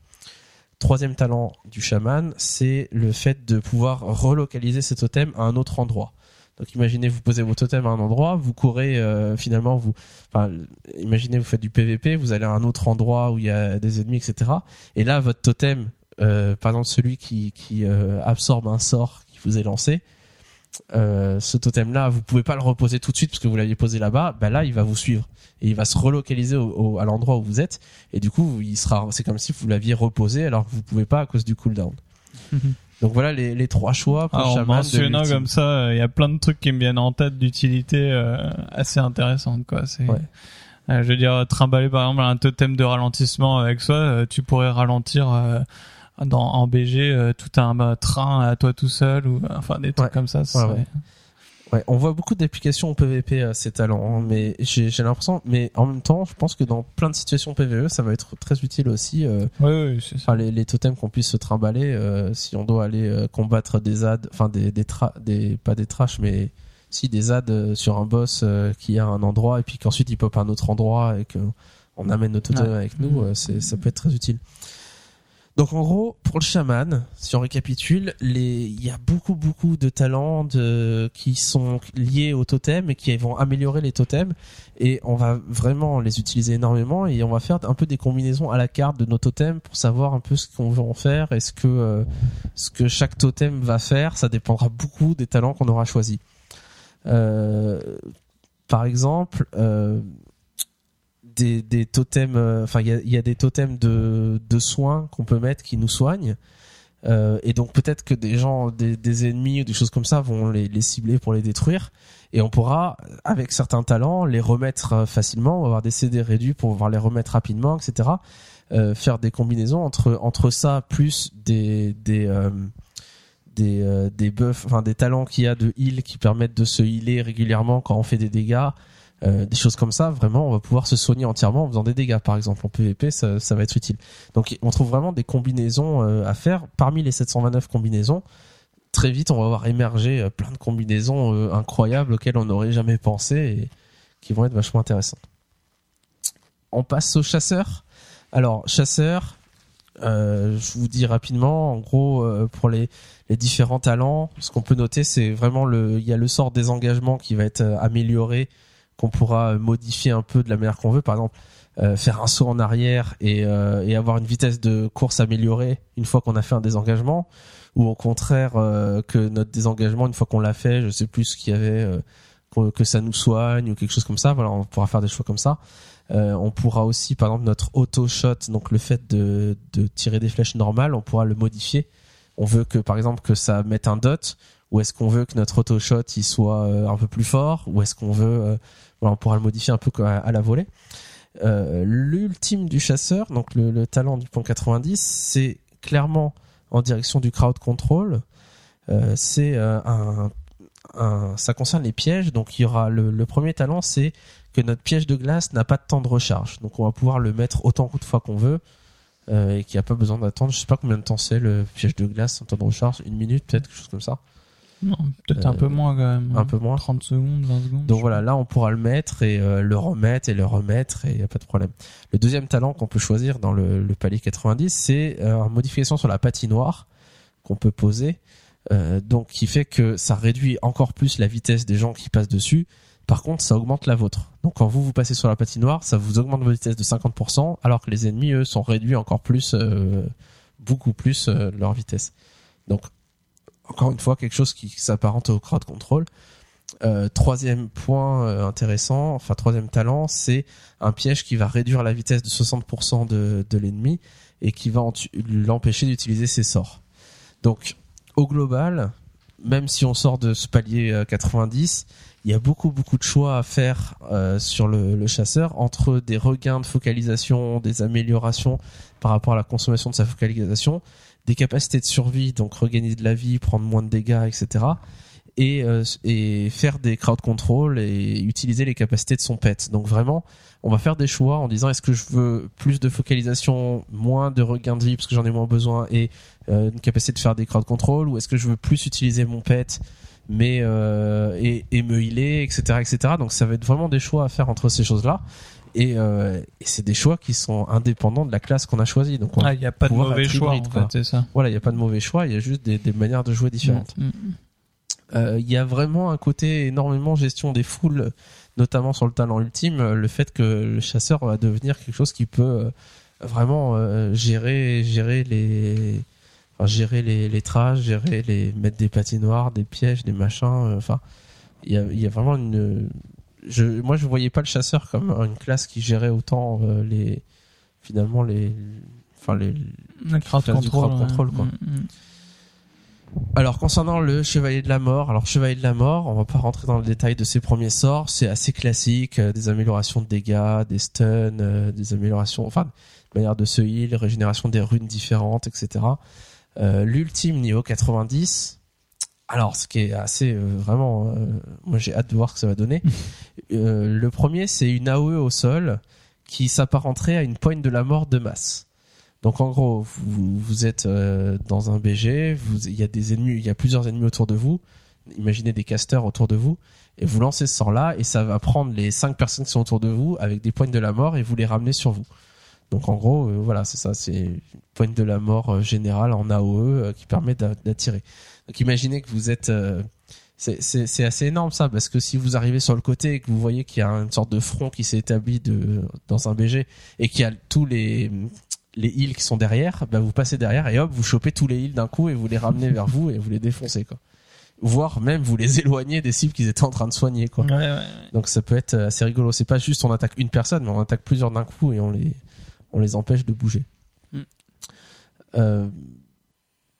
Troisième talent du chaman, c'est le fait de pouvoir relocaliser ces totems à un autre endroit. Donc imaginez vous posez vos totems à un endroit, vous courez euh, finalement vous, enfin imaginez vous faites du PVP, vous allez à un autre endroit où il y a des ennemis etc. Et là votre totem, par exemple celui qui qui absorbe un sort vous est lancé, euh, ce totem là vous pouvez pas le reposer tout de suite parce que vous l'aviez posé là-bas, bah là il va vous suivre et il va se relocaliser au, au- à l'endroit où vous êtes et du coup il sera c'est comme si vous l'aviez reposé alors que vous pouvez pas à cause du cooldown. Donc voilà les, les trois choix pour
Ah, en mentionnant comme ça, il y a plein de trucs qui me viennent en tête d'utilité euh, assez intéressantes quoi. C'est,
Ouais.
euh, je veux dire, trimballer par exemple un totem de ralentissement avec soi, euh, tu pourrais ralentir euh, dans en BG euh, tout un euh, train à toi tout seul ou enfin des trucs
Ouais.
comme ça. ça
Ouais,
serait-
ouais. Ouais, on voit beaucoup d'applications au PVP à ces talents, hein, mais j'ai l'impression, mais en même temps, je pense que dans plein de situations PVE, ça va être très utile aussi. euh,
ouais, c'est ça.
les, les totems qu'on puisse se trimballer, euh, si on doit aller euh, combattre des ads, enfin des des, tra des pas des trash, mais si des ads euh, sur un boss euh, qui à un endroit et puis qu'ensuite il pop à un autre endroit et que on amène nos totems
Ouais.
avec nous, euh, c'est ça peut être très utile. Donc en gros, pour le chaman, si on récapitule, il y a beaucoup beaucoup de talents qui sont liés au totem et qui vont améliorer les totems et on va vraiment les utiliser énormément et on va faire un peu des combinaisons à la carte de nos totems pour savoir un peu ce qu'on veut en faire et ce que euh, ce que chaque totem va faire. Ça dépendra beaucoup des talents qu'on aura choisis. Euh, par exemple, euh, des, des totems, euh, enfin il y a, des totems de, de soins qu'on peut mettre qui nous soignent. Euh, et donc peut-être que des gens, des, des ennemis ou des choses comme ça vont les, cibler pour les détruire. Et on pourra, avec certains talents, les remettre euh, facilement, avoir des CD réduits pour pouvoir les remettre rapidement, etc. Faire des combinaisons entre entre ça plus des des des des enfin des talents qu'il y a de heal qui permettent de se healer régulièrement quand on fait des dégâts. Euh, des choses comme ça, vraiment, on va pouvoir se soigner entièrement en faisant des dégâts, par exemple en PvP, ça, va être utile. Donc, on trouve vraiment des combinaisons euh, à faire. Parmi les 729 combinaisons, très vite, on va voir émerger euh, plein de combinaisons incroyables auxquelles on n'aurait jamais pensé et qui vont être vachement intéressantes. On passe au chasseur. Alors, chasseur, je vous dis rapidement, en gros, pour les, les différents talents, ce qu'on peut noter, c'est vraiment le, il y a le sort désengagement qui va être amélioré qu'on pourra modifier un peu de la manière qu'on veut. Par exemple, euh, faire un saut en arrière et, euh, et avoir une vitesse de course améliorée une fois qu'on a fait un désengagement, ou au contraire euh, que notre désengagement une fois qu'on l'a fait, je sais plus ce qu'il y avait, que- ça nous soigne ou quelque chose comme ça. Voilà, on pourra faire des choix comme ça. On pourra aussi, par exemple, notre auto shot, donc le fait de, de tirer des flèches normales, on pourra le modifier. On veut que, par exemple, que ça mette un dot, ou est-ce qu'on veut que notre auto shot il soit euh, un peu plus fort, ou est-ce qu'on veut, euh, on pourra le modifier un peu à, la volée. Euh, L'ultime du chasseur, donc le, le talent du point 90, c'est clairement en direction du crowd control. C'est un, ça concerne les pièges. Donc il y aura le, premier talent, c'est que notre piège de glace n'a pas de temps de recharge. Donc on va pouvoir le mettre autant de fois qu'on veut et qu'il n'y a pas besoin d'attendre. Je sais pas combien de temps c'est le piège de glace en temps de recharge, une minute peut-être quelque chose comme ça,
peut-être un
Euh,
peu moins quand même.
un peu moins.
30 secondes, 20 secondes.
Donc voilà, là on pourra le mettre et euh, le remettre et le remettre et il n'y a pas de problème. Le deuxième talent qu'on peut choisir dans le, le palier 90, c'est euh, une modification sur la patinoire qu'on peut poser, euh, donc qui fait que ça réduit encore plus la vitesse des gens qui passent dessus. Par contre, ça augmente la vôtre. Donc quand vous vous passez sur la patinoire, ça vous augmente votre vitesse de 50%, alors que les ennemis eux sont réduits encore plus, euh, beaucoup plus euh, leur vitesse. Donc encore une fois quelque chose qui s'apparente au crowd control. Euh, troisième point euh, intéressant, enfin troisième talent, c'est un piège qui va réduire la vitesse de 60% de, de l'ennemi et qui va l'empêcher d'utiliser ses sorts. Donc au global, même si on sort de ce palier euh, 90, il y a beaucoup beaucoup de choix à faire euh, sur le, le chasseur entre des regains de focalisation, des améliorations par rapport à la consommation de sa focalisation, des capacités de survie, donc regagner de la vie, prendre moins de dégâts, etc et, euh, et faire des crowd control et utiliser les capacités de son pet. Donc vraiment, on va faire des choix en disant est-ce que je veux plus de focalisation, moins de regain de vie parce que j'en ai moins besoin et euh, une capacité de faire des crowd control ou est-ce que je veux plus utiliser mon pet mais euh, et, et me healer, etc., etc. Donc ça va être vraiment des choix à faire entre ces choses-là. Et, euh, et c'est des choix qui sont indépendants de la classe qu'on a choisie. Donc on-
Ah, il n'y a pas de mauvais choix,
hybride,
en fait, ça.
voilà, il n'y a pas de mauvais choix, il y a juste des, des manières de jouer différentes.
Mm, mm.
Euh, il y a vraiment un côté énormément gestion des foules, notamment sur le talent ultime, euh, le fait que le chasseur va devenir quelque chose qui peut vraiment euh, gérer, gérer les, enfin, gérer les, les traces, gérer les, mettre des patinoires, des pièges, des machins. Enfin, il y a, il y a vraiment une, je, moi je voyais pas le chasseur comme une classe qui gérait autant euh, les, finalement les, enfin les,
Le crowd control. ouais.
quoi.
Mm, mm.
Alors concernant le chevalier de la mort, alors chevalier de la mort, on va pas rentrer dans le détail de ses premiers sorts, c'est assez classique, euh, des améliorations de dégâts, des stuns, euh, des améliorations, enfin, manière de se heal, régénération des runes différentes, etc. Euh, L'ultime niveau 90, alors ce qui est assez euh, vraiment, euh, moi j'ai hâte de voir ce que ça va donner. Euh, le premier c'est une AOE au sol qui s'apparenterait à une poigne de la mort de masse. Donc en gros, vous, vous êtes euh, dans un BG, vous- il y a des ennemis, il y a plusieurs ennemis autour de vous. Imaginez des casters autour de vous et vous lancez ce sort-là et ça va prendre les cinq personnes qui sont autour de vous avec des poignes de la mort et vous les ramener sur vous. Donc en gros, euh, voilà, c'est ça, c'est une poigne de la mort euh, générale en AOE qui permet d'a- d'attirer. Donc imaginez que vous êtes euh, c'est- c'est c'est assez énorme ça parce que si vous arrivez sur le côté et que vous voyez qu'il y a une sorte de front qui s'est établi de dans un BG et qu'il y a tous les les heals qui sont derrière, bah vous passez derrière et hop, vous chopez tous les heals d'un coup et vous les ramenez vers vous et vous les défoncez quoi. Voire même vous les éloignez des cibles qu'ils étaient en train de soigner quoi.
Ouais, ouais.
Donc ça peut être assez rigolo. C'est pas juste on attaque une personne, mais on attaque plusieurs d'un coup et on les on les empêche de bouger.
Mm.
Euh,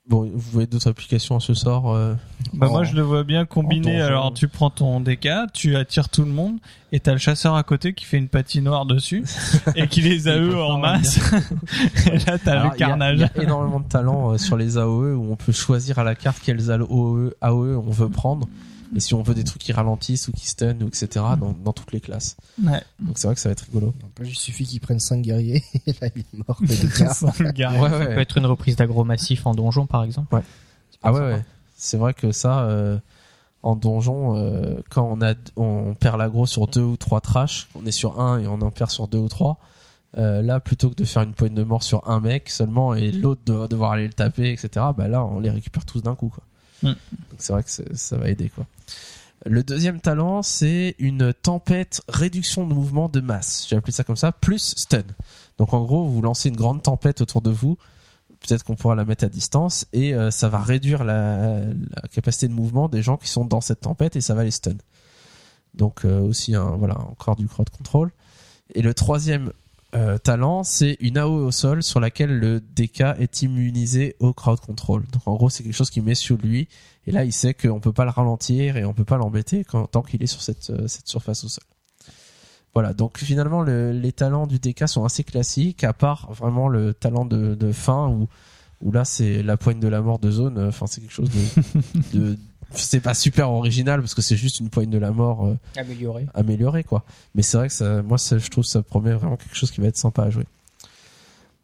bon, vous voyez d'autres applications à ce sort euh,
Bah
En-
moi je le vois bien combiné. Alors tu prends ton DK, tu attires tout le monde et t'as le chasseur à côté qui fait une patinoire dessus et qui les a
peut
en masse. et là t'as
Alors,
le
il y a-
carnage.
Il y, a énormément de talents euh, sur les AOE où on peut choisir à la carte quels AOE, AOE on veut prendre. Et si on veut des trucs qui ralentissent ou qui stun ou etc. dans, dans toutes les classes.
Ouais.
Donc c'est vrai que ça va être rigolo.
Il suffit qu'ils prennent 5 guerriers et là il est mort. le gars.
Ouais,
Ça peut être une reprise d'agro massif en donjon, par exemple.
Ouais. Ah ouais, ouais. C'est vrai que ça, euh, en donjon, euh, quand on a, on perd l'aggro sur deux ou trois trash, on est sur un et on en perd sur deux ou trois. Euh, là, plutôt que de faire une poigne de mort sur un mec seulement et l'autre de devoir aller le taper, etc. Bah là, on les récupère tous d'un coup, quoi.
Mm.
Donc c'est vrai que ça va aider, quoi. Le deuxième talent, c'est une tempête réduction de mouvement de masse. J'ai appelé ça comme ça, plus stun. Donc en gros, vous lancez une grande tempête autour de vous. Peut-être qu'on pourra la mettre à distance et euh, ça va réduire la, capacité de mouvement des gens qui sont dans cette tempête et ça va les stun. Donc euh, aussi un, voilà encore du crowd control. Et le troisième euh, talent, c'est une AOE au sol sur laquelle le DK est immunisé au crowd control. Donc en gros, c'est quelque chose qui met sur lui et là il sait qu'on peut pas le ralentir et on peut pas l'embêter tant qu'il est sur cette, euh, cette surface au sol. Voilà, donc finalement le- les talents du DK sont assez classiques, à part vraiment le talent de, de fin où, là c'est la poigne de la mort de zone. Enfin c'est quelque chose de c'est pas super original parce que c'est juste une poigne de la mort euh,
Amélioré.
améliorée quoi. Mais c'est vrai que ça, moi ça, je trouve que ça promet vraiment quelque chose qui va être sympa à jouer.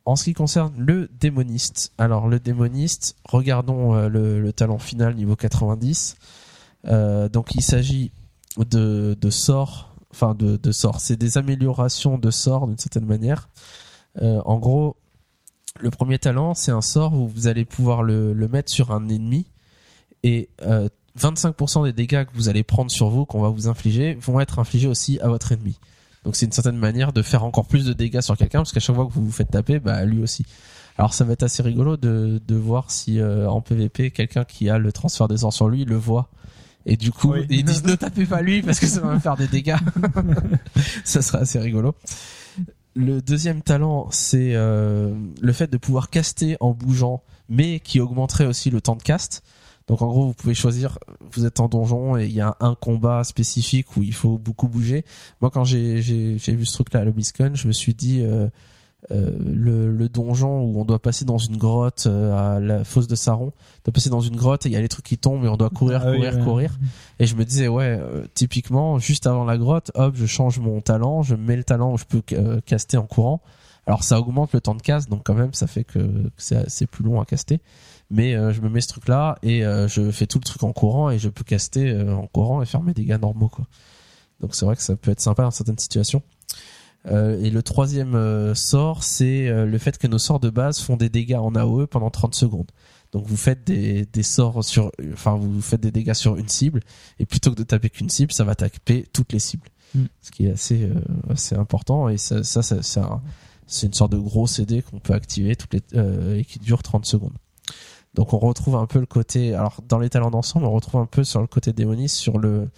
En ce qui concerne le démoniste, alors le démoniste, regardons euh, le, le talent final niveau 90. Euh, donc il s'agit de, de sorts, enfin de, de sorts, c'est des améliorations de sorts d'une certaine manière. En gros, le premier talent, c'est un sort où vous allez pouvoir le, le mettre sur un ennemi et euh, 25% des dégâts que vous allez prendre sur vous, qu'on va vous infliger, vont être infligés aussi à votre ennemi. Donc c'est une certaine manière de faire encore plus de dégâts sur quelqu'un, parce qu'à chaque fois que vous vous faites taper, bah lui aussi. Alors ça va être assez rigolo de, de voir si euh, en PvP, quelqu'un qui a le transfert des sorts sur lui le voit. Et du coup,
Oui.
ils disent ne tapez pas lui parce que ça va me faire des dégâts. ça sera assez rigolo. Le deuxième talent, c'est euh, le fait de pouvoir caster en bougeant, mais qui augmenterait aussi le temps de cast. Donc en gros, vous pouvez choisir, vous êtes en donjon et il y a un combat spécifique où il faut beaucoup bouger. Moi, quand j'ai vu ce truc-là à l'Obiscon, je me suis dit euh, euh, le, le donjon où on doit passer dans une grotte euh, à la fosse de Saron, on doit passer dans une grotte et il y a les trucs qui tombent et on doit courir,
Ah oui,
courir,
ouais.
courir. Et je me disais ouais, euh, typiquement juste avant la grotte, hop, je change mon talent, je mets le talent où je peux euh, caster en courant. Alors ça augmente le temps de casse, donc quand même ça fait que, c'est plus long à caster. Mais euh, je me mets ce truc là et euh, je fais tout le truc en courant et je peux caster euh, en courant et faire mes dégâts normaux quoi. Donc c'est vrai que ça peut être sympa dans certaines situations. Euh, et le troisième euh, sort, c'est euh, le fait que nos sorts de base font des dégâts en AOE pendant 30 secondes. Donc vous faites des, des sorts sur, enfin vous faites des dégâts sur une cible et plutôt que de taper qu'une cible, ça va taper toutes les cibles,
Mm.
ce qui est assez euh, assez important et ça, ça, ça c'est un- c'est une sorte de gros CD qu'on peut activer toutes les euh, et qui dure 30 secondes. Donc on retrouve un peu le côté, alors dans les talents d'ensemble, on retrouve un peu sur le côté démoniste, sur le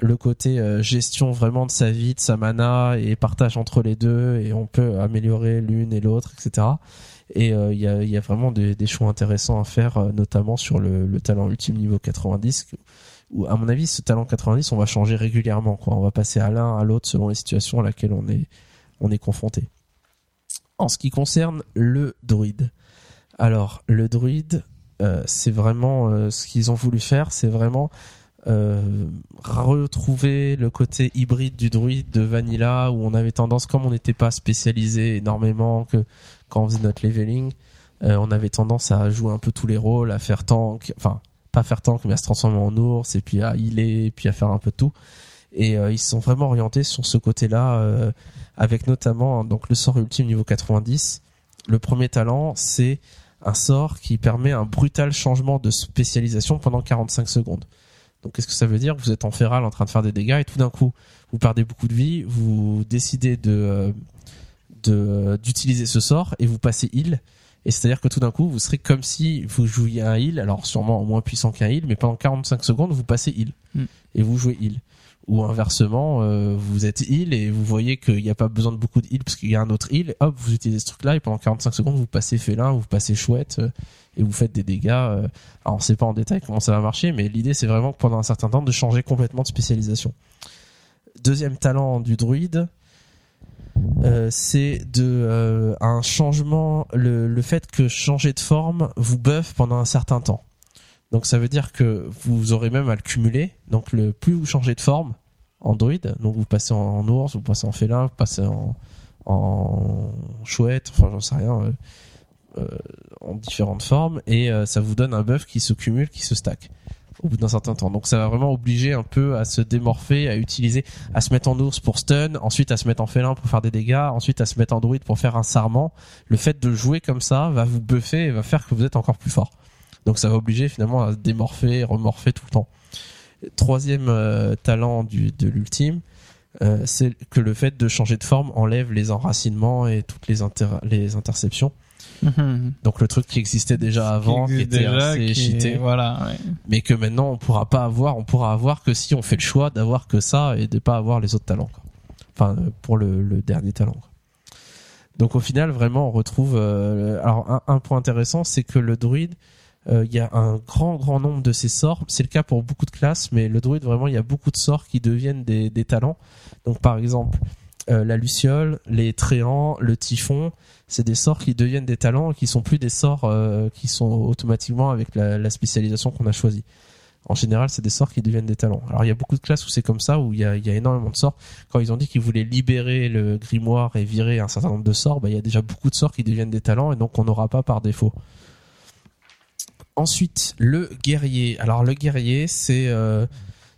le côté euh, gestion vraiment de sa vie, de sa mana et partage entre les deux et on peut améliorer l'une et l'autre, etc. Et euh, il y, a, vraiment des, choix intéressants à faire, euh, notamment sur le, le talent ultime niveau 90. que- Où, à mon avis, ce talent 90, on va changer régulièrement. Quoi. On va passer à l'un, à l'autre selon les situations à laquelle on est confronté. En ce qui concerne le druide, alors le druide, euh, c'est vraiment euh, ce qu'ils ont voulu faire, c'est vraiment euh, retrouver le côté hybride du druide de Vanilla où on avait tendance, comme on n'était pas spécialisé énormément, que quand on faisait notre leveling, euh, on avait tendance à jouer un peu tous les rôles, à faire tank, enfin pas faire tank mais à se transformer en ours et puis à healer et puis à faire un peu tout. Et ils se sont vraiment orientés sur ce côté-là, avec notamment donc le sort ultime niveau 90. Le premier talent, c'est un sort qui permet un brutal changement de spécialisation pendant 45 secondes. Donc qu'est-ce que ça veut dire? Vous êtes en féral en train de faire des dégâts et tout d'un coup vous perdez beaucoup de vie, vous décidez de euh, de d'utiliser ce sort et vous passez heal. Et c'est-à-dire que tout d'un coup vous serez comme si vous jouiez un heal, alors sûrement moins puissant qu'un heal, mais pendant 45 secondes vous passez heal
Mm.
et vous jouez heal. Ou inversement, euh, vous êtes heal et vous voyez qu'il n'y a pas besoin de beaucoup de heal parce qu'il y a un autre heal, et hop, vous utilisez ce truc-là et pendant 45 secondes vous passez félin, vous passez chouette euh, et vous faites des dégâts. euh, alors on sait pas en détail comment ça va marcher, mais l'idée c'est vraiment pendant un certain temps de changer complètement de spécialisation. Deuxième talent du druide, c'est de un changement, le, le fait que changer de forme vous buff pendant un certain temps. Donc ça veut dire que vous aurez même à le cumuler. Donc le plus vous changez de forme en druide, donc vous passez en, ours, vous passez en félin, vous passez en, en chouette, enfin j'en sais rien, euh, euh, en différentes formes, et euh, ça vous donne un buff qui se cumule, qui se stack au bout d'un certain temps. Donc ça va vraiment obliger un peu à se démorpher, à utiliser, à se mettre en ours pour stun, ensuite à se mettre en félin pour faire des dégâts, ensuite à se mettre en druide pour faire un sarment. Le fait de jouer comme ça va vous buffer et va faire que vous êtes encore plus fort. Donc ça va obliger finalement à se démorpher, remorpher tout le temps. Troisième euh, talent du, de l'ultime, euh, c'est que le fait de changer de forme enlève les enracinements et toutes les, inter- les interceptions.
Mhm.
Donc le truc qui existait déjà avant, qui, était
déjà,
assez
qui
cheaté,
Voilà. ouais.
mais que maintenant on pourra pas avoir. On pourra avoir que si on fait le choix d'avoir que ça et de pas avoir les autres talents. quoi. Enfin, euh, pour le, le dernier talent. quoi. Donc au final, vraiment, on retrouve. euh, alors un, un point intéressant, c'est que le druide, il y a un grand grand nombre de ces sorts. C'est le cas pour beaucoup de classes, mais le druide vraiment, il y a beaucoup de sorts qui deviennent des, talents. Donc par exemple, euh, la luciole, les tréants, le typhon, c'est des sorts qui deviennent des talents qui sont plus des sorts euh, qui sont automatiquement avec la, la spécialisation qu'on a choisie. En général, c'est des sorts qui deviennent des talents. Alors, il y a beaucoup de classes où c'est comme ça, où il y a, il y a énormément de sorts. Quand ils ont dit qu'ils voulaient libérer le grimoire et virer un certain nombre de sorts, bah, il y a déjà beaucoup de sorts qui deviennent des talents et donc on n'aura pas par défaut. Ensuite, le guerrier. Alors, le guerrier, c'est, euh,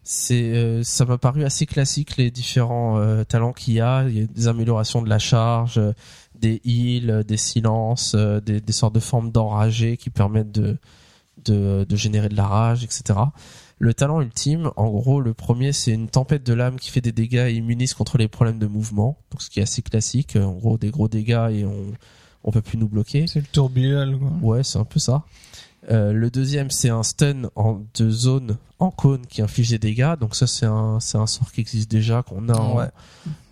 c'est, euh, ça m'a paru assez classique les différents euh, talents qu'il y a. Il y a des améliorations de la charge, des heals, des silences, des, des sortes de formes d'enragé qui permettent de, de, de générer de la rage, etc. Le talent ultime, en gros, le premier, c'est une tempête de l'âme qui fait des dégâts et immunise contre les problèmes de mouvement. Donc, ce qui est assez classique. En gros, des gros dégâts et on, on peut plus nous bloquer.
C'est le tourbillon, quoi.
Ouais, c'est un peu ça. Euh, le deuxième, c'est un stun en de zone en cône qui inflige des dégâts. Donc ça, c'est un, c'est un sort qui existe déjà, qu'on a en,
Ouais.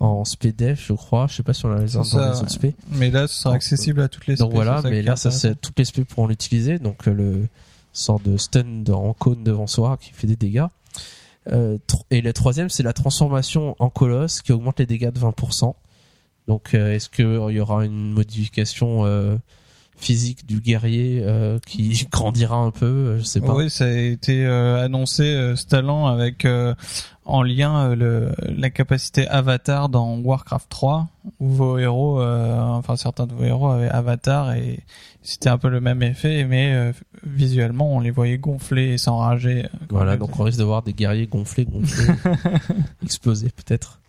en je crois. Je sais pas si on l'a dans
ça,
les autres SP.
Mais là, ce sera
Donc,
accessible à toutes les
Donc voilà, mais là, ça, c'est toutes les SP pourront l'utiliser. Donc euh, le sort de stun en cône devant soi qui fait des dégâts. Euh, et le troisième, c'est la transformation en colosse qui augmente les dégâts de 20%. Donc euh, est-ce qu'il y aura une modification physique du guerrier euh, qui grandira un peu euh, Je sais pas.
Oui, ça a été euh, annoncé euh, ce talent avec euh, en lien euh, le, la capacité Avatar dans Warcraft 3 où vos héros, euh, enfin certains de vos héros avaient Avatar et c'était un peu le même effet, mais euh, visuellement on les voyait gonfler et s'enrager.
Voilà, donc on risque de voir des guerriers gonflés, gonflés, exploser peut-être.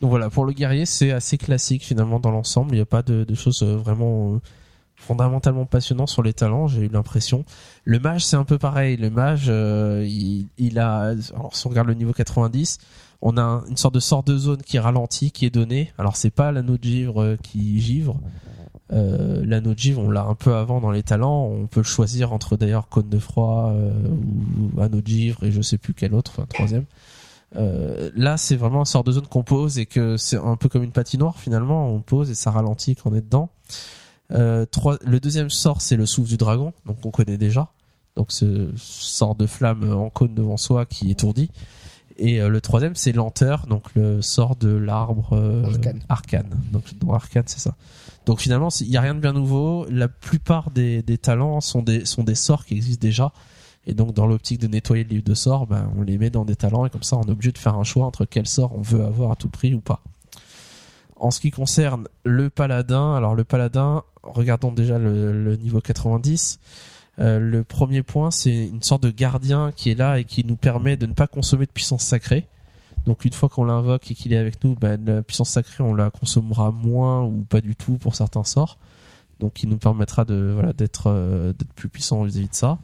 Donc voilà, pour le guerrier, c'est assez classique finalement dans l'ensemble. Il n'y a pas de, de choses vraiment euh, fondamentalement passionnantes sur les talents, j'ai eu l'impression. Le mage, c'est un peu pareil. Le mage, euh, il, a, alors si on regarde le niveau 90, on a un- une sorte de sort de zone qui ralentit, qui est donné. Alors c'est pas l'anneau de givre euh, qui givre. Euh, l'anneau de givre, on l'a un peu avant dans les talents. On peut le choisir entre d'ailleurs cône de froid ou anneau de givre et je sais plus quel autre, enfin troisième. Là, c'est vraiment un sort de zone qu'on pose et que c'est un peu comme une patinoire finalement. On pose et ça ralentit quand on est dedans. Euh, trois, le deuxième sort, c'est le souffle du dragon, donc on connaît déjà. Donc ce sort de flamme en cône devant soi qui étourdit. Et euh, le troisième, c'est lenteur, donc le sort de l'arbre euh,
Arcane.
arcane. Donc dans arcane, c'est ça. Donc finalement, il y a rien de bien nouveau. La plupart des, des talents sont des sont des sorts qui existent déjà. Et donc dans l'optique de nettoyer le livre de sorts, ben, on les met dans des talents et comme ça, on est obligé de faire un choix entre quel sort on veut avoir à tout prix ou pas. En ce qui concerne le paladin, alors le paladin, regardons déjà le, niveau 90. Euh, le premier point, c'est une sorte de gardien qui est là et qui nous permet de ne pas consommer de puissance sacrée. Donc une fois qu'on l'invoque et qu'il est avec nous, ben, la puissance sacrée, on la consommera moins ou pas du tout pour certains sorts. Donc il nous permettra de voilà d'être euh, plus puissant vis-à-vis de ça,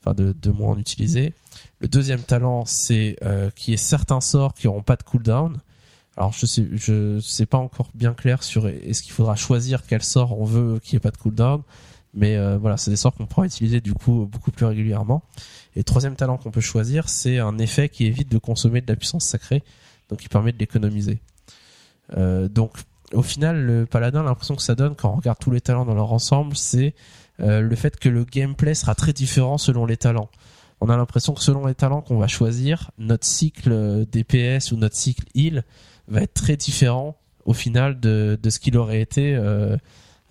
enfin de, de moins en utiliser. Le deuxième talent, c'est euh, qu'il y ait certains sorts qui n'auront pas de cooldown. Alors je sais je sais pas encore bien clair sur est-ce qu'il faudra choisir quel sort on veut qu'il n'y ait pas de cooldown, mais euh, voilà c'est des sorts qu'on pourra utiliser du coup beaucoup plus régulièrement. Et troisième talent qu'on peut choisir, c'est un effet qui évite de consommer de la puissance sacrée, donc qui permet de l'économiser. Euh, donc au final, le paladin, l'impression que ça donne quand on regarde tous les talents dans leur ensemble, c'est euh, le fait que le gameplay sera très différent selon les talents. On a l'impression que selon les talents qu'on va choisir, notre cycle DPS ou notre cycle heal va être très différent au final de, de ce qu'il aurait été euh,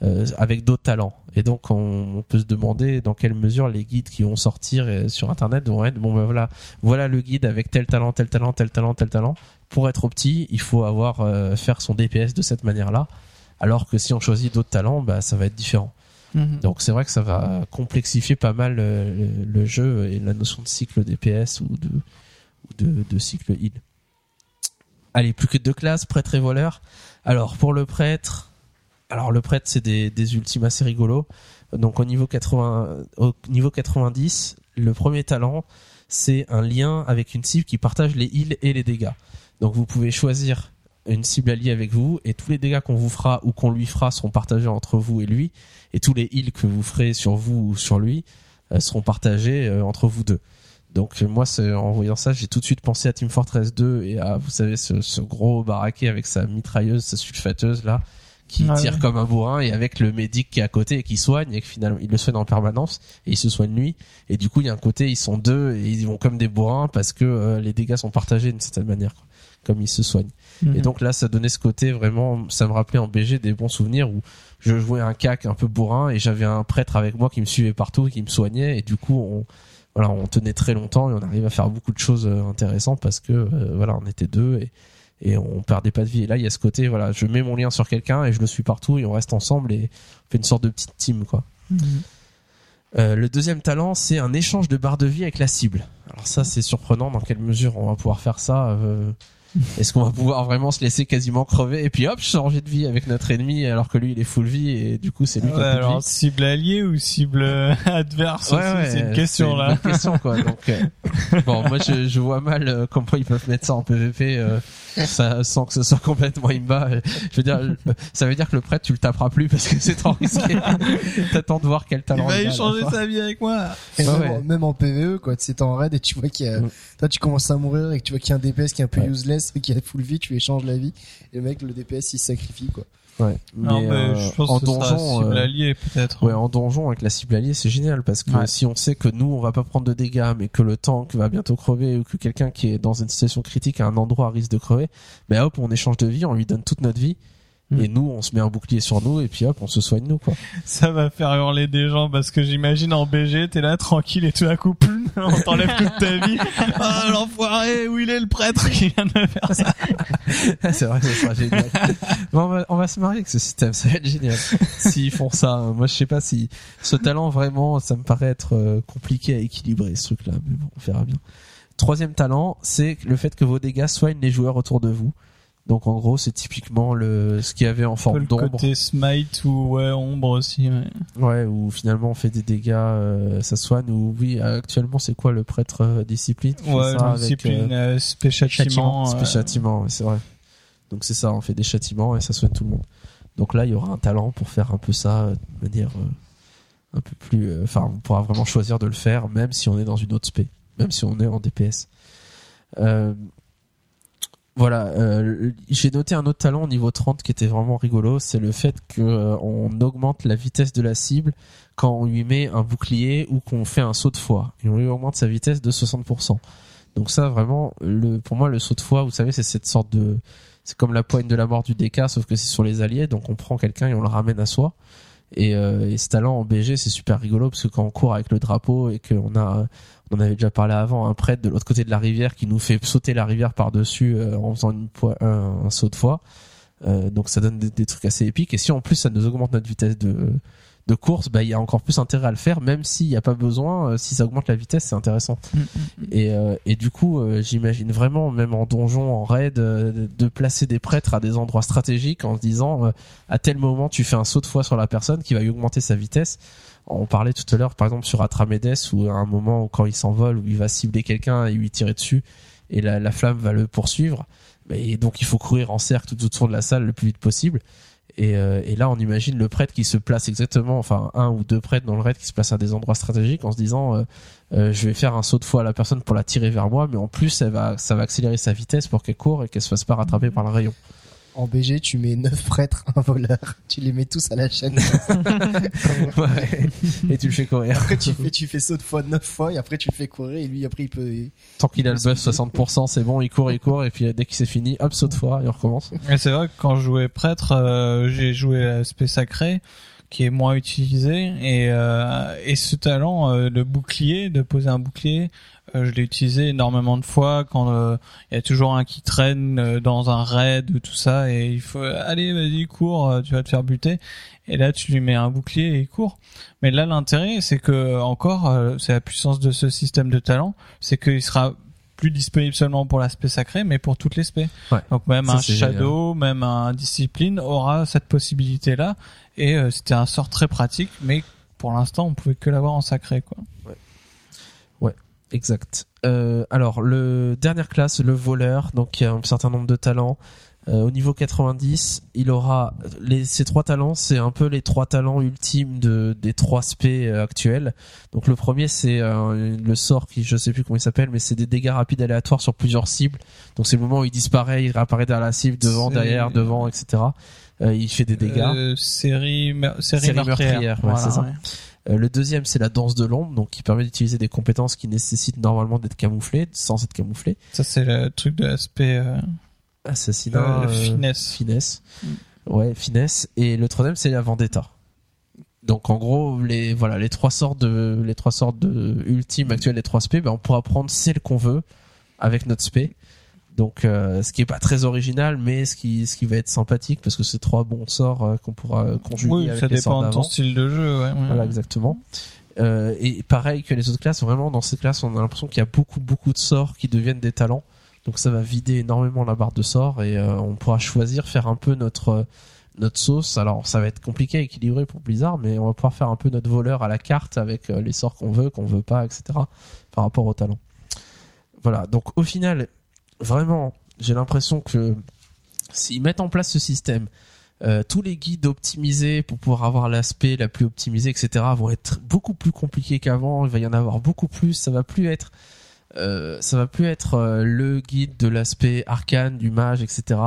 euh, avec d'autres talents. Et donc on, on peut se demander dans quelle mesure les guides qui vont sortir euh, sur internet vont être bon ben voilà voilà le guide avec tel talent tel talent tel talent tel talent pour être opti il faut avoir euh, faire son DPS de cette manière là alors que si on choisit d'autres talents bah ça va être différent
Mhm.
donc c'est vrai que ça va complexifier pas mal le, le jeu et la notion de cycle DPS ou de, ou de, de cycle heal. Allez, plus que deux classes, prêtre et voleur. Alors pour le prêtre, alors le prêtre c'est des, des ultimes assez rigolos. Donc au niveau 80, au niveau 90, le premier talent c'est un lien avec une cible qui partage les heals et les dégâts. Donc vous pouvez choisir une cible alliée avec vous et tous les dégâts qu'on vous fera ou qu'on lui fera seront partagés entre vous et lui et tous les heals que vous ferez sur vous ou sur lui euh, seront partagés euh, entre vous deux. Donc moi, en voyant ça, j'ai tout de suite pensé à Team Fortress 2 et à, vous savez, ce, ce gros baraquet avec sa mitrailleuse, sa sulfateuse là, qui tire comme un bourrin et avec le médic qui est à côté et qui soigne et que finalement il le soigne en permanence et il se soigne lui. Et du coup, il y a un côté, ils sont deux et ils vont comme des bourrins parce que euh, les dégâts sont partagés d'une certaine manière, quoi, comme ils se soignent.
Mhm.
Et donc là, ça donnait ce côté vraiment, ça me rappelait en BG des bons souvenirs où je jouais un cac un peu bourrin et j'avais un prêtre avec moi qui me suivait partout qui me soignait et du coup on voilà on tenait très longtemps et on arrivait à faire beaucoup de choses euh, intéressantes parce que euh, voilà on était deux et et on perdait pas de vie et là il y a ce côté voilà je mets mon lien sur quelqu'un et je le suis partout et on reste ensemble et on fait une sorte de petite team quoi
Mhm.
euh, le deuxième talent, c'est un échange de barres de vie avec la cible. Alors ça, c'est surprenant. Dans quelle mesure on va pouvoir faire ça euh, Est-ce qu'on va pouvoir vraiment se laisser quasiment crever et puis hop, changer de vie avec notre ennemi alors que lui il est full vie et du coup c'est lui qui
Ouais,
a plus de
alors
vie
cible allié ou cible euh, adverse aussi, c'est une question
c'est
là.
une question quoi. Donc euh, bon, moi je, je vois mal euh, comment ils peuvent mettre ça en PVP euh, ça, sans que ce soit complètement imba. Je veux dire, euh, ça veut dire que le prêtre tu le taperas plus parce que c'est trop risqué. T'attends de voir quel talent.
va
il a à la
échanger sa vie avec moi.
Et
Ouais,
même,
ouais.
en- même en PVE, quoi, tu sais, t'es en raid et tu vois qu'il y a,
Mm.
toi, tu commences à mourir et que tu vois qu'il y a un DPS qui est un peu
Ouais.
useless et qui a full vie, tu lui échanges la vie. Et le mec, le DPS, il se sacrifie, quoi.
Ouais.
Non, mais
euh,
je pense
en
que
donjon,
cible
euh,
allié peut-être.
Ouais, en donjon avec la cible alliée, c'est génial parce que
Ouais.
si on sait que nous on va pas prendre de dégâts, mais que le tank va bientôt crever ou que quelqu'un qui est dans une situation critique à un endroit risque de crever, ben hop, on échange de vie, on lui donne toute notre vie. Et nous, on se met un bouclier sur nous et puis hop, on se soigne nous quoi.
Ça va faire hurler des gens parce que j'imagine en BG, t'es là tranquille et tout d'un coup, poum, on t'enlève toute ta vie. Ah, l'enfoiré, où il est le prêtre qui vient de faire ça
c'est vrai, ça sera génial. Bon, on, va, on va se marier avec ce système, ça va être génial. S'ils font ça, hein. moi je sais pas si ce talent vraiment, ça me paraît être euh, compliqué à équilibrer ce truc-là, mais bon, on verra bien. Troisième talent, c'est le fait que vos dégâts soignent les joueurs autour de vous. Donc en gros, c'est typiquement le ce qu'il y avait en forme
le
d'ombre,
côté smite ou ouais, ombre aussi. Ouais.
ouais, où finalement on fait des dégâts, euh, ça soigne. Ou oui, actuellement c'est quoi le prêtre euh, discipline
Ouais,
ça avec,
discipline,
euh,
euh, spé châtiment.
châtiment,
C'est
euh,
c'est vrai. Donc c'est ça, on fait des châtiments et ça soigne tout le monde. Donc là, il y aura un talent pour faire un peu ça de manière un peu plus. Enfin, on pourra vraiment choisir de le faire, même si on est dans une autre spé, même si on est en DPS. Euh, voilà, euh, j'ai noté un autre talent au niveau 30 qui était vraiment rigolo, c'est le fait que euh, on augmente la vitesse de la cible quand on lui met un bouclier ou qu'on fait un saut de foi et on lui augmente sa vitesse de 60%. Donc ça vraiment le pour moi le saut de foi, vous savez, c'est cette sorte de c'est comme la poigne de la mort du DK sauf que c'est sur les alliés donc on prend quelqu'un et on le ramène à soi. Et, euh, et ce talent en BG c'est super rigolo parce que quand on court avec le drapeau et qu'on a on avait déjà parlé avant un prêtre de l'autre côté de la rivière qui nous fait sauter la rivière par dessus en faisant une un, un saut de foi. Euh, donc ça donne des, des trucs assez épiques et si en plus ça nous augmente notre vitesse de de course, bah il y a encore plus intérêt à le faire, même s'il n'y a pas besoin. euh, si ça augmente la vitesse, c'est intéressant.
Mm,
Et, euh, et du coup, euh, j'imagine vraiment, même en donjon, en raid, euh, de- placer des prêtres à des endroits stratégiques en se disant, euh, à tel moment, tu fais un saut de foi sur la personne qui va lui augmenter sa vitesse. On parlait tout à l'heure, par exemple, sur Atramedes, où à un moment, où quand il s'envole, où il va cibler quelqu'un et lui tirer dessus, et la, la flamme va le poursuivre. Et donc, il faut courir en cercle tout autour de la salle le plus vite possible. Et, euh, et là, on imagine le prêtre qui se place exactement, enfin un ou deux prêtres dans le raid qui se placent à des endroits stratégiques en se disant, euh, euh, je vais faire un saut de foi à la personne pour la tirer vers moi, mais en plus, elle va, ça va accélérer sa vitesse pour qu'elle court et qu'elle se fasse pas rattraper par le rayon.
En BG, tu mets 9 prêtres, un voleur. Tu les mets tous à la chaîne.
Ouais. et tu le fais courir.
Après, tu fais, tu fais saut de fois 9 fois et après, tu le fais courir et lui, après, il peut,
Tant qu'il a le buff 60%, c'est bon, il court, il court, et puis dès qu'il c'est fini, hop, saut de foi, et on recommence.
Et c'est vrai que quand je jouais prêtre, euh, j'ai joué l'aspect sacré qui est moins utilisé. Et euh, et ce talent euh, le bouclier de poser un bouclier euh, je l'ai utilisé énormément de fois quand euh, il y a toujours un qui traîne euh, dans un raid ou tout ça et il faut allez vas-y cours euh, tu vas te faire buter. Et là tu lui mets un bouclier et il court. Mais là l'intérêt c'est que encore euh, c'est la puissance de ce système de talent c'est qu'il sera plus disponible seulement pour l'aspect sacré mais pour toutes les spé
Ouais.
donc même
Ça,
un shadow même un discipline aura cette possibilité là et euh, c'était un sort très pratique mais pour l'instant on pouvait que l'avoir en sacré quoi
Exact. Euh, alors, le dernière classe, le voleur, donc il y a un certain nombre de talents. Euh, au niveau 90, il aura les, ces trois talents, c'est un peu les trois talents ultimes de, des trois SP euh, actuels. Donc le premier, c'est euh, le sort qui, je sais plus comment il s'appelle, mais c'est des dégâts rapides aléatoires sur plusieurs cibles. Donc c'est le moment où il disparaît, il réapparaît derrière la cible, devant, derrière, devant, etc. Euh, il fait des dégâts.
Série, série,
Série
meurtrière.
meurtrière, ouais,
Voilà,
c'est ça.
ouais.
Le deuxième, c'est la danse de l'ombre, donc qui permet d'utiliser des compétences qui nécessitent normalement d'être camouflées, sans être camouflées.
Ça, c'est le truc de l'aspect
Assassinat,
euh,
euh,
finesse.
finesse.
Mm.
Ouais, finesse. Et le troisième, c'est la vendetta. Donc en gros, les voilà, les trois sortes de les trois sortes de ultimes actuelles des trois spé, ben on pourra prendre celle qu'on veut avec notre spé. Donc euh, ce qui est pas très original, mais ce qui ce qui va être sympathique parce que c'est trois bons sorts euh, qu'on pourra conjuguer
Oui,
avec
ça
les sorts
dépend de ton style de jeu. Ouais, ouais.
Voilà, exactement. Euh, et pareil que les autres classes, vraiment dans ces classes, on a l'impression qu'il y a beaucoup beaucoup de sorts qui deviennent des talents. Donc ça va vider énormément la barre de sorts et euh, on pourra choisir faire un peu notre euh, notre sauce. Alors ça va être compliqué à équilibrer pour Blizzard, mais on va pouvoir faire un peu notre voleur à la carte avec euh, les sorts qu'on veut, qu'on veut pas, etc. Par rapport aux talents. Voilà. Donc au final, vraiment, j'ai l'impression que s'ils mettent en place ce système, tous les guides optimisés pour pouvoir avoir l'aspect la plus optimisée, etc., vont être beaucoup plus compliqués qu'avant. Il va y en avoir beaucoup plus. Ça va plus être, euh, ça va plus être euh, le guide de l'aspect arcane du mage, etc.,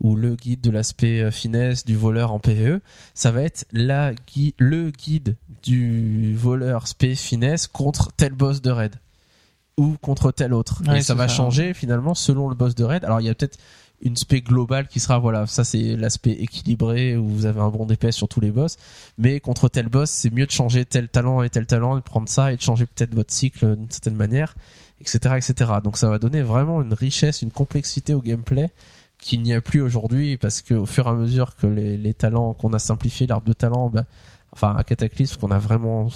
ou le guide de l'aspect euh, finesse du voleur en PVE. Ça va être la gui- le guide du voleur spé finesse contre tel boss de raid ou contre tel autre.
Ouais,
et ça va
ça.
changer finalement selon le boss de raid. Alors il y a peut-être une spé globale qui sera voilà ça c'est l'aspect équilibré où vous avez un bon DPS sur tous les boss mais contre tel boss c'est mieux de changer tel talent et tel talent et de prendre ça et de changer peut-être votre cycle d'une certaine manière etc donc ça va donner vraiment une richesse une complexité au gameplay qu'il n'y a plus aujourd'hui parce que au fur et à mesure que les, talents qu'on a simplifié l'arbre de talent bah, enfin à Cataclysme qu'on a vraiment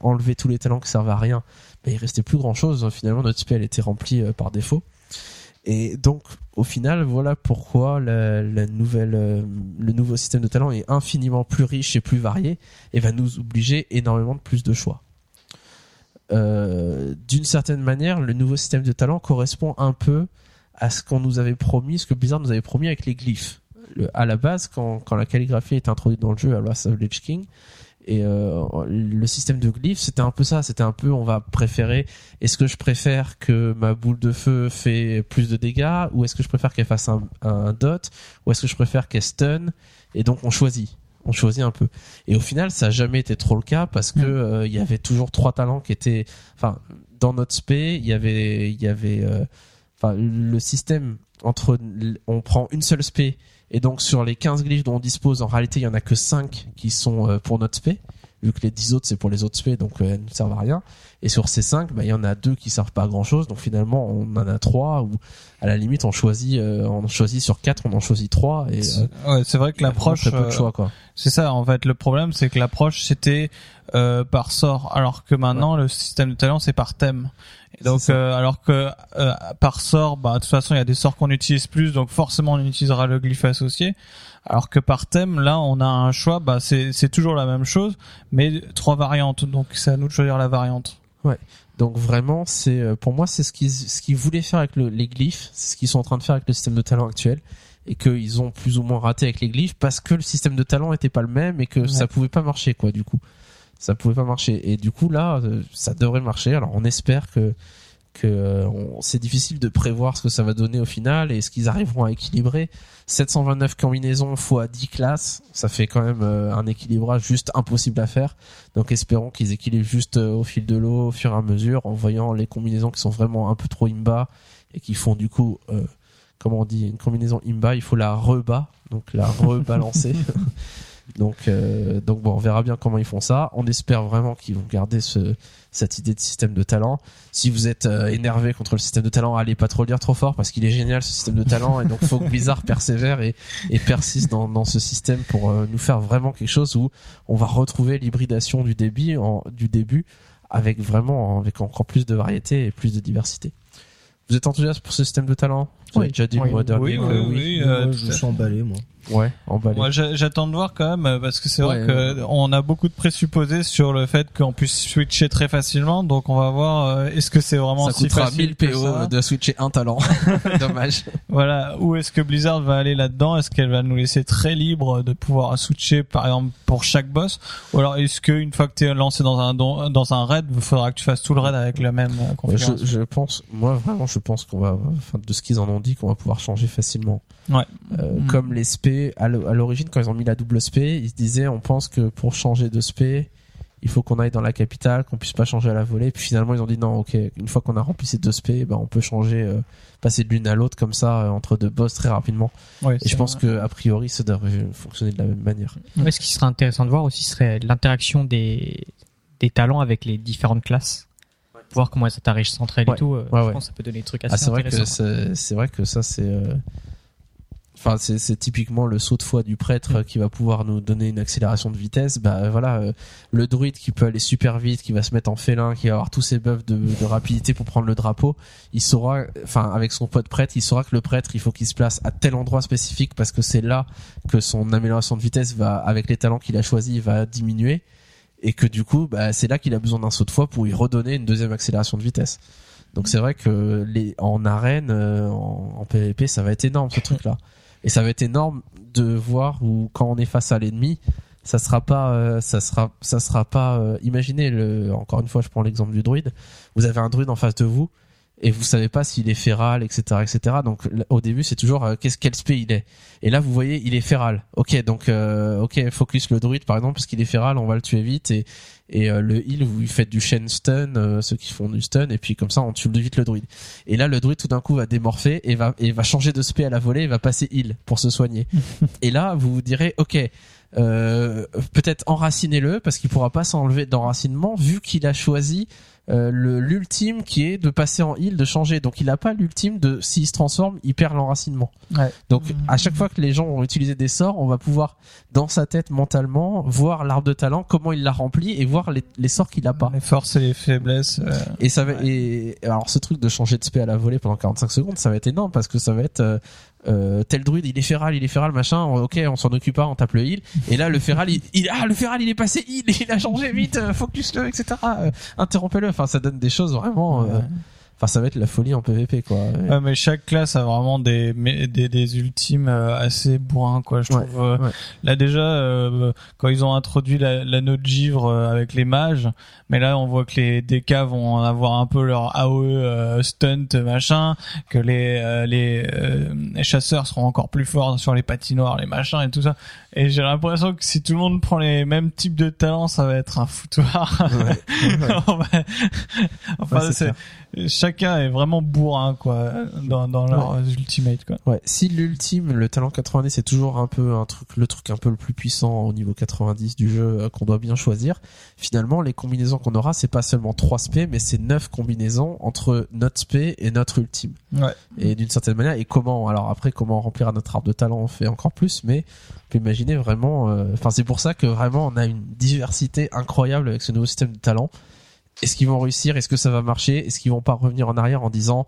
enlevé tous les talents qui servent à rien bah, il restait plus grand chose finalement notre spell était rempli euh, par défaut. Et donc, au final, voilà pourquoi la nouvelle, euh, le nouveau système de talent est infiniment plus riche et plus varié et va nous obliger énormément de plus de choix. Euh, D'une certaine manière, le nouveau système de talent correspond un peu à ce qu'on nous avait promis, ce que Blizzard nous avait promis avec les glyphes. À la base, quand, quand la calligraphie est introduite dans le jeu à Lost of Lich King, et euh, le système de glyphes, c'était un peu ça. C'était un peu, on va préférer. Est-ce que je préfère que ma boule de feu fait plus de dégâts, ou est-ce que je préfère qu'elle fasse un, un dot, ou est-ce que je préfère qu'elle stun Et donc on choisit, on choisit un peu. Et au final, ça a jamais été trop le cas parce que euh, il y avait toujours trois talents qui étaient, enfin, dans notre spé, il y avait, il y avait, euh, enfin, le système entre, on prend une seule spé et donc sur les 15 glyphes dont on dispose, en réalité, il y en a que 5 qui sont euh, pour notre spé, vu que les 10 autres c'est pour les autres spé, donc euh, elles ne servent à rien. Et sur ces 5, bah, il y en a deux qui servent pas à grand chose, donc finalement on en a trois ou à la limite on choisit, euh, on choisit sur 4, on en choisit 3 et euh,
Ouais, c'est vrai que l'approche,
peu de
euh,
choix quoi.
c'est ça. En fait, le problème, c'est que l'approche c'était euh, par sort, alors que maintenant le système de talent c'est par thème. Et donc, euh, alors que euh, par sort, bah de toute façon, il y a des sorts qu'on utilise plus, donc forcément on utilisera le glyphe associé. Alors que par thème, là, on a un choix. Bah, c'est c'est toujours la même chose, mais trois variantes. Donc, c'est à nous de choisir la variante.
Donc vraiment, c'est euh, pour moi c'est ce qu'ils ce qu'ils voulaient faire avec le, les glyphes, c'est ce qu'ils sont en train de faire avec le système de talent actuel et qu'ils ont plus ou moins raté avec les glyphes parce que le système de talent était pas le même et que ça pouvait pas marcher quoi du coup. Ça pouvait pas marcher et du coup là euh, ça devrait marcher. Alors on espère que que euh, c'est difficile de prévoir ce que ça va donner au final et ce qu'ils arriveront à équilibrer. 729 combinaisons fois 10 classes, ça fait quand même euh, un équilibrage juste impossible à faire. Donc espérons qu'ils équilibrent juste euh, au fil de l'eau, au fur et à mesure, en voyant les combinaisons qui sont vraiment un peu trop imba et qui font du coup, euh, comment on dit, une combinaison imba, il faut la rebat, donc la rebalancer. donc, euh, donc bon, on verra bien comment ils font ça. On espère vraiment qu'ils vont garder ce, cette idée de système de talent. Si vous êtes euh, énervé contre le système de talent, allez pas trop le dire trop fort parce qu'il est génial ce système de talent et donc faut que Blizzard persévère et, et persiste dans, dans ce système pour euh, nous faire vraiment quelque chose où on va retrouver l'hybridation du débit en, du début avec vraiment avec encore plus de variété et plus de diversité. Vous êtes enthousiaste pour ce système de talent? J'avais déjà dit le
Oui.
mois dernier.
Oui, oui, oui. euh,
je suis emballé, moi.
Ouais, emballé.
Moi, j'a- j'attends de voir quand même euh, parce que c'est vrai
Ouais,
que on a beaucoup de présupposés sur le fait qu'on puisse switcher très facilement. Donc, on va voir euh, est-ce que c'est vraiment
ça
si
coûtera
facile
1000
que
PO
ça
de switcher un talent. Dommage.
Voilà, où est-ce que Blizzard va aller là-dedans? Est-ce qu'elle va nous laisser très libre de pouvoir switcher par exemple pour chaque boss? Ou alors est-ce que une fois que tu es lancé dans un don- dans un raid, il faudra que tu fasses tout le raid avec la même euh,
Ouais,
configuration?
je, je pense, moi vraiment, je pense qu'on va, enfin, de ce qu'ils en ont dit, qu'on va pouvoir changer facilement.
Ouais.
Euh,
Mm.
Comme les SP, à l'o- à l'origine, quand ils ont mis la double SP, ils se disaient, on pense que pour changer de SP, il faut qu'on aille dans la capitale, qu'on puisse pas changer à la volée. Puis finalement, ils ont dit non, ok, une fois qu'on a rempli ces deux SP, ben on peut changer, euh, passer de l'une à l'autre comme ça euh, entre deux boss très rapidement.
Ouais,
Et je pense
vrai.
que a priori, ça devrait fonctionner de la même manière.
Ouais, ce qui serait intéressant de voir aussi serait l'interaction des, des talents avec les différentes classes. Voir comment elles s'interagissent entre elles
Ouais.
et tout. euh,
Ouais,
je
ouais.
pense que ça peut donner des trucs assez
Ah, c'est vrai que
intéressants.
c'est c'est vrai que ça c'est euh, enfin c'est typiquement le saut de foi du prêtre euh, qui va pouvoir nous donner une accélération de vitesse. Bah voilà euh, le druide qui peut aller super vite qui va se mettre en félin qui va avoir tous ses buffs de, de rapidité pour prendre le drapeau il saura enfin avec son pote prêtre il saura que le prêtre il faut qu'il se place à tel endroit spécifique parce que c'est là que son amélioration de vitesse va avec les talents qu'il a choisis va diminuer. Et que du coup bah, c'est là qu'il a besoin d'un saut de foi pour lui redonner une deuxième accélération de vitesse. Donc c'est vrai que les en arène, euh, en, en PvP, ça va être énorme ce truc-là. Et ça va être énorme de voir où quand on est face à l'ennemi, ça sera pas, euh, ça sera, ça sera pas. euh, imaginez le, encore une fois, je prends l'exemple du druide. Vous avez un druide en face de vous et vous savez pas s'il est féral, etc., etc. Donc au début, c'est toujours euh, qu'est-ce quel spé il est. Et là, vous voyez, il est féral. Ok, donc euh, ok, focus le druide par exemple parce qu'il est féral, on va le tuer vite et et euh, le heal vous lui faites du chain stun, euh, ceux qui font du stun et puis comme ça on tue vite le druide. Et là, le druide tout d'un coup va démorpher et va et va changer de spé à la volée et va passer heal pour se soigner. et là, vous vous direz ok. Euh, peut-être enracinez-le parce qu'il pourra pas s'enlever d'enracinement vu qu'il a choisi euh, le l'ultime qui est de passer en heal, de changer. Donc il a pas l'ultime de s'il se transforme, il perd l'enracinement.
Ouais.
Donc à chaque fois que les gens vont utiliser des sorts, on va pouvoir dans sa tête mentalement voir l'arbre de talent, comment il l'a rempli et voir les, les sorts qu'il a pas.
les forces et les faiblesses. euh,
Et ça va et alors ce truc de changer de spé à la volée pendant 45 secondes, ça va être énorme parce que ça va être euh, euh, tel druide, il est féral, il est féral, machin. Ok, on s'en occupe pas, on tape le heal. Et là, le féral, il, il- ah, le féral, il est passé heal, il a changé vite, euh, focus-le, etc. Euh, Interrompez-le. Enfin, ça donne des choses vraiment. Enfin, ça va être la folie en PVP, quoi.
Ouais, mais chaque classe a vraiment des des, des ultimes euh, assez bourrins quoi je trouve euh,
ouais.
là déjà euh, quand ils ont introduit la- l'anneau de givre euh, avec les mages mais là on voit que les DK vont en avoir un peu leur AOE euh, stunt machin que les euh, les, euh, les chasseurs seront encore plus forts sur les patinoires les machins et tout ça. Et j'ai l'impression que si tout le monde prend les mêmes types de talents ça va être un foutoir. Enfin
c'est
chacun est vraiment bourrin quoi dans, dans leur ultimate quoi.
Ouais, si l'ultime, le talent 90, c'est toujours un peu un truc, le truc un peu le plus puissant au niveau 90 du jeu euh, qu'on doit bien choisir. Finalement, les combinaisons qu'on aura, c'est pas seulement 3 spé, mais c'est 9 combinaisons entre notre spé et notre ultime.
Ouais.
Et d'une certaine manière, et comment, alors après, comment remplir notre arbre de talent, on fait encore plus, mais on peut imaginer vraiment, euh, enfin, c'est pour ça que vraiment on a une diversité incroyable avec ce nouveau système de talent. Est-ce qu'ils vont réussir? Est-ce que ça va marcher? Est-ce qu'ils vont pas revenir en arrière en disant,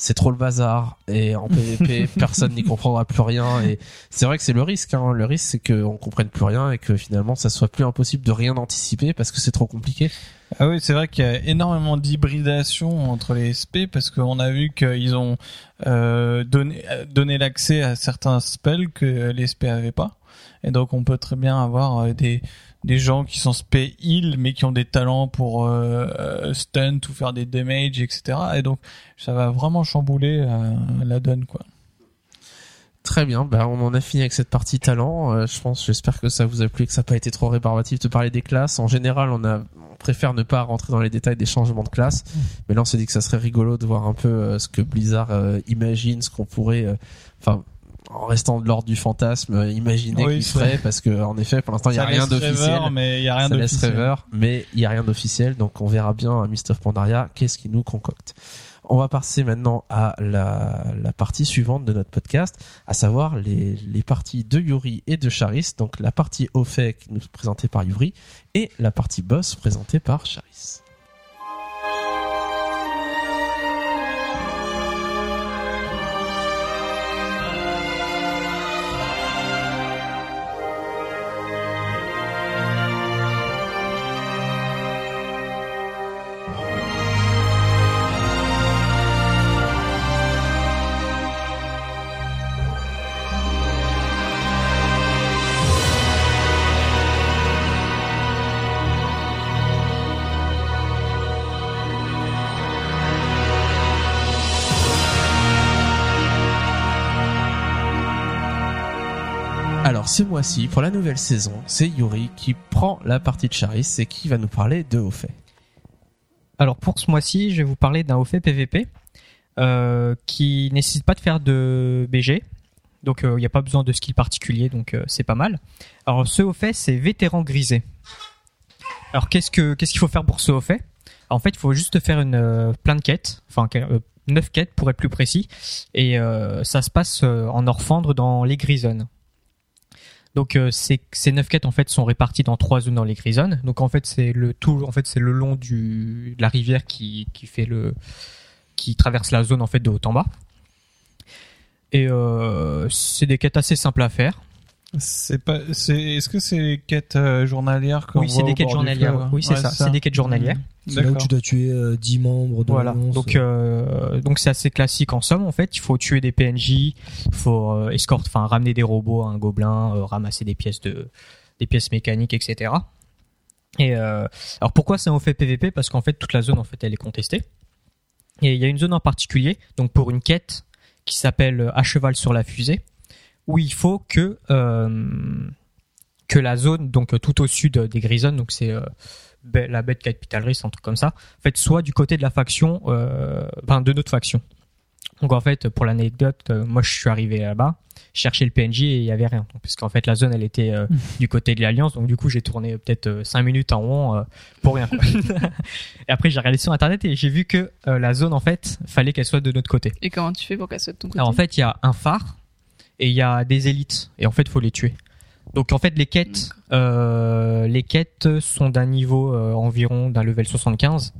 c'est trop le bazar et en PVP personne n'y comprendra plus rien et c'est vrai que c'est le risque hein. le risque c'est qu'on comprenne plus rien et que finalement ça soit plus impossible de rien anticiper parce que c'est trop compliqué
Ah oui, c'est vrai qu'il y a énormément d'hybridation entre les SP parce qu'on a vu qu'ils ont euh, donné euh, donné l'accès à certains spells que les SP avaient pas. Et donc on peut très bien avoir euh, des des gens qui sont spé heal mais qui ont des talents pour euh, euh, stunt ou faire des damage etc. Et donc ça va vraiment chambouler euh, la donne quoi.
très bien. Bah on en a fini avec cette partie talent. Euh, je pense j'espère que ça vous a plu et que ça n'a pas été trop rébarbatif de parler des classes. En général on a on préfère ne pas rentrer dans les détails des changements de classe. Mais là on s'est dit que ça serait rigolo de voir un peu euh, ce que Blizzard euh, imagine ce qu'on pourrait euh, enfin en restant de l'ordre du fantasme, euh, imaginer
Oui,
qu'il ferait parce que en effet pour l'instant il y a rien d'officiel.
mais il y a rien
ça laisse rêveur, mais il y a rien d'officiel, donc on verra bien à Mist of Pandaria qu'est-ce qui nous concocte. On va passer maintenant à la, la partie suivante de notre podcast, à savoir les, les parties de Yuri et de Charis, donc la partie au fait présentée par Yuri et la partie boss présentée par Charis. Ce mois-ci, pour la nouvelle saison, c'est Yuri qui prend la partie de Charis et qui va nous parler de haut.
Alors pour ce mois-ci, je vais vous parler d'un haut PVP euh, qui nécessite pas de faire de BG. Donc il n'y a pas besoin de skill particulier, donc euh, c'est pas mal. Alors ce haut c'est vétéran grisé. Alors qu'est-ce que qu'est-ce qu'il faut faire pour ce haut En fait, il faut juste faire une euh, plein de quêtes, enfin euh, neuf quêtes pour être plus précis, et euh, ça se passe euh, en Orfandre dans les Grisones. Donc euh, ces, ces neuf quêtes en fait sont réparties dans trois zones dans les Grisones. Donc en fait c'est le tout en fait c'est le long du de la rivière qui qui fait le qui traverse la zone en fait de haut en bas. Et euh, c'est des quêtes assez simples à faire.
C'est pas, c'est, est-ce que c'est les quêtes euh, journalières qu'on
Oui, c'est
voit
des
au
quêtes
bord du
journalières.
fleuve
Oui, c'est
Ouais,
ça. C'est des quêtes journalières.
C'est là où
D'accord.
tu dois tuer euh, 10 membres de
Voilà.
l'Alliance.
Donc euh, donc c'est assez classique en somme en fait. Il faut tuer des PNJ, il faut euh, escorte, enfin ramener des robots à un gobelin, euh, ramasser des pièces de des pièces mécaniques, etc. Et euh, alors pourquoi c'est un fait PVP Parce qu'en fait toute la zone en fait elle est contestée. Et il y a une zone en particulier, donc pour une quête qui s'appelle euh, À cheval sur la fusée, où il faut que euh, que la zone donc tout au sud des Grisones, donc c'est euh, la bête capitalerie, un truc comme ça, en fait, soit du côté de la faction, euh, enfin de notre faction. Donc en fait, pour l'anecdote, euh, moi je suis arrivé là-bas, chercher le PNJ et il y avait rien. Parce qu'en fait la zone elle était euh, du côté de l'Alliance, donc du coup j'ai tourné peut-être 5 minutes en rond euh, pour rien. et après j'ai regardé sur internet et j'ai vu que euh, la zone en fait fallait qu'elle soit de notre côté.
Et comment tu fais pour qu'elle soit de ton côté
Alors en fait, il y a un phare et il y a des élites et en fait, faut les tuer. Donc en fait, les quêtes, euh, les quêtes sont d'un niveau euh, environ d'un level 75.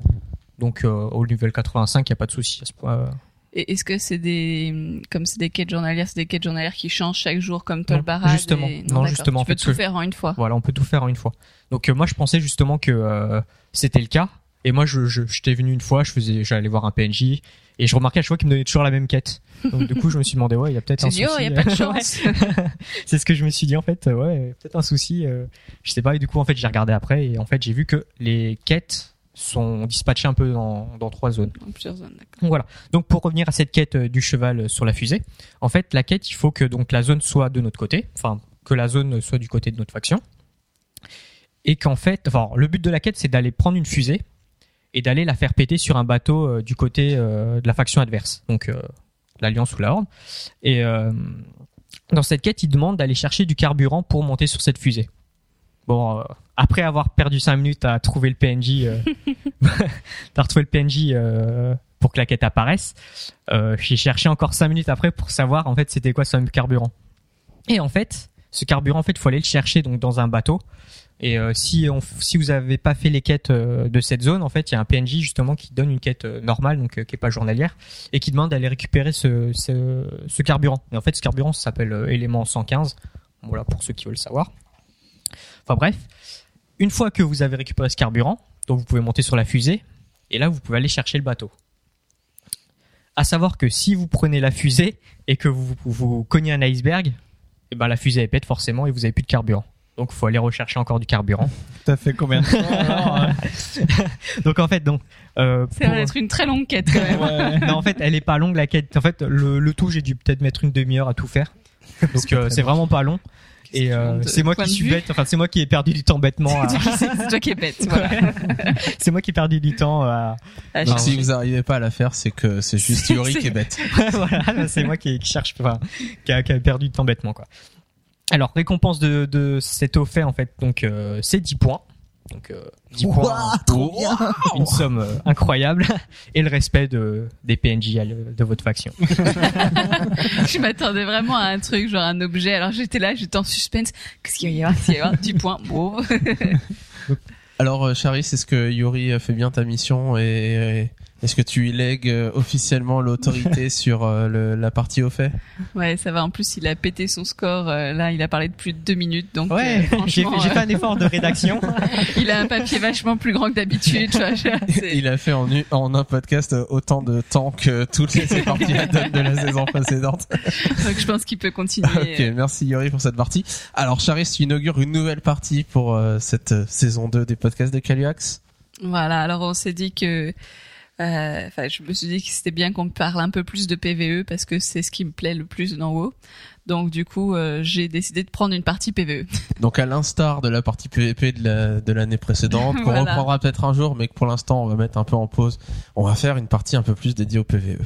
Donc euh, au level 85, il y a pas de souci à ce point.
Et est-ce que c'est des, comme c'est des quêtes journalières, c'est des quêtes journalières qui changent chaque jour comme Toll
Non,
Barrage
justement.
et-
Non,
d'accord.
justement, en
Tu peux
fait,
tout faire en une fois.
Voilà, on peut tout faire en une fois. Donc euh, moi, je pensais justement que euh, c'était le cas. Et moi, je, je, j'étais venu une fois, je faisais, j'allais voir un PNJ et je remarquais à chaque fois qu'il me donnait toujours la même quête. Donc du coup, je me suis demandé, ouais, il y a peut-être un
dis,
souci.
oh, il y a pas de
Ouais.
chance.
c'est ce que je me suis dit en fait. euh, Ouais, peut-être un souci. euh, je sais pas. Et du coup, en fait, j'ai regardé après et en fait, j'ai vu que les quêtes sont dispatchées un peu dans, dans trois zones.
En plusieurs zones, d'accord.
Donc voilà. Donc pour revenir à cette quête euh, du cheval euh, sur la fusée, en fait, la quête, il faut que donc la zone soit de notre côté, enfin que la zone soit du côté de notre faction, et qu'en fait, enfin, le but de la quête, c'est d'aller prendre une fusée et d'aller la faire péter sur un bateau euh, du côté euh, de la faction adverse, donc euh, l'Alliance ou la Horde. Et euh, dans cette quête, il demande d'aller chercher du carburant pour monter sur cette fusée. Bon, euh, après avoir perdu 5 minutes à trouver le PNJ, euh, t'as retrouvé le PNJ euh, pour que la quête apparaisse. Euh, j'ai cherché encore 5 minutes après pour savoir en fait c'était quoi ce carburant. Et en fait, ce carburant en fait, faut aller le chercher donc dans un bateau. Et euh, si vous avez pas fait les quêtes euh, de cette zone, en fait, il y a un PNJ justement qui donne une quête euh, normale, donc qui est pas journalière, et qui demande d'aller récupérer ce, carburant. Et en fait, ce carburant s'appelle élément 115. Voilà pour ceux qui veulent savoir. Enfin bref, une fois que vous avez récupéré ce carburant, donc vous pouvez monter sur la fusée, et là vous pouvez aller chercher le bateau. À savoir que si vous prenez la fusée et que vous, cognez un iceberg, et ben la fusée elle pète forcément et vous avez plus de carburant. Donc faut aller rechercher encore du carburant.
T'as fait combien de temps alors, hein
donc en fait donc euh,
Ça va être une très longue quête quand même.
Ouais.
non en fait elle est pas longue la quête. En fait le, le tout j'ai dû peut-être mettre une demi-heure à tout faire. Donc euh, c'est vraiment pas long. Et euh, c'est moi qui suis
vue.
bête. Enfin c'est moi qui ai perdu du temps bêtement. à-
c'est toi qui es bête. Voilà.
c'est moi qui ai perdu du temps. À...
Donc si vous arrivez pas à la faire, c'est que c'est juste Yuri qui est bête.
voilà, c'est moi qui, qui cherche, enfin, qui a, qui a perdu du temps bêtement, quoi. Alors, récompense de, de cet fait, en fait, donc, euh, c'est 10 points. Donc, euh, 10 points,
trop bien.
une somme euh, incroyable, et le respect de, des PNJ à le- de votre faction.
je m'attendais vraiment à un truc, genre un objet. Alors j'étais là, j'étais en suspense. Qu'est-ce qu'il va y avoir? Qu'est-ce qu'il va y avoir 10 points? Bon.
Alors euh, Charis, est-ce que Yuri a fait bien ta mission et et est-ce que tu lui lègues euh, officiellement l'autorité sur euh, le- la partie au fait?
Ouais, ça va. En plus, il a pété son score. euh, là, il a parlé de plus de deux minutes. Donc,
Ouais,
euh,
j'ai fait, un effort de rédaction.
il a un papier vachement plus grand que d'habitude.
Il a fait en, en un podcast autant de temps que toutes les parties de la saison précédente.
Donc, je pense qu'il peut continuer.
Ok, merci Yuri pour cette partie. Alors Charis, tu inaugures une nouvelle partie pour euh, cette saison 2 des podcasts de Caluax.
Voilà, alors on s'est dit que Euh, Enfin, je me suis dit que c'était bien qu'on parle un peu plus de PVE parce que c'est ce qui me plaît le plus dans WoW. Donc du coup, euh, j'ai décidé de prendre une partie. PVE.
Donc à l'instar de la partie PVP de la- de l'année précédente, qu'on
Voilà.
reprendra peut-être un jour, mais que pour l'instant on va mettre un peu en pause, on va faire une partie un peu plus dédiée au PVE.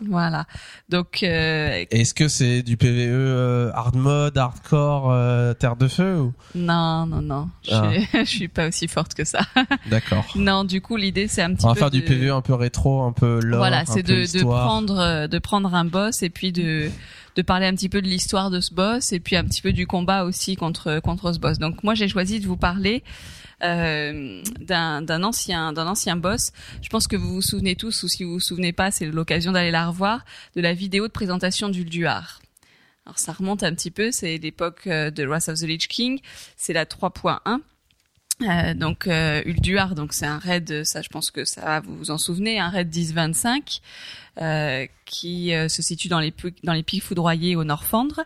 Voilà. Donc euh,
Est-ce que c'est du PVE euh, hard mode, hardcore, euh, terre de feu ou?
Non, non, non, je,
Ah.
suis, je suis pas aussi forte que ça.
D'accord.
non, du coup, l'idée c'est un petit
On va
peu
faire du PVE un peu rétro, un peu lore,
voilà, c'est
peu
de, de prendre euh, de prendre un boss et puis de de parler un petit peu de l'histoire de ce boss et puis un petit peu du combat aussi contre contre ce boss. Donc moi j'ai choisi de vous parler euh, d'un ancien d'un ancien boss. Je pense que vous vous souvenez tous ou si vous vous souvenez pas, c'est l'occasion d'aller la revoir de la vidéo de présentation d'Ulduar. Alors ça remonte un petit peu, c'est l'époque euh, de Wrath of the Lich King, c'est la 3.1. Euh, donc euh, Ulduar, donc c'est un raid, ça je pense que ça vous en souvenez, un raid 10-25 euh, qui euh, se situe dans les dans les pics foudroyés au Norfandre.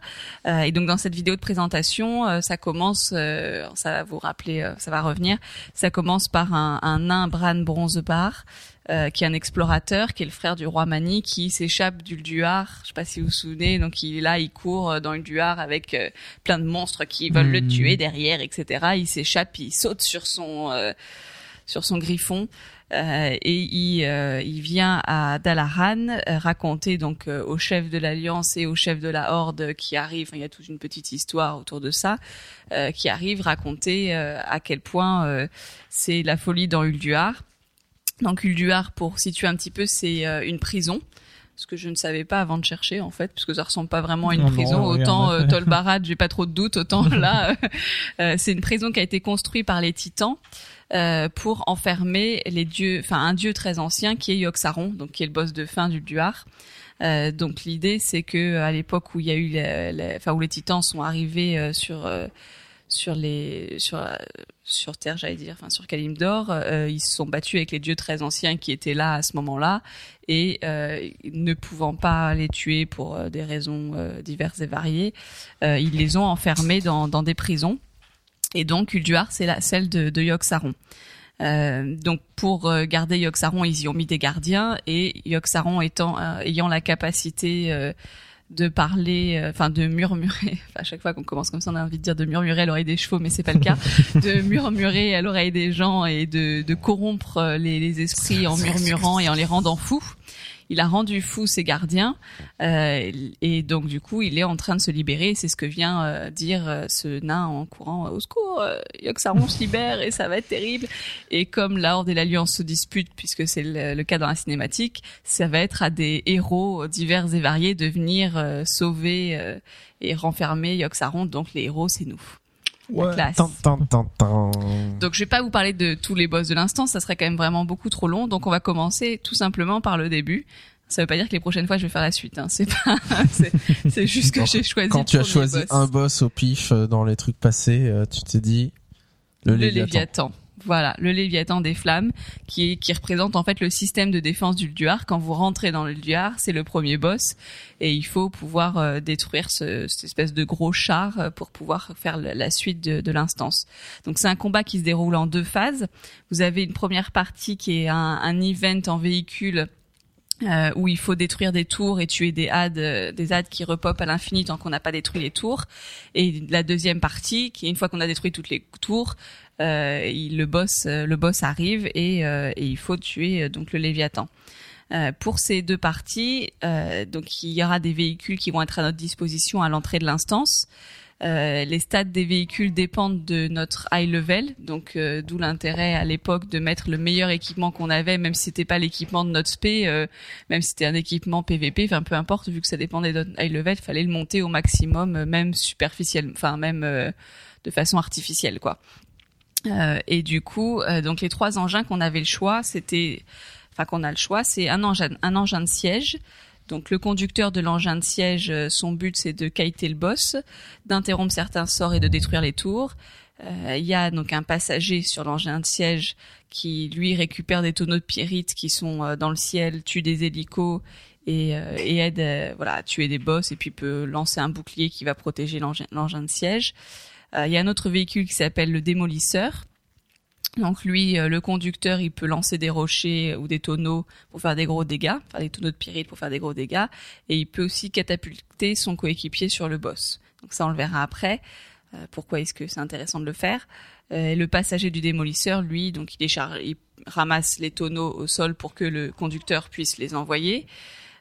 Euh, et donc dans cette vidéo de présentation, euh, ça commence, euh, ça va vous rappeler, euh, ça va revenir. Ça commence par un, un nain Bran Bronzebar, euh, qui est un explorateur, qui est le frère du roi Mani, qui s'échappe d'Ulduar. Je sais pas si vous vous souvenez. Donc il est là, il court dans Ulduar avec euh, plein de monstres qui veulent le
Mhm.
tuer derrière, etc. Il s'échappe, il saute sur son euh, sur son griffon. Euh, et il, euh, il vient à Dalaran euh, raconter donc euh, au chef de l'Alliance et au chef de la Horde qui arrive, enfin, il y a toute une petite histoire autour de ça, euh, qui arrive raconter euh, à quel point euh, c'est la folie dans Ulduar. Donc Ulduar, pour situer un petit peu, c'est euh, une prison. Ce que je ne savais pas avant de chercher en fait, puisque ça ressemble pas vraiment à une
Non,
prison. autant euh,
effet.
Tolbarad, j'ai pas trop de doutes. Autant là, euh, c'est une prison qui a été construite par les Titans euh, pour enfermer les dieux, enfin un dieu très ancien qui est Yogg-Saron, donc qui est le boss de fin du Duar. Euh, donc l'idée c'est que à l'époque où il y a eu, enfin où les Titans sont arrivés euh, sur sur les sur sur Terre, j'allais dire, enfin sur Kalimdor, ils se sont battus avec les dieux très anciens qui étaient là à ce moment-là et ne pouvant pas les tuer pour des raisons diverses et variées, ils les ont enfermés dans des prisons. Et donc Ulduar, c'est la celle de, de Yogg-Saron. Euh, donc pour euh, garder Yogg-Saron, ils y ont mis des gardiens et Yogg-Saron étant euh, ayant la capacité euh, de parler, euh, enfin de murmurer. À chaque fois qu'on commence comme ça, on a envie de dire de murmurer à l'oreille des chevaux, mais c'est pas le cas. de murmurer à l'oreille des gens et de, de corrompre les, les esprits en murmurant et en les rendant fous. Il a rendu fou ses gardiens euh, et donc du coup il est en train de se libérer. C'est ce que vient euh, dire euh, ce nain en courant au secours. Euh, Yogg-Saron se libère et ça va être terrible. Et comme la Horde et l'Alliance se disputent, puisque c'est le, cas dans la cinématique, ça va être à des héros divers et variés de venir euh, sauver euh, et renfermer Yogg-Saron. Donc les héros c'est nous. Classe.
Tan.
Donc je vais pas vous parler de tous les boss de l'instant, ça serait quand même vraiment beaucoup trop long. Donc on va commencer tout simplement par le début. Ça veut pas dire que les prochaines fois je vais faire la suite. Hein. C'est pas, c'est, juste que j'ai choisi.
Quand tu as choisi
boss.
un boss au pif euh, dans les trucs passés, euh, tu t'es dit le,
le
Léviathan.
Léviathan. Voilà, le Léviathan des flammes, qui qui représente en fait le système de défense du Duar. Quand vous rentrez dans le Duar, c'est le premier boss, et il faut pouvoir euh, détruire ce, cette espèce de gros char euh, pour pouvoir faire la, suite de, de l'instance. Donc c'est un combat qui se déroule en deux phases. Vous avez une première partie qui est un, un event en véhicule euh, où il faut détruire des tours et tuer des hadds, euh, des hadds qui repopent à l'infini tant qu'on n'a pas détruit les tours. Et la deuxième partie, qui est une fois qu'on a détruit toutes les tours, il- le boss, euh, le boss arrive et, euh, et il faut tuer euh, donc le Léviathan. Euh, pour ces deux parties, euh, donc il y aura des véhicules qui vont être à notre disposition à l'entrée de l'instance. Euh, les stats des véhicules dépendent de notre high level, donc euh, d'où l'intérêt à l'époque de mettre le meilleur équipement qu'on avait, même si c'était pas l'équipement de notre spé, euh, même si c'était un équipement PVP, enfin peu importe, vu que ça dépendait de notre high level, fallait le monter au maximum, euh, même superficiel, enfin même euh, de façon artificielle, quoi. Euh, et du coup, euh, donc les trois engins qu'on avait le choix, c'était, enfin qu'on a le choix, c'est un engin, un engin de siège. Donc le conducteur de l'engin de siège, euh, son but c'est de kiter le boss, d'interrompre certains sorts et de détruire les tours. Euh, Il y a donc un passager sur l'engin de siège qui lui récupère des tonneaux de pyrites qui sont dans le ciel, tue des hélicos et, et aide voilà à tuer des boss et puis peut lancer un bouclier qui va protéger l'engin de siège. Euh, Il y a un autre véhicule qui s'appelle le démolisseur. Donc lui, euh, le conducteur, il peut lancer des rochers ou des tonneaux pour faire des gros dégâts, faire des tonneaux de pyrite pour faire des gros dégâts, et il peut aussi catapulter son coéquipier sur le boss. Donc ça, on le verra après. Euh, pourquoi est-ce que c'est intéressant de le faire Le passager du démolisseur, lui, donc il, il ramasse les tonneaux au sol pour que le conducteur puisse les envoyer.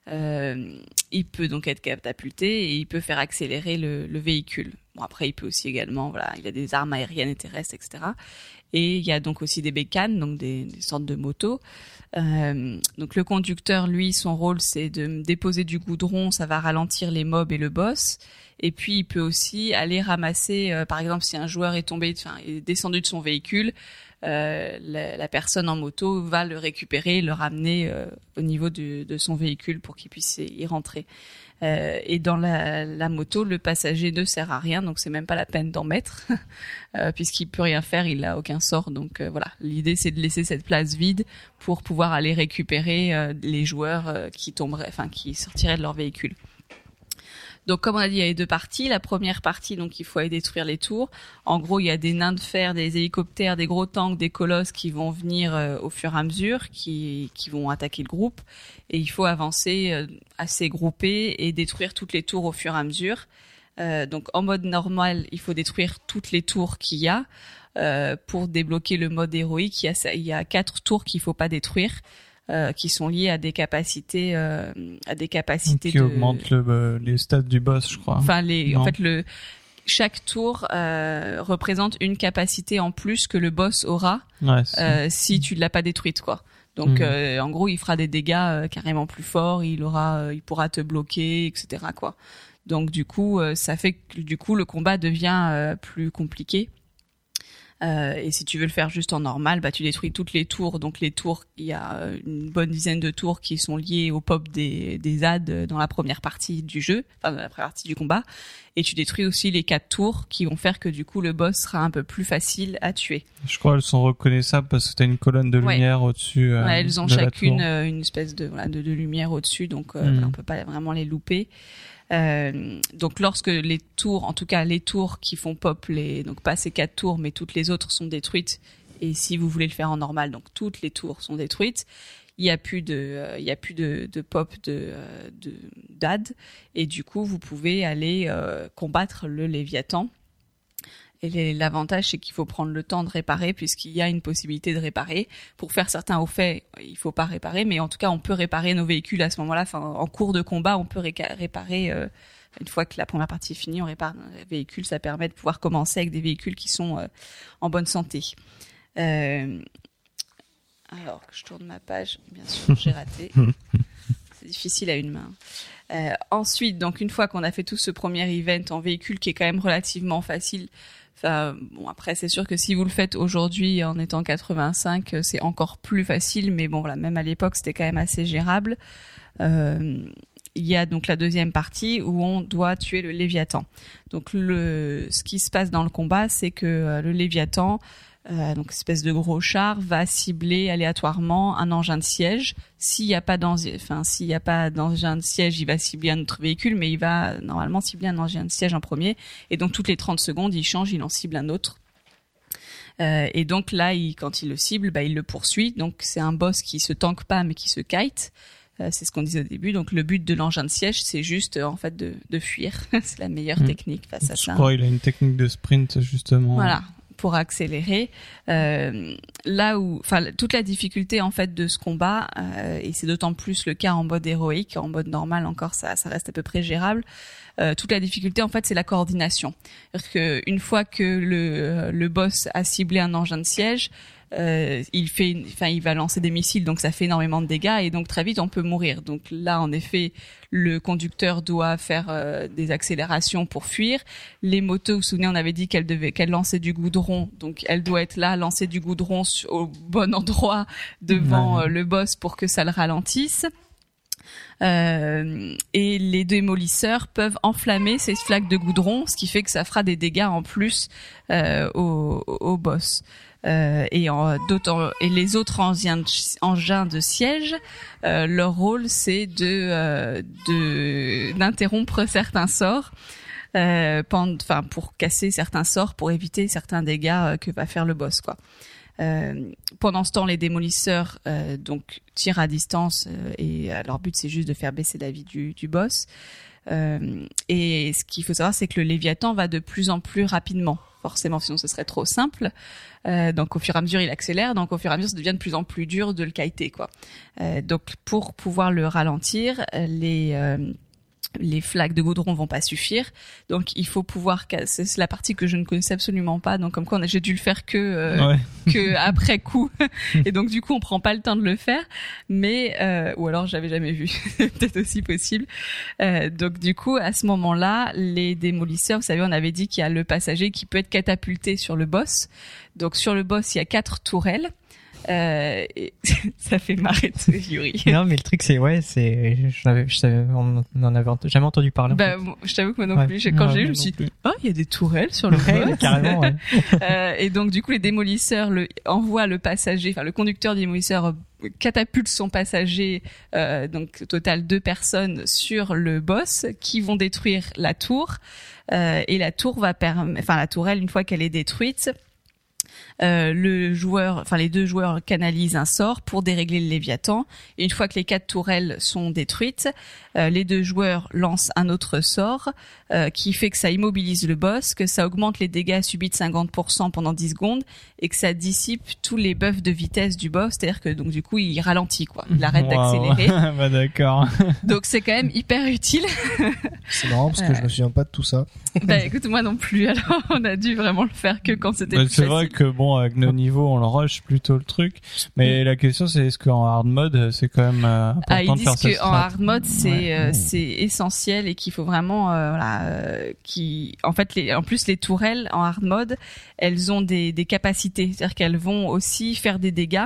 Euh, il peut donc être catapulté et il peut faire accélérer le, le véhicule. Bon après il peut aussi également voilà il a des armes aériennes et terrestres etc. Et il y a donc aussi des bécanes donc des, des sortes de motos. Euh, donc le conducteur lui son rôle c'est de déposer du goudron ça va ralentir les mobs et le boss. Et puis il peut aussi aller ramasser euh, par exemple si un joueur est tombé enfin est descendu de son véhicule euh, la, personne en moto va le récupérer, le ramener euh, au niveau de, son véhicule pour qu'il puisse y rentrer. Euh, et dans la, moto, le passager ne sert à rien, donc c'est même pas la peine d'en mettre, puisqu'il peut rien faire, il a aucun sort. Donc voilà, l'idée c'est de laisser cette place vide pour pouvoir aller récupérer les joueurs qui tomberaient, enfin qui sortiraient de leur véhicule. Donc comme on a dit, il y a les deux parties. La première partie, donc il faut aller détruire les tours. En gros, il y a des nains de fer, des hélicoptères, des gros tanks, des colosses qui vont venir euh, au fur et à mesure, qui, qui vont attaquer le groupe. Et il faut avancer euh, assez groupé et détruire toutes les tours au fur et à mesure. Euh, donc en mode normal, il faut détruire toutes les tours qu'il y a. Euh, pour débloquer le mode héroïque, il y a, il y a quatre tours qu'il faut pas détruire. Euh, qui sont liées à des capacités euh, à des capacités
qui
de
augmente le, euh, les stats du boss, je crois.
Enfin, les, en fait, le chaque tour euh, représente une capacité en plus que le boss aura
ouais,
euh, si tu ne l'as pas détruite, quoi. Donc, euh, en gros, il fera des dégâts euh, carrément plus forts. Il aura, euh, il pourra te bloquer, etc. Quoi. Donc, du coup, euh, ça fait que du coup le combat devient euh, plus compliqué. Euh, et si tu veux le faire juste en normal, bah tu détruis toutes les tours. Donc les tours, il y a euh, une bonne dizaine de tours qui sont liées au pop des, des ZAD dans la première partie du jeu, enfin dans la première partie du combat. Et tu détruis aussi les quatre tours qui vont faire que du coup le boss sera un peu plus facile à tuer.
je crois qu'elles sont reconnaissables parce que t'as une colonne de
Ouais.
lumière au-dessus. euh,
Ouais, elles ont
de
chacune euh, une espèce de, voilà, de, de lumière au-dessus, donc euh, voilà, on peut pas vraiment les louper. Euh, donc lorsque les tours, en tout cas les tours qui font pop, les, donc pas ces quatre tours, mais toutes les autres sont détruites. Et si vous voulez le faire en normal, donc toutes les tours sont détruites. Il y a plus de, euh, il y a plus de, de pop de, euh, de d'ad, et du coup vous pouvez aller combattre le Léviathan. Et l'avantage, c'est qu'il faut prendre le temps de réparer, puisqu'il y a une possibilité de réparer. Pour faire certains hauts faits, il faut pas réparer, mais en tout cas, on peut réparer nos véhicules à ce moment-là. Enfin, en cours de combat, on peut réparer. euh, une fois que la première partie est finie, on répare nos véhicules. Ça permet de pouvoir commencer avec des véhicules qui sont euh, en bonne santé. Euh, alors que je tourne ma page, bien sûr, j'ai raté. C'est difficile à une main. Euh, ensuite, donc une fois qu'on a fait tout ce premier event en véhicule qui est quand même relativement facile, bon après c'est sûr que si vous le faites aujourd'hui en étant 85, euh, c'est encore plus facile, mais bon voilà même à l'époque c'était quand même assez gérable. Euh, il y a donc la deuxième partie où on doit tuer le Léviathan. Donc le, ce qui se passe dans le combat, c'est que euh, le Léviathan, euh, donc espèce de gros char, va cibler aléatoirement un engin de siège. S'il n'y a pas d'engin, enfin s'il n'y a pas d'engin de siège, il va cibler un autre véhicule, mais il va normalement cibler un engin de siège en premier. Et donc toutes les 30 secondes, il change, il en cible un autre. Euh, et donc là, il, quand il le cible, bah, il le poursuit. Donc c'est un boss qui se tank pas, mais qui se kite. Euh, c'est ce qu'on disait au début. Donc le but de l'engin de siège, c'est juste euh, en fait de, de fuir. c'est la meilleure
Mhm.
technique face à
Je
ça.
crois qu'il a une technique de sprint justement.
Voilà, pour accélérer. Euh, là où, enfin, toute la difficulté en fait de ce combat, euh, et c'est d'autant plus le cas en mode héroïque, en mode normal encore, ça, reste à peu près gérable. Euh, toute la difficulté en fait, c'est la coordination. Que une fois que le boss a ciblé un engin de siège, euh, il fait, enfin, il va lancer des missiles, donc ça fait énormément de dégâts et donc très vite on peut mourir. Donc là, en effet, le conducteur doit faire euh, des accélérations pour fuir. Les motos, vous vous souvenez, on avait dit qu'elle devait, qu'elle lançait du goudron, donc elle doit être là, lancer du goudron au bon endroit devant
Ouais.
euh, le boss pour que ça le ralentisse. Euh, et les démolisseurs peuvent enflammer ces flaques de goudron, ce qui fait que ça fera des dégâts en plus euh, au, au boss. Euh, et, en, et les autres engins de, de siège, euh, leur rôle c'est de, euh, de d'interrompre certains sorts, euh, enfin pour casser certains sorts, pour éviter certains dégâts euh, que va faire le boss quoi. Euh, pendant ce temps, les démolisseurs euh, donc tirent à distance euh, et leur but c'est juste de faire baisser la vie du, du boss. Et ce qu'il faut savoir, c'est que le Léviathan va de plus en plus rapidement. Forcément, sinon ce serait trop simple. Euh, donc au fur et à mesure, il accélère. Donc au fur et à mesure, ça devient de plus en plus dur de le kiter, quoi. Euh, donc pour pouvoir le ralentir, les euh, les flaques de goudron vont pas suffire. Donc il faut pouvoir casser. C'est la partie que je ne connaissais absolument pas. Donc comme quoi j'ai dû le faire que euh,
Ouais.
que après coup. Et donc du coup on prend pas le temps de le faire. Mais euh, ou alors j'avais jamais vu. C'est Peut-être aussi possible. Euh, donc du coup à ce moment-là, les démolisseurs, vous savez, on avait dit qu'il y a le passager qui peut être catapulté sur le boss. Donc sur le boss il y a quatre tourelles. Euh, et ça fait marrer de Yuri.
non, mais le truc, c'est, ouais, c'est, je je savais, on en avait jamais entendu parler. en
Bah, moi, je t'avoue que moi non plus, quand
Ouais,
j'ai eu, je me suis dit, oh, il y a des tourelles sur le
Ouais,
boss.
carrément.
Euh, et donc du coup les démolisseurs le envoient le passager, enfin le conducteur démolisseur euh, catapulte son passager, euh, donc au total deux personnes sur le boss qui vont détruire la tour Euh, et la tour va permettre, enfin la tourelle une fois qu'elle est détruite. Euh, le joueur, enfin les deux joueurs canalisent un sort pour dérégler le Léviathan. Et une fois que les quatre tourelles sont détruites, euh, les deux joueurs lancent un autre sort euh, qui fait que ça immobilise le boss, que ça augmente les dégâts subis de 50% pendant 10 secondes et que ça dissipe tous les buffs de vitesse du boss, c'est-à-dire que donc du coup il ralentit quoi, il arrête
Waouh.
d'accélérer.
bah d'accord.
donc c'est quand même hyper utile.
C'est marrant parce que je me souviens pas de tout ça.
bah écoute moi non plus, alors on a dû vraiment le faire que quand c'était
Bah, c'est vrai que bon, avec nos niveaux, on le rush plutôt le truc. Mais la question, c'est est-ce qu'en hard mode, c'est quand même euh, important
Ah, ils
de faire
disent qu'en
strat.
hard mode c'est
Ouais.
euh, c'est essentiel et qu'il faut vraiment euh, voilà euh, qui en fait les en plus les tourelles en hard mode elles ont des des capacités. C'est-à-dire qu'elles vont aussi faire des dégâts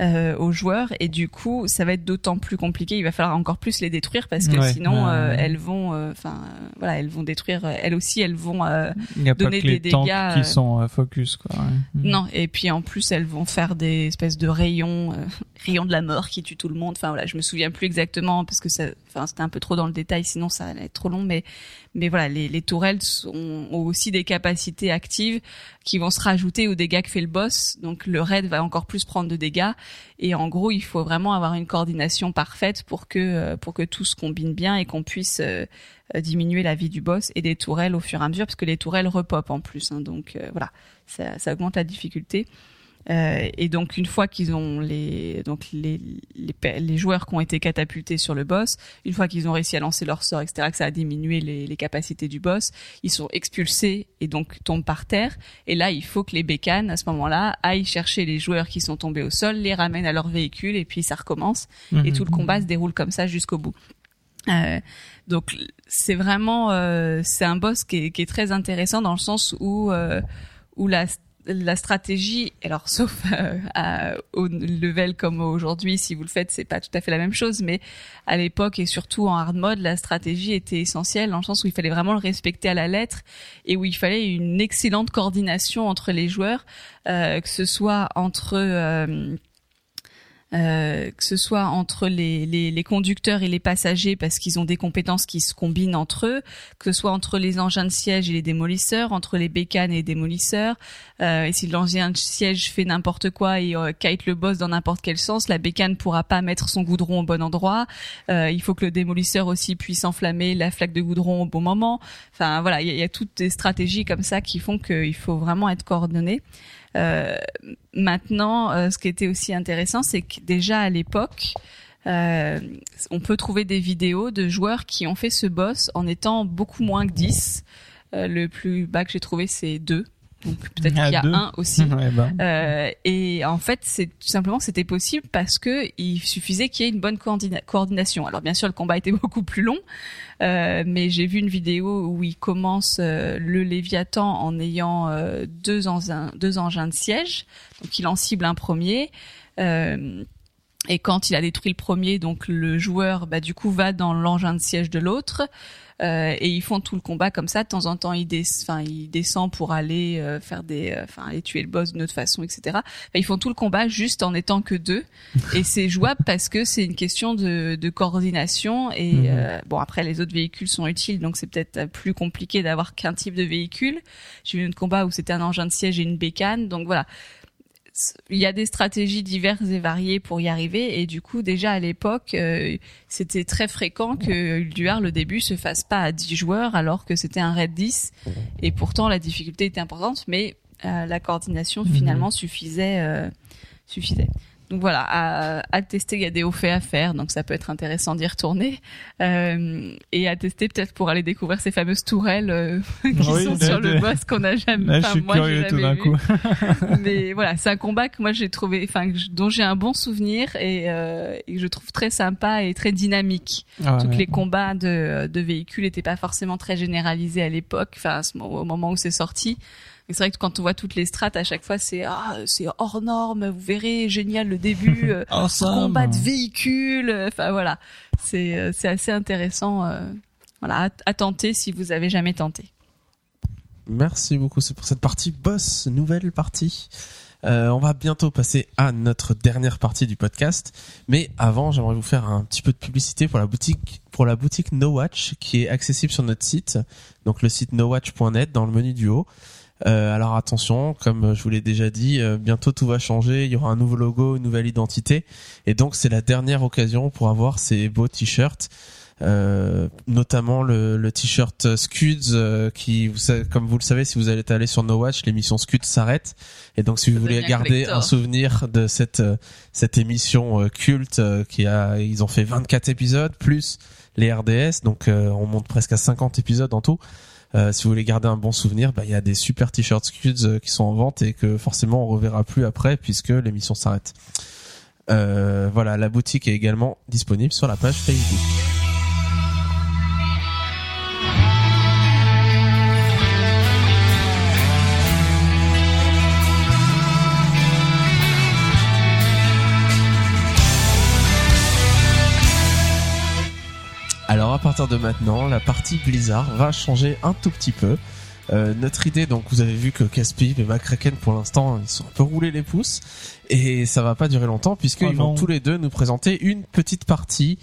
euh, aux joueurs et du coup ça va être d'autant plus compliqué il va falloir encore plus les détruire parce que
Ouais.
sinon euh, elles vont euh, enfin euh, voilà elles vont détruire elles aussi elles vont euh,
Il n'y a pas
donner
que
des
tanks
dégâts,
qui sont euh, focus, quoi. ouais. Mm.
non, et puis en plus elles vont faire des espèces de rayons, euh, rayons de la mort qui tuent tout le monde. Enfin voilà, je me souviens plus exactement parce que ça, enfin c'était un peu trop dans le détail, sinon ça allait être trop long. Mais mais voilà, les, les tourelles sont, ont aussi des capacités actives qui vont se rajouter aux dégâts que fait le boss. Donc le raid va encore plus prendre de dégâts. Et en gros, il faut vraiment avoir une coordination parfaite pour que euh, pour que tout se combine bien et qu'on puisse euh, euh, diminuer la vie du boss et des tourelles au fur et à mesure parce que les tourelles repopent en plus. hein. donc voilà ça, ça augmente la difficulté. Euh, et donc une fois qu'ils ont les donc les, les les joueurs qui ont été catapultés sur le boss, une fois qu'ils ont réussi à lancer leur sort, etc., que ça a diminué les, les capacités du boss, ils sont expulsés et donc tombent par terre. Et là, il faut que les bécanes à ce moment-là aillent chercher les joueurs qui sont tombés au sol, les ramènent à leur véhicule et puis ça recommence et
Mhm.
tout le combat se déroule comme ça jusqu'au bout. Euh, donc c'est vraiment euh, c'est un boss qui est, qui est très intéressant dans le sens où euh, où la la stratégie, alors sauf euh, au level comme aujourd'hui, si vous le faites, c'est pas tout à fait la même chose, mais à l'époque et surtout en hard mode, la stratégie était essentielle dans le sens où il fallait vraiment le respecter à la lettre et où il fallait une excellente coordination entre les joueurs, euh, que ce soit entre euh, que ce soit entre les, les, les conducteurs et les passagers parce qu'ils ont des compétences qui se combinent entre eux, que ce soit entre les engins de siège et les démolisseurs, entre les bécanes et les démolisseurs. Euh, et si l'engin de siège fait n'importe quoi et euh, kite le boss dans n'importe quel sens, la bécane pourra pas mettre son goudron au bon endroit. Euh, il faut que le démolisseur aussi puisse enflammer la flaque de goudron au bon moment. Enfin voilà, il y, y a toutes des stratégies comme ça qui font qu'il faut vraiment être coordonné. Euh, maintenant, euh, ce qui était aussi intéressant, c'est que déjà à l'époque, euh, on peut trouver des vidéos de joueurs qui ont fait ce boss en étant beaucoup moins que 10. Euh, le plus bas que j'ai trouvé, c'est 2. Donc peut-être qu'il y a
deux.
un aussi.
Ouais, bah.
Euh, et en fait, c'est tout simplement c'était possible parce que il suffisait qu'il y ait une bonne coordina- coordination. Alors bien sûr, le combat était beaucoup plus long, euh, mais j'ai vu une vidéo où il commence euh, le Léviathan en ayant deux, engins, deux engins de siège. Donc il en cible un premier. Euh, et quand il a détruit le premier, donc le joueur, bah, du coup, va dans l'engin de siège de l'autre. Euh, et ils font tout le combat comme ça. De temps en temps, il, des, enfin, il descend pour aller euh, faire des, euh, enfin, aller tuer le boss d'une autre façon, etc. Enfin, ils font tout le combat juste en étant que deux. et c'est jouable parce que c'est une question de, de coordination. Et
Mhm.
euh, bon, après, les autres véhicules sont utiles, donc c'est peut-être plus compliqué d'avoir qu'un type de véhicule. J'ai vu un combat où c'était un engin de siège et une bécane. Donc voilà il y a des stratégies diverses et variées pour y arriver. Et du coup déjà à l'époque euh, c'était très fréquent que Ulduar le début se fasse pas à 10 joueurs alors que c'était un raid 10 et pourtant la difficulté était importante mais euh, la coordination finalement suffisait euh, suffisait. Donc voilà, à, à tester, il y a des hauts faits à faire, donc ça peut être intéressant d'y retourner. Euh, et à tester peut-être pour aller découvrir ces fameuses tourelles euh, qui
Oui,
sont
là,
sur le boss qu'on a jamais.
Là, je
enfin,
suis
moi,
curieux tout
jamais
d'un
vu.
coup.
Mais voilà, c'est un combat que moi j'ai trouvé, enfin dont j'ai un bon souvenir et, euh, et que je trouve très sympa et très dynamique.
Ah, ouais.
les combats de, de véhicules n'étaient pas forcément très généralisés à l'époque, enfin au moment où c'est sorti. Et c'est vrai que quand on voit toutes les strates, à chaque fois c'est ah c'est hors norme, vous verrez génial le début, euh, combat de véhicules, euh, enfin voilà, c'est euh, c'est assez intéressant, euh, voilà à, à tenter si vous avez jamais tenté.
Merci beaucoup pour cette partie boss, nouvelle partie. Euh, on va bientôt passer à notre dernière partie du podcast, mais avant, j'aimerais vous faire un petit peu de publicité pour la boutique pour la boutique No Watch qui est accessible sur notre site, donc le site nowatch.net dans le menu du haut. Euh, alors attention, comme je vous l'ai déjà dit, euh, bientôt tout va changer. Il y aura un nouveau logo, une nouvelle identité, et donc c'est la dernière occasion pour avoir ces beaux t-shirts. Euh, notamment le, le t-shirt Scuds euh, qui vous savez, comme vous le savez si vous allez aller sur No Watch l'émission Scuds s'arrête et donc si vous voulez garder
collector.
un souvenir de cette euh, cette émission euh, culte euh, qui a ils ont fait 24 épisodes plus les RDS donc euh, on monte presque à 50 épisodes en tout euh, si vous voulez garder un bon souvenir, bah, il y a des super t-shirts Scuds euh, qui sont en vente et que forcément on reverra plus après puisque l'émission s'arrête. Euh, voilà, la boutique est également disponible sur la page Facebook. À partir de maintenant, la partie Blizzard va changer un tout petit peu. Euh, notre idée, donc vous avez vu que Caspiv et McCracken pour l'instant ils sont un peu roulés les pouces et ça va pas durer longtemps puisqu'ils
Oh
vont tous les deux nous présenter une petite partie.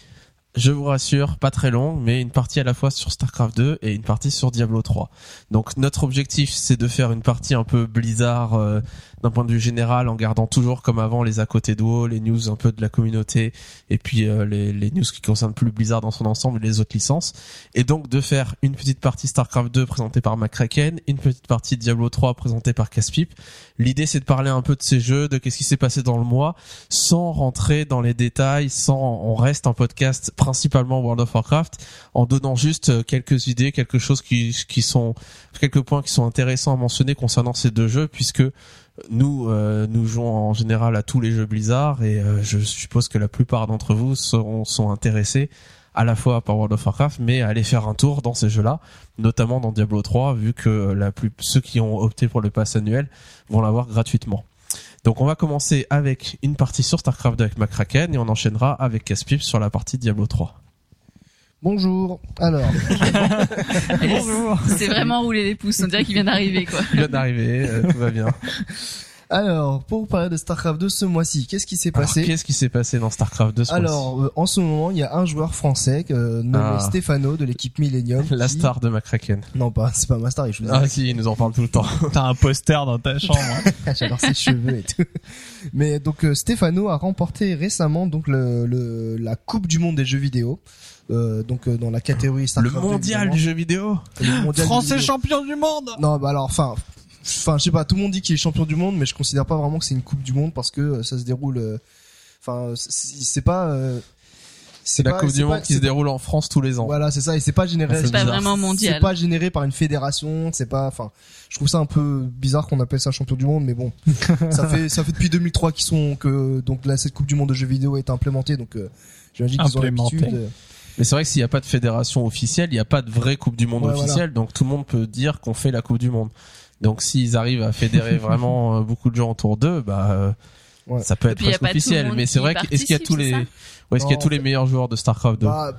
Je vous rassure, pas très longue, mais une partie à la fois sur StarCraft 2 et une partie sur Diablo 3. Donc notre objectif, c'est de faire une partie un peu Blizzard euh, d'un point de vue général, en gardant toujours comme avant les à côté de WoW, les news un peu de la communauté, et puis euh, les, les news qui concernent plus Blizzard dans son ensemble et les autres licences. Et donc de faire une petite partie StarCraft 2 présentée par McCracken, une petite partie Diablo 3 présentée par Caspip. L'idée c'est de parler un peu de ces jeux, de qu'est-ce qui s'est passé dans le mois, sans rentrer dans les détails, sans on reste un podcast principalement World of Warcraft, en donnant juste euh, quelques idées, quelque chose qui, qui sont quelques points qui sont intéressants à mentionner concernant ces deux jeux, puisque nous euh, nous jouons en général à tous les jeux Blizzard et euh, je suppose que la plupart d'entre vous seront, sont intéressés à la fois par World of Warcraft mais à aller faire un tour dans ces jeux-là, notamment dans Diablo 3 vu que la plus ceux qui ont opté pour le pass annuel vont l'avoir gratuitement. Donc on va commencer avec une partie sur StarCraft 2 avec McCracken et on enchaînera avec Caspip sur la partie Diablo 3.
Bonjour. Alors,
C'est vraiment rouler les pouces, on dirait qu'il vient d'arriver quoi.
Il vient d'arriver, euh, tout va bien.
alors pour vous parler de StarCraft 2 ce mois-ci, qu'est-ce qui s'est passé
qu'est-ce qui s'est passé dans StarCraft 2 ce mois-ci
Alors, euh, en ce moment, il y a un joueur français euh, nommé
Ah.
Stéphano de l'équipe Millennium.
La
qui-
star de McCracken.
Non, pas, c'est pas ma star, je vous
Ah si, il nous en parle tout le temps.
T'as un poster dans ta chambre. hein.
J'adore ses cheveux et tout. Mais donc euh, Stéphano a remporté récemment donc le, le la Coupe du monde des jeux vidéo. Euh, donc euh, dans la catégorie
Le
StarCraft 2,
mondial du jeu vidéo
Le mondial du
Français
jeu vidéo.
champion du monde.
Non, bah alors enfin enfin je sais pas, tout le monde dit qu'il est champion du monde mais je considère pas vraiment que c'est une Coupe du monde parce que euh, ça se déroule euh, enfin c'est c'est pas euh,
C'est la
pas-
Coupe
c'est
du
pas-
Monde qui
c'est
se déroule en France tous les ans.
Voilà, c'est ça et c'est pas généré
C'est
C'est pas vraiment mondial.
C'est pas généré par une fédération, c'est pas, enfin, je trouve ça un peu bizarre qu'on appelle ça champion du monde, mais bon, ça fait, ça fait depuis 2003 qu'ils sont, que, donc là, cette Coupe du Monde de jeux vidéo est implémentée, donc, euh, j'imagine qu'ils ont l'habitude.
Mais c'est vrai que s'il n'y a pas de fédération officielle, il n'y a pas de vraie Coupe du Monde
Ouais,
officielle, donc tout le monde peut dire qu'on fait la Coupe du Monde. Donc s'ils arrivent à fédérer vraiment euh, beaucoup de gens autour d'eux, bah euh,
Ouais.
ça peut être
puis,
presque officiel. Mais c'est vrai que est-ce qu'il y a tous les, ouais, est-ce qu'il y a tous les meilleurs joueurs de Starcraft 2
bah,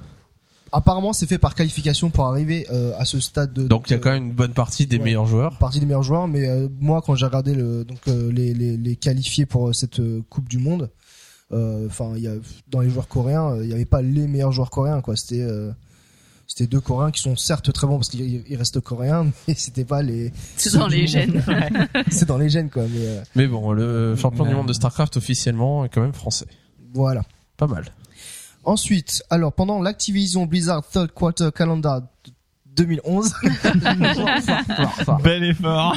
apparemment, c'est fait par qualification pour arriver euh, à ce stade de.
Donc il y a quand même une bonne partie des
ouais.
meilleurs joueurs.
partie des meilleurs joueurs, mais euh, moi, quand j'ai regardé le, donc euh, les, les, les qualifiés pour euh, cette euh, Coupe du Monde, euh, enfin, il y a dans les joueurs coréens, euh, il y avait pas les meilleurs joueurs coréens, quoi. C'était euh, C'était deux Coréens qui sont certes très bons parce qu'ils ils restent coréens, mais c'était pas les.
C'est dans les gènes.
c'est dans les gènes quoi. Mais euh,
Mais bon, le champion du monde de StarCraft officiellement est quand même français.
voilà.
Pas mal.
Ensuite, alors pendant l'Activision Blizzard Third Quarter Calendar 2011,
Bel effort.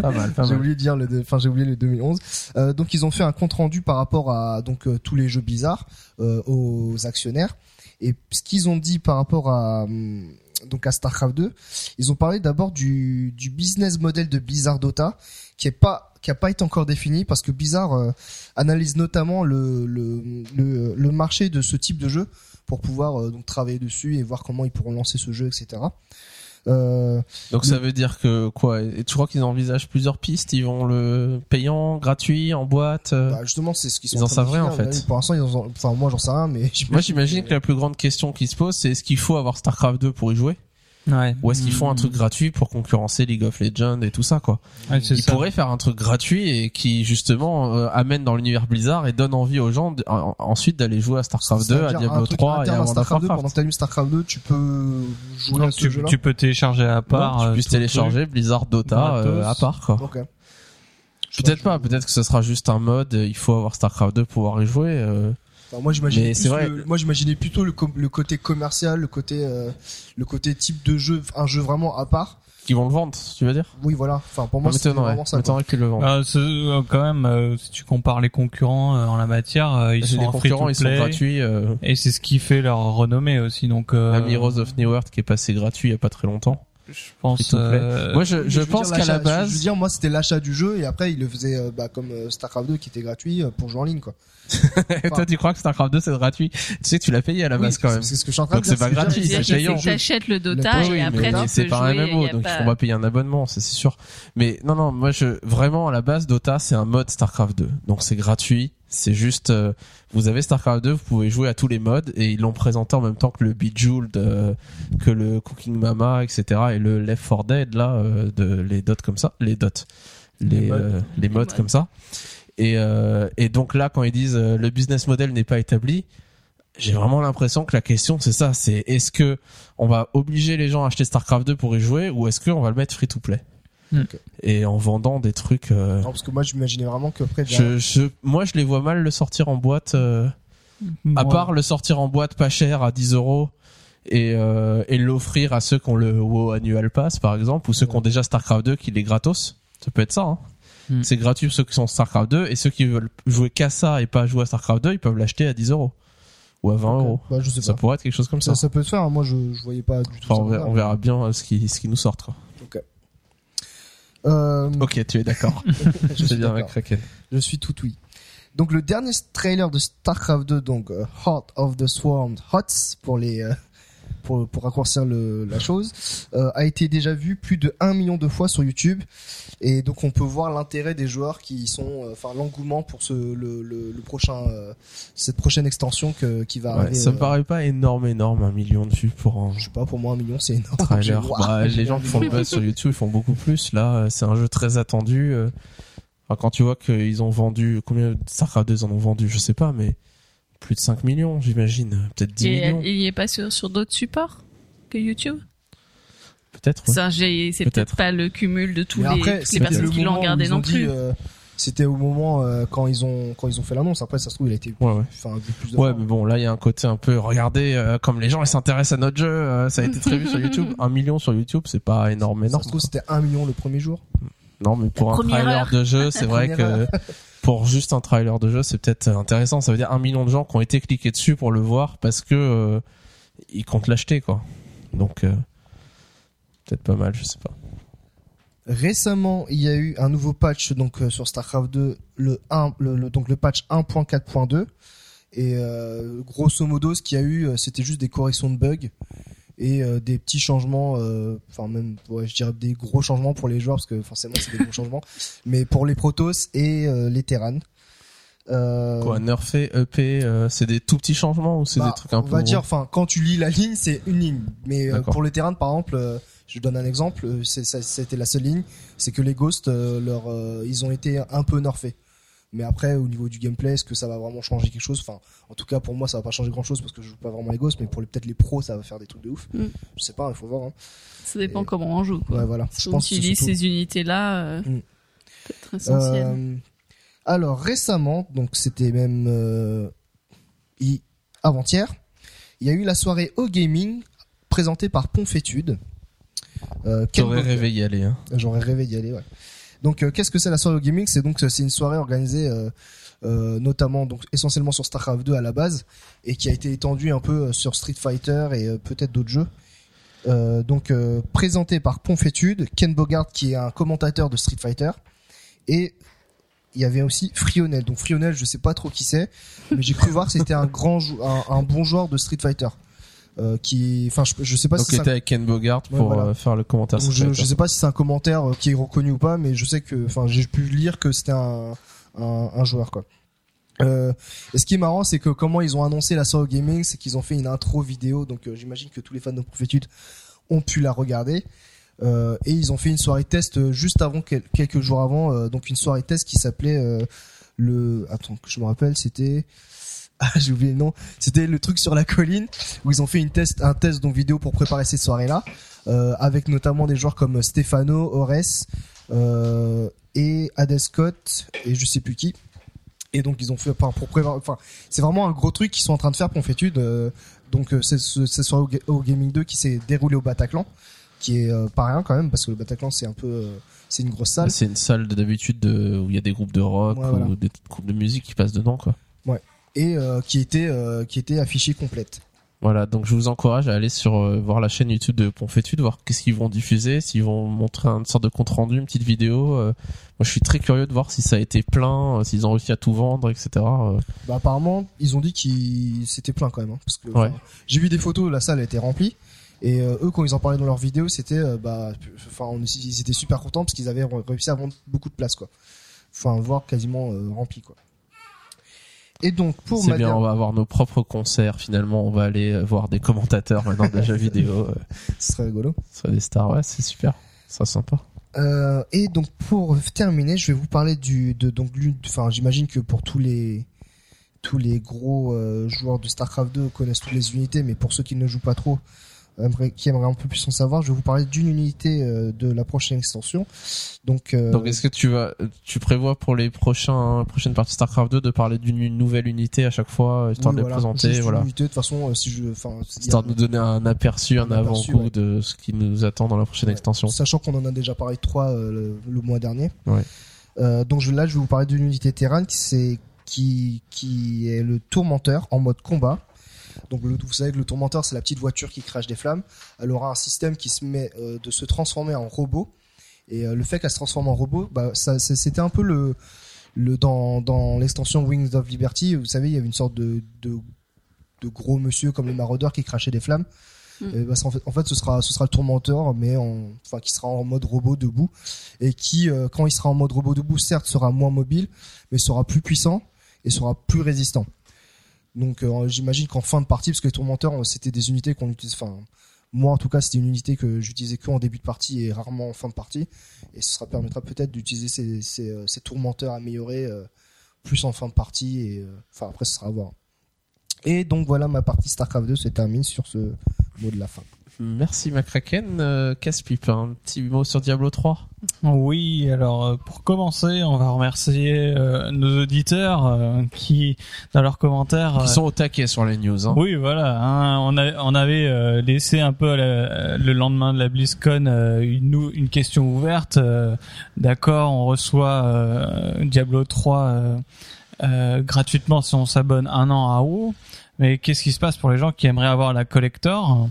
Pas mal, pas
j'ai
mal.
oublié de dire le, enfin j'ai oublié le 2011. Euh, donc ils ont fait un compte rendu par rapport à donc euh, tous les jeux Blizzard euh, aux actionnaires et ce qu'ils ont dit par rapport à hum, donc à Starcraft 2, ils ont parlé d'abord du, du business model de Blizzard Dota qui est pas qui a pas été encore défini parce que Blizzard euh, analyse notamment le, le, le, le marché de ce type de jeu pour pouvoir euh, donc travailler dessus et voir comment ils pourront lancer ce jeu, etc. Euh,
Donc ça veut dire que quoi? Et tu crois qu'ils envisagent plusieurs pistes? Ils vont le payant, gratuit, en boîte euh
bah, justement, c'est ce qu'ils sont
Ils en savent rien, en fait.
Pour l'instant, ils en, enfin moi j'en sais rien, mais
Moi j'imagine que la plus grande question qui se pose c'est est-ce qu'il faut avoir StarCraft 2 pour y jouer?
Ouais.
Ou est-ce qu'ils font un truc gratuit pour concurrencer League of Legends et tout ça quoi
Ouais, c'est
Ils
ça.
pourraient faire un truc gratuit et qui justement euh, amène dans l'univers Blizzard et donne envie aux gens de- ensuite d'aller jouer à StarCraft
Ça veut
2, à Diablo
truc
3 et à
à Starcraft 2, pendant
Warcraft.
que t'allumes Starcraft 2, tu peux jouer à ce
tu,
jeu-là.
tu peux télécharger à part.
tu
euh,
puisses télécharger Blizzard Dota euh, à part quoi.
Ok.
Peut-être pas, peut-être que ce sera juste un mode, il faut avoir StarCraft 2 pour pouvoir y jouer.
Enfin, moi j'imaginais
Mais
plus
c'est vrai.
le- moi j'imaginais plutôt le, le côté commercial, le côté euh, le côté type de jeu, un jeu vraiment à part.
Qui vont le vendre, tu veux dire?
Oui voilà. Enfin pour moi
Ça m'étonnerait,
vraiment ça. quoi.
m'étonnerait qu'ils le vendent.
Euh, c'est- euh, quand même, euh, si tu compares les concurrents euh, en la matière, euh, ils
C'est
sont en
concurrents, ils sont gratuits. Euh,
et c'est ce qui fait leur renommée aussi. Donc, euh,
Heroes of New Earth qui est passé gratuit il y a pas très longtemps.
Je pense. euh,
Moi je, je pense qu'à la
l'achat- Je veux
base,
dire moi c'était l'achat du jeu et après il le faisait euh, bah, comme euh, Starcraft 2 qui était gratuit euh, pour jouer en ligne quoi.
toi tu crois que StarCraft 2 c'est gratuit? Tu sais que tu l'as payé à la
Oui,
base quand même.
C'est ce que je suis en train
Donc
de dire.
c'est pas gratuit, c'est payant.
le jeu.
T'achètes le Dota
Le-
et
Oui,
après
mais
tu
c'est pas un MMO, donc
pas-
on va payer un abonnement, ça, c'est sûr. Mais non, non, moi je vraiment à la base Dota c'est un mode Starcraft 2, donc c'est gratuit. C'est juste, euh, vous avez Starcraft 2, vous pouvez jouer à tous les modes et ils l'ont présenté en même temps que le Bejeweled, euh, que le Cooking Mama, etc. et le Left 4 Dead là, euh, de les dots comme ça, les dots, les
Les modes.
euh, les modes
modes.
comme ça. Et euh, et donc là quand ils disent euh, le business model n'est pas établi, j'ai vraiment l'impression que la question c'est ça, c'est est-ce que on va obliger les gens à acheter Starcraft 2 pour y jouer ou est-ce qu'on va le mettre free to play?
Hmm.
Et en vendant des trucs euh,
Non, parce que moi j'imaginais vraiment qu'après
je, je moi je les vois mal le sortir en boîte euh, à part le sortir en boîte pas cher à 10 euros et euh, et l'offrir à ceux qui ont le WoW Annual Pass par exemple ou ceux qui ont déjà Starcraft 2 qui les gratos ça peut être ça hein.
Hmm.
c'est gratuit pour ceux qui sont Starcraft 2 et ceux qui veulent jouer qu'à ça et pas jouer à Starcraft 2 ils peuvent l'acheter à 10 euros ou à 20 euros
Bah, je sais
ça
pas.
pourrait être quelque chose comme ça,
Ça, ça peut se faire. hein. Moi je je voyais pas du tout.
Enfin,
ça
on, verra, on bien ce qui ce qui nous sort quoi.
Euh,
ok tu es d'accord
je
je
suis
bien
d'accord.
avec Kraken
Je suis tout oui. Donc le dernier trailer de StarCraft 2, donc euh, Heart of the Swarm, HOTS pour les euh, pour pour raccourcir le, la chose, euh, a été déjà vu plus de 1 million de fois sur YouTube et donc on peut voir l'intérêt des joueurs qui sont euh, enfin l'engouement pour ce le, le, le prochain euh, cette prochaine extension que qui va
Ouais,
arriver.
ça me paraît pas énorme énorme un million de vues pour un
je sais pas pour moi un million c'est énorme.
trailer. Bah, les gens qui font le buzz sur YouTube ils font beaucoup plus. Là, c'est un jeu très attendu. Enfin, quand tu vois qu'ils ont vendu, combien de Starcraft 2 ils en ont vendu, je sais pas, mais plus de 5 millions, j'imagine. Peut-être 10
Et
millions.
il y est pas sur, sur d'autres supports que YouTube?
Peut-être, ouais.
Ça, j'ai- c'est
Peut-être.
pas le cumul de tous
Mais
les,
après,
toutes les personnes
le
qui l'ont regardé non
dit,
plus.
euh, C'était au moment euh, quand ils ont quand ils ont fait l'annonce. Après, ça se trouve, il a été
Ouais, ouais.
enfin vu plus
Ouais, mais bon, là, il y a un côté un peu, regardez, euh, comme les gens, ils s'intéressent à notre jeu, euh, ça a été très vu sur YouTube. Un million sur YouTube, c'est pas énorme,
Ça se trouve, c'était un million le premier jour.
Non, mais pour
La
un trailer
heure.
de jeu, c'est vrai que pour juste un trailer de jeu, c'est peut-être intéressant. Ça veut dire un million de gens qui ont été cliqués dessus pour le voir parce que euh, ils comptent l'acheter, quoi. Donc euh, peut-être pas mal, je sais pas.
Récemment, il y a eu un nouveau patch donc euh, sur StarCraft 2, le 1, le, le- donc le patch 1.4.2 et grosso modo, ce qu'il y a eu, c'était juste des corrections de bugs et euh, des petits changements, euh, enfin même, ouais, je dirais des gros changements pour les joueurs parce que forcément c'est des gros changements, mais pour les Protoss et euh, les Terran. Euh,
Quoi, nerfer, EP, euh, c'est des tout petits changements ou c'est
Bah,
des trucs un
on
peu
va
gros
dire, enfin, quand tu lis la ligne, c'est une ligne. Mais euh, pour les terrains, par exemple, euh, je donne un exemple. euh, C'était la seule ligne, c'est que les ghosts, euh, leur, euh, ils ont été un peu nerfés. Mais après, au niveau du gameplay, est-ce que ça va vraiment changer quelque chose? Enfin, en tout cas, pour moi, ça va pas changer grand-chose parce que je joue pas vraiment les gosses, mais pour les- peut-être les pros, ça va faire des trucs de ouf.
Mm.
Je sais pas, il faut voir. Hein.
Ça dépend
Et-
comment on joue. Quoi.
Ouais, voilà.
Si
Je
on
pense
utilise
surtout-
ces unités-là, euh,
Mm.
peut-être essentiel.
Euh, alors récemment, donc c'était même euh, hi- avant-hier, il y a eu la soirée au gaming présentée par Ponfétude. Euh, Bogdan-
rêvé y aller. Hein.
J'aurais rêvé d'y aller, ouais. Donc, euh, qu'est-ce que c'est la soirée au gaming? C'est donc c'est une soirée organisée euh, euh, notamment donc essentiellement sur Starcraft 2 à la base et qui a été étendue un peu euh, sur Street Fighter et euh, peut-être d'autres jeux. Euh, donc euh, présenté par Ponfétude, Ken Bogart qui est un commentateur de Street Fighter et il y avait aussi Frionel. Donc Frionel, je sais pas trop qui c'est, mais j'ai cru voir c'était un grand un bon joueur de Street Fighter. Euh, qui enfin je, je sais pas
Donc
si un-
était avec Ken Bogart
Ouais,
pour
voilà.
euh, faire le commentaire.
donc, je, je sais pas si c'est un commentaire euh, qui est reconnu ou pas, mais je sais que, enfin, j'ai pu lire que c'était un, un, un joueur quoi. Euh, et ce qui est marrant, c'est que comment ils ont annoncé la soirée gaming, c'est qu'ils ont fait une intro vidéo, donc euh, j'imagine que tous les fans de Prophétude ont pu la regarder. Euh, et ils ont fait une soirée test juste avant, quel- quelques jours avant, donc une soirée test qui s'appelait le, attends que je me rappelle, c'était, ah j'ai oublié le nom, c'était le truc sur la colline où ils ont fait une test, un test donc vidéo pour préparer cette soirée-là, euh, avec notamment des joueurs comme Stefano, Ores euh, et Adel Scott et je sais plus qui. Et donc ils ont fait, enfin pour prévoir, enfin c'est vraiment un gros truc qu'ils sont en train de faire pour Fétude. Euh, donc c'est ce- cette soirée au, ga- au Gaming 2 qui s'est déroulée au Bataclan, qui est pas rien quand même parce que le Bataclan c'est un peu, c'est une grosse salle.
C'est une salle de- d'habitude de- où il y a des groupes de rock
Ouais, voilà.
ou des groupes de musique qui passent dedans quoi.
Et euh, qui était euh, qui était affichée complète.
Voilà, donc je vous encourage à aller sur euh, voir la chaîne YouTube de Ponfétude, voir qu'est-ce qu'ils vont diffuser, s'ils vont montrer une sorte de compte rendu, une petite vidéo. euh. moi, je suis très curieux de voir si ça a été plein, euh, s'ils ont réussi à tout vendre, etc.
Bah apparemment ils ont dit qu'ils c'était plein quand même, hein, parce que
Ouais.
j'ai vu des photos, la salle a été remplie. Et eux, quand ils en parlaient dans leurs vidéos, c'était, bah, enfin, on- ils étaient super contents parce qu'ils avaient réussi à vendre beaucoup de places, quoi. Enfin, voire quasiment rempli, quoi. Et donc pour
C'est bien, on va avoir nos propres concerts. Finalement, on va aller euh, voir des commentateurs maintenant de jeux vidéo. euh,
ce serait rigolo.
ce sera des stars, ouais, c'est super, ça sympa.
Euh, et donc pour terminer, je vais vous parler du de donc l'une enfin j'imagine que pour tous les tous les gros euh, joueurs de StarCraft 2 connaissent toutes les unités mais pour ceux qui ne jouent pas trop qui aimeraient un peu plus en savoir, je vais vous parler d'une unité euh, de la prochaine extension. Donc, euh,
Donc, est-ce que tu vas, tu prévois pour les prochains, prochaines parties StarCraft 2 de parler d'une nouvelle unité à chaque fois, histoire
oui,
de
voilà,
les présenter,
juste une
voilà.
unité, de toute façon euh, si je enfin
Histoire de nous donner un aperçu, un, avant-goût
ouais.
de ce qui nous attend dans la prochaine
Ouais.
extension.
Sachant qu'on en a déjà parlé trois le, le mois dernier.
Ouais.
Euh, donc je, là, je vais vous parler d'une unité Terran qui, qui, qui est le tourmenteur en mode combat. Donc le, vous savez que le tourmenteur, c'est la petite voiture qui crache des flammes. Elle aura un système qui se met euh, de se transformer en robot. Et euh, le fait qu'elle se transforme en robot, bah, c'était un peu le, le dans, dans l'extension Wings of Liberty. Vous savez, il y avait une sorte de, de, de gros monsieur comme les maraudeurs qui crachait des flammes.
Mm.
Bah, en, fait, en fait, ce sera, ce sera le tourmenteur, mais en, enfin, qui sera en mode robot debout et qui, euh, quand il sera en mode robot debout, certes, sera moins mobile, mais sera plus puissant et sera plus résistant. Donc, euh, j'imagine qu'en fin de partie, parce que les tourmenteurs, euh, c'était des unités qu'on utilise, enfin, moi en tout cas, c'était une unité que j'utilisais que en début de partie et rarement en fin de partie, et ce sera permettra peut-être d'utiliser ces, euh, tourmenteurs améliorés plus en fin de partie, et enfin après, ce sera à voir. Et donc voilà, ma partie StarCraft 2 se termine sur ce mot de la fin.
Merci McCracken. Euh, Casse-pipe, un petit mot sur Diablo 3.
Oui, alors euh, pour commencer, on va remercier euh, nos auditeurs euh, qui, dans leurs commentaires,
Qui
euh,
sont au taquet sur les news. Hein.
Oui, voilà. hein, on, a, on avait euh, laissé un peu la- le lendemain de la BlizzCon euh, une, une question ouverte. euh, D'accord, on reçoit euh, Diablo 3 euh, euh, gratuitement si on s'abonne un an à WoW. Mais qu'est-ce qui se passe pour les gens qui aimeraient avoir la collector?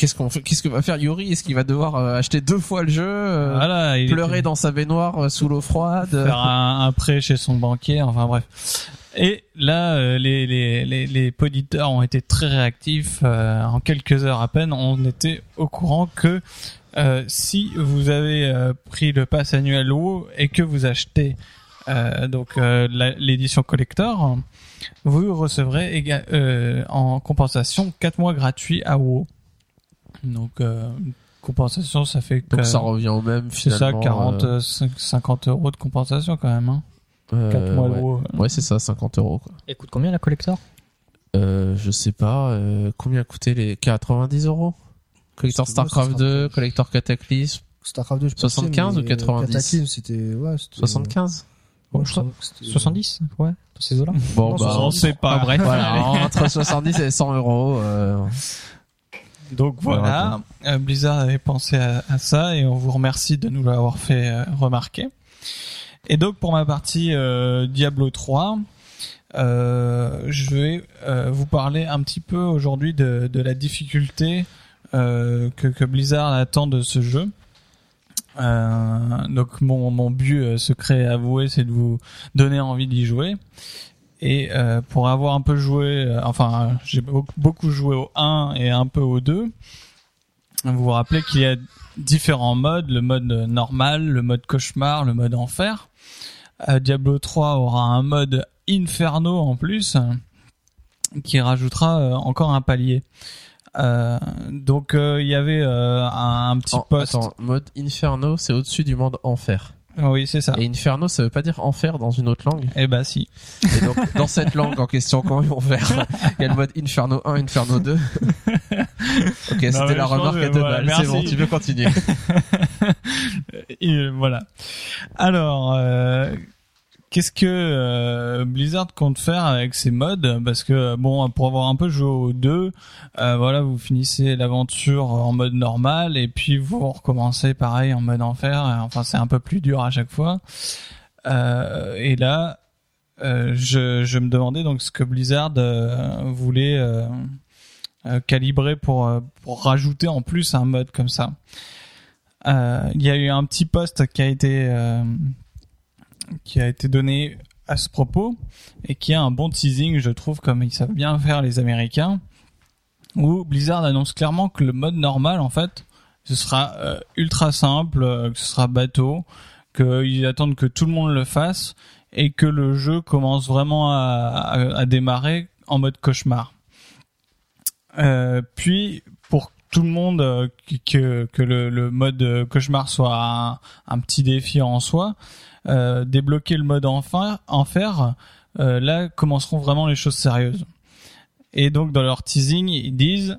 Qu'est-ce qu'on fait Qu'est-ce que va faire Yuri? Est-ce qu'il va devoir euh, acheter deux fois le jeu euh,
Voilà, il
Pleurer
était-
dans sa baignoire euh, sous l'eau froide
faire un, un prêt chez son banquier, enfin bref. Et là, euh, les, les, les, les poditeurs ont été très réactifs. euh, en quelques heures à peine, on était au courant que euh, si vous avez euh, pris le pass annuel WoW et que vous achetez euh, donc euh, l'édition collector, vous recevrez euh, en compensation 4 mois gratuits à WoW. Donc euh, compensation, ça fait
Donc
que-
ça revient au même
c'est ça,
finalement.
40,
euh,
euh, 50 euros de compensation quand même. Hein.
Euh,
4 mois
ouais.
d'euros.
Ouais, c'est ça, 50 euros. Quoi.
Et coûte combien la collector?
Euh, je sais pas, euh, combien coûtaient les 90 euros? Collector StarCraft
ça sera
2,
pas-
Collector Cataclysm,
Starcraft 2, je
75 ou 90?
Cataclysm, c'était, ouais, c'était.
75
Ouais, je c'était-
70 Ouais, dans ces eaux-là.
Bon,
Non,
bah,
on sait pas.
Ah, bref.
voilà, entre 70 et 100 euros. euh,
Donc voilà, euh, Blizzard avait pensé à, à ça et on vous remercie de nous l'avoir fait euh, remarquer. Et donc pour ma partie euh, Diablo 3, euh, je vais euh, vous parler un petit peu aujourd'hui de, de la difficulté que, que Blizzard attend de ce jeu. Donc mon, mon but secret avoué, c'est de vous donner envie d'y jouer. Et euh, pour avoir un peu joué, euh, enfin j'ai beaucoup, joué au 1 et un peu au 2, vous vous rappelez qu'il y a différents modes, le mode normal, le mode cauchemar, le mode enfer. Euh, Diablo 3 aura un mode inferno en plus, qui rajoutera encore un palier. Euh, donc il y avait un, un petit
oh,
post.
Attends, mode Inferno, c'est au-dessus du mode Enfer.
Oui, c'est ça.
Et Inferno, ça veut pas dire enfer dans une autre langue.
Eh ben si.
Et donc, dans cette langue en question, comment ils vont faire? Il y a le mode Inferno 1, Inferno 2. ok, c'était la remarque à deux balles. C'est bon, tu peux continuer.
Et voilà. Alors, euh, qu'est-ce que euh, Blizzard compte faire avec ces modes Parce que bon, pour avoir un peu joué aux deux, euh, voilà, vous finissez l'aventure en mode normal et puis vous recommencez pareil en mode enfer. Enfin, c'est un peu plus dur à chaque fois. Euh, et là, euh, je, je me demandais donc ce que Blizzard euh, voulait euh, calibrer pour pour rajouter en plus un mode comme ça. Il y a eu un petit post qui a été qui a été donné à ce propos et qui est un bon teasing, je trouve, comme ils savent bien faire les Américains, où Blizzard annonce clairement que le mode normal, en fait, ce sera euh, ultra simple, euh, que ce sera bateau, qu'ils attendent que tout le monde le fasse et que le jeu commence vraiment à, à- à démarrer en mode cauchemar. Euh, puis pour tout le monde euh, que, que le, le mode cauchemar soit un petit défi en soi, euh, débloquer le mode enfer, enfer euh, là commenceront vraiment les choses sérieuses. Et donc dans leur teasing, ils disent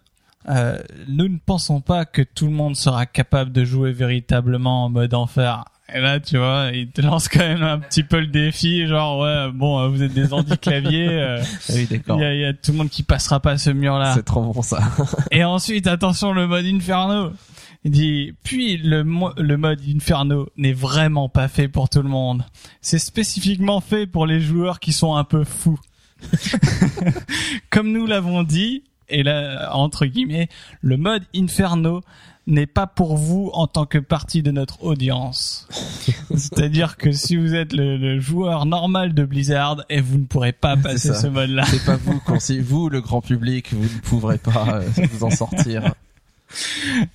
euh, nous ne pensons pas que tout le monde sera capable de jouer véritablement en mode enfer. Et là, tu vois, ils te lancent quand même un petit peu le défi, genre ouais, bon, euh, vous êtes des handi-claviers, euh,
Ah oui,
il y, y a tout le monde qui passera pas ce mur-là.
C'est trop bon ça.
Et ensuite, attention, le mode Inferno. Il dit, puis le, mo- le mode Inferno n'est vraiment pas fait pour tout le monde. C'est spécifiquement fait pour les joueurs qui sont un peu fous. Comme nous l'avons dit, et là, entre guillemets, le mode Inferno n'est pas pour vous en tant que partie de notre audience. C'est-à-dire que si vous êtes le, le joueur normal de Blizzard, et vous ne pourrez pas passer ce mode-là.
C'est pas vous, conseil, vous, le grand public, vous ne pourrez pas euh, vous en sortir.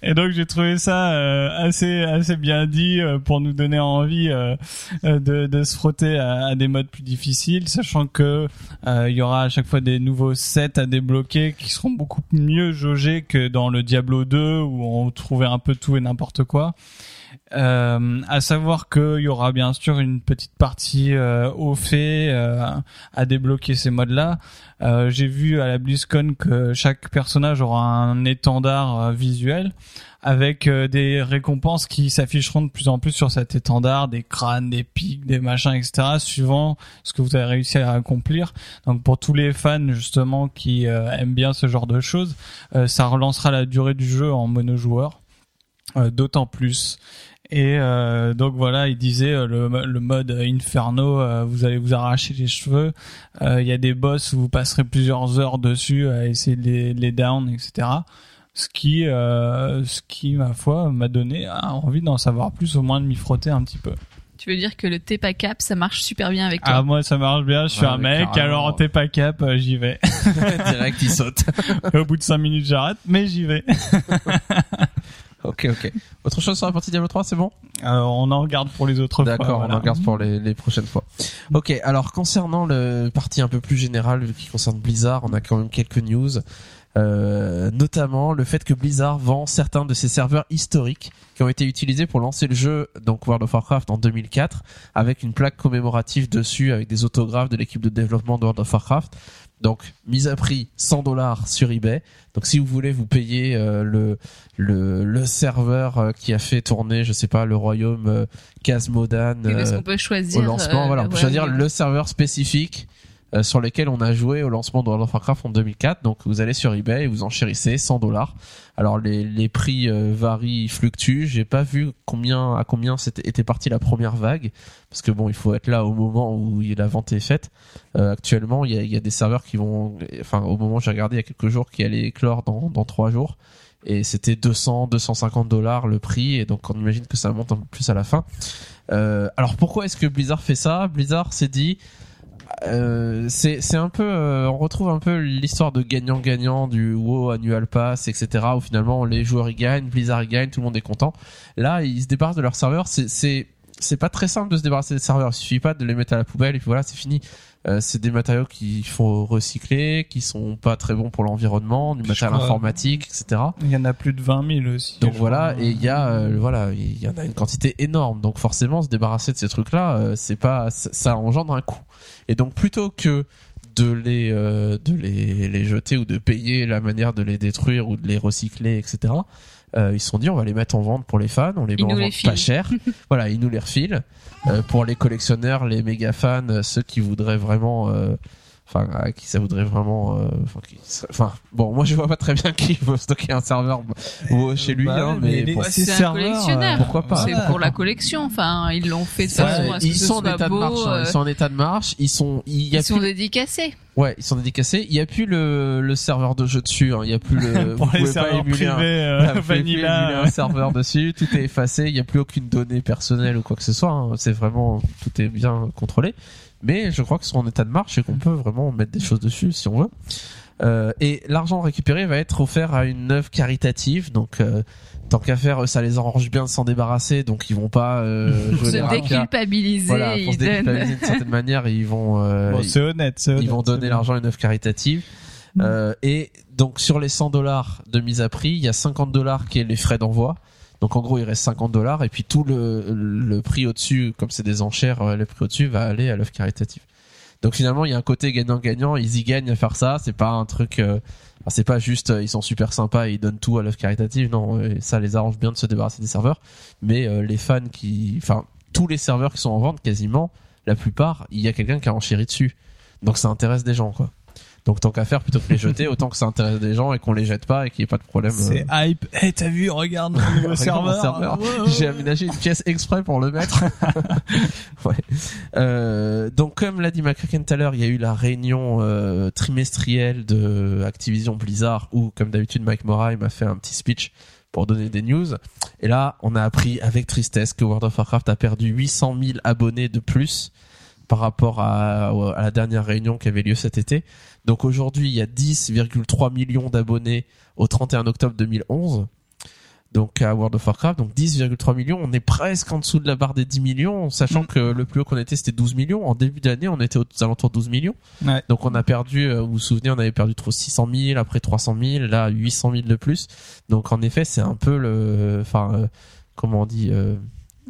Et donc j'ai trouvé ça euh, assez assez bien dit euh, pour nous donner envie euh, euh, de, se frotter à, à des modes plus difficiles, sachant que euh, il y aura à chaque fois des nouveaux sets à débloquer qui seront beaucoup mieux jaugés que dans le Diablo 2 où on trouvait un peu tout et n'importe quoi. Euh, à savoir qu'il y aura bien sûr une petite partie euh, au fait euh, à débloquer ces modes-là. Euh, J'ai vu à la BlizzCon que chaque personnage aura un étendard euh, visuel avec euh, des récompenses qui s'afficheront de plus en plus sur cet étendard, des crânes, des pics, des machins, etc. suivant ce que vous avez réussi à accomplir. Donc pour tous les fans justement qui aiment bien ce genre de choses, ça relancera la durée du jeu en monojoueur, euh, d'autant plus. Et euh, donc voilà, il disait euh, le, le mode Inferno, euh, vous allez vous arracher les cheveux. Euh, Il y a des boss où vous passerez plusieurs heures dessus à essayer de les, de les down, etc. Ce qui, euh, ce qui, ma foi, m'a donné euh, envie d'en savoir plus, au moins de m'y frotter un petit peu.
Tu veux dire que le TEPA cap, ça marche super bien avec toi?
Ah moi ça marche bien, je suis
Ouais,
un mec,
carrément.
alors pas cap, euh, j'y vais.
Direct, il saute.
au bout de cinq minutes j'arrête, mais j'y vais.
Ok, ok. Autre chose sur la partie Diablo 3, c'est bon?
Alors, on en regarde pour les autres fois.
D'accord, on en garde pour les, les prochaines fois. Ok, alors concernant le parti un peu plus général qui concerne Blizzard, on a quand même quelques news. Euh, notamment le fait que Blizzard vend certains de ses serveurs historiques qui ont été utilisés pour lancer le jeu donc World of Warcraft en 2004 avec une plaque commémorative dessus avec des autographes de l'équipe de développement de World of Warcraft. Donc mise à prix 100 dollars sur eBay. Donc si vous voulez vous payer euh, le, le le serveur euh, qui a fait tourner je sais pas le royaume euh,
Est-ce
euh,
qu'on peut choisir
au lancement,
euh,
voilà, on peut choisir le serveur spécifique euh, sur lequel on a joué au lancement de World of Warcraft en 2004. Donc vous allez sur eBay et vous enchérissez 100 dollars. Alors les, les prix euh, varient, fluctuent. J'ai pas vu combien à combien c'était était partie la première vague parce que bon, il faut être là au moment où la vente est faite. Euh, actuellement, il y a, y a des serveurs qui vont, enfin au moment où j'ai regardé il y a quelques jours, qui allaient éclore dans dans trois jours. Et c'était 200, 250 dollars le prix, et donc on imagine que ça monte un peu plus à la fin. Alors pourquoi est-ce que Blizzard fait ça? Blizzard s'est dit, euh, c'est c'est un peu, euh, on retrouve un peu l'histoire de gagnant-gagnant du WoW Annual Pass, etc. Où finalement les joueurs y gagnent, Blizzard y gagne, tout le monde est content. Là, ils se débarrassent de leurs serveurs. C'est c'est c'est pas très simple de se débarrasser des serveurs. Il suffit pas de les mettre à la poubelle et puis voilà, c'est fini. Euh, c'est des matériaux qu'il faut recycler, qui sont pas très bons pour l'environnement, du
Puis
matériel informatique, etc.
Il y en a plus de 20 000 aussi.
Donc voilà, et il y a euh, voilà, il y en a une quantité énorme. Donc forcément, se débarrasser de ces trucs-là, euh, c'est pas, ça, ça engendre un coût. Et donc plutôt que de les euh, de les, les jeter ou de payer la manière de les détruire ou de les recycler, etc. euh, ils se sont dit on va les mettre en vente pour les fans, on les met en
les
pas cher. voilà, ils nous les refilent Euh, pour les collectionneurs, les méga fans, euh, ceux qui voudraient vraiment. Euh, Enfin, à qui ça voudrait vraiment. euh, Enfin, qui serait- enfin, bon, moi je vois pas très bien qui veut stocker un serveur WoW chez lui,
Bah
hein, mais,
mais
bon.
C'est
ces
un
serveurs,
collectionneur.
euh, pourquoi pas.
C'est pour la collection. Enfin, ils l'ont fait de
Ouais,
façon à ce
ils
que
sont en état de
beau.
marche. hein,
euh,
Ils sont en état de marche. Ils sont. Il y a
ils sont
plus.
dédicacés.
Ouais, ils sont dédicacés. Il y a plus le, le serveur de jeu dessus. hein. Il y a plus le.
pour
vous
les
pouvez pas
serveurs
émuler
privés
un-
euh,
vous pouvez émuler
vanilla.
un serveur dessus, tout est effacé, il n'y a plus aucune donnée personnelle ou quoi que ce soit. hein. C'est vraiment tout est bien contrôlé. Mais je crois qu'ils sont en état de marche et qu'on peut vraiment mettre des choses dessus si on veut. Euh, et l'argent récupéré va être offert à une œuvre caritative. Donc euh, tant qu'à faire, ça les arrange bien de s'en débarrasser. Donc ils vont pas euh, jouer
se déculpabiliser,
Voilà, pour se déculpabiliser d'une certaine manière, ils vont euh,
Bon, c'est honnête, c'est honnête.
ils vont donner l'argent à une œuvre caritative. Euh, et donc sur les 100 dollars de mise à prix, il y a 50 dollars qui est les frais d'envoi. Donc en gros, il reste 50 dollars et puis tout le, le prix au-dessus, comme c'est des enchères, euh, le prix au-dessus va aller à l'œuvre caritative. Donc finalement, il y a un côté gagnant-gagnant. Ils y gagnent à faire ça. C'est pas un truc. euh, c'est pas juste. euh, ils sont super sympas et ils donnent tout à l'œuvre caritative. Non, ça les arrange bien de se débarrasser des serveurs. Mais les fans qui, enfin, tous les serveurs qui sont en vente, quasiment, la plupart, il y a quelqu'un qui a enchéri dessus. Donc ça intéresse des gens, quoi. Donc tant qu'à faire, plutôt que les jeter, autant que ça intéresse des gens et qu'on les jette pas et qu'il n'y ait pas de problème.
C'est
euh,
hype. Eh, t'as vu, regarde mon nouveau serveur.
J'ai aménagé une pièce exprès pour le mettre. ouais. Euh, donc comme l'a dit McCracken tout à l'heure, il y a eu la réunion euh, trimestrielle de Activision Blizzard où, comme d'habitude, Mike Moray m'a fait un petit speech pour donner des news. Et là, on a appris avec tristesse que World of Warcraft a perdu 800 000 abonnés de plus par rapport à, à la dernière réunion qui avait lieu cet été. Donc aujourd'hui, il y a 10,3 millions d'abonnés au 31 octobre 2011 donc à World of Warcraft, donc 10,3 millions, on est presque en dessous de la barre des 10 millions, sachant
Mm.
que le plus haut qu'on était c'était 12 millions. En début d'année, on était aux alentours de 12 millions.
Ouais.
Donc on a perdu, euh, vous vous souvenez, on avait perdu trop 600 000, après 300 000, là 800 000 de plus. Donc en effet, c'est un peu le, enfin, euh, comment on dit, euh,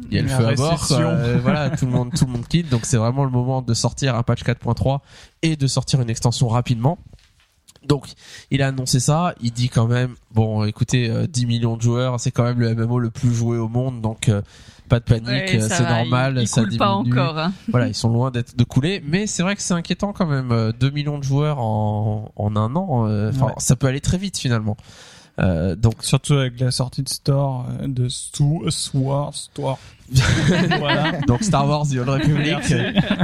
il y a le
La
feu à bord. Euh, voilà, tout le monde, tout le monde quitte. Donc c'est vraiment le moment de sortir un patch 4.3 et de sortir une extension rapidement. Donc, il a annoncé ça. Il dit quand même, bon, écoutez, euh, 10 millions de joueurs, c'est quand même le MMO le plus joué au monde, donc euh, pas de panique,
Ouais,
euh, c'est
va,
normal,
Ils, ils
ça diminue.
pas encore. hein.
Voilà, ils sont loin d'être de couler, mais c'est vrai que c'est inquiétant quand même. euh, 2 millions de joueurs en, en un an, euh, enfin,
Ouais.
ça peut aller très vite finalement. Euh, donc
Surtout avec la sortie de Store, euh, de Sword, Store. voilà.
donc Star Wars The Old Republic.
Merci.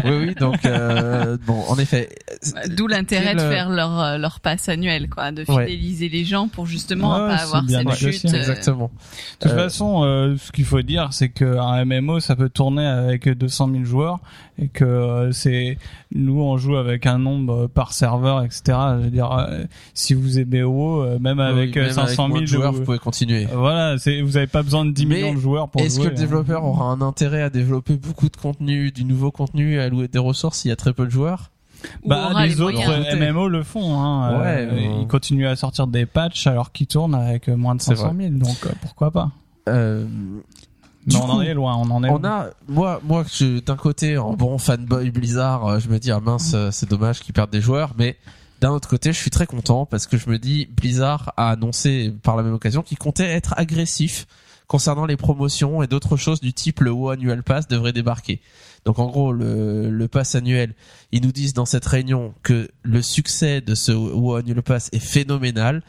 oui oui donc euh, bon en effet
D'où l'intérêt de
euh,
faire leur euh, leur passe annuel, quoi, de
Ouais.
fidéliser les gens pour justement
Ouais,
pas avoir cette
négocié.
chute. euh,
exactement.
De toute
Euh,
façon, euh, ce qu'il faut dire, c'est qu'un MMO, ça peut tourner avec 200 000 joueurs et que euh, c'est nous on joue avec un nombre par serveur, etc. Je veux dire, euh, si vous aimez WoW, euh, même avec
Oui,
euh,
même
50
avec
500
moins
000
de joueurs,
ou-
vous pouvez continuer.
Voilà, c'est, vous avez pas besoin de 10
Mais
millions de joueurs pour
Est-ce
jouer.
que le
hein.
développeur aura un intérêt à développer beaucoup de contenu, du nouveau contenu, à allouer des ressources s'il y a très peu de joueurs
Ou
Bah, les,
les
autres
moyens.
MMO le font. Hein.
Ouais,
Euh,
euh,
Ils continuent à sortir des patchs alors qu'ils tournent avec euh, moins de
C'est
500 000. Donc euh, pourquoi pas
euh,
Mais on en est loin. On en est
On
loin.
a, moi, moi, je, d'un côté, en bon fanboy Blizzard, euh, je me dis ah mince, euh, c'est dommage qu'ils perdent des joueurs, mais d'un autre côté, je suis très content parce que je me dis Blizzard a annoncé par la même occasion qu'il comptait être agressif concernant les promotions et d'autres choses du type le WoW Annual Pass devrait débarquer. Donc en gros, le, le pass annuel, ils nous disent dans cette réunion que le succès de ce WoW Annual Pass est phénoménal.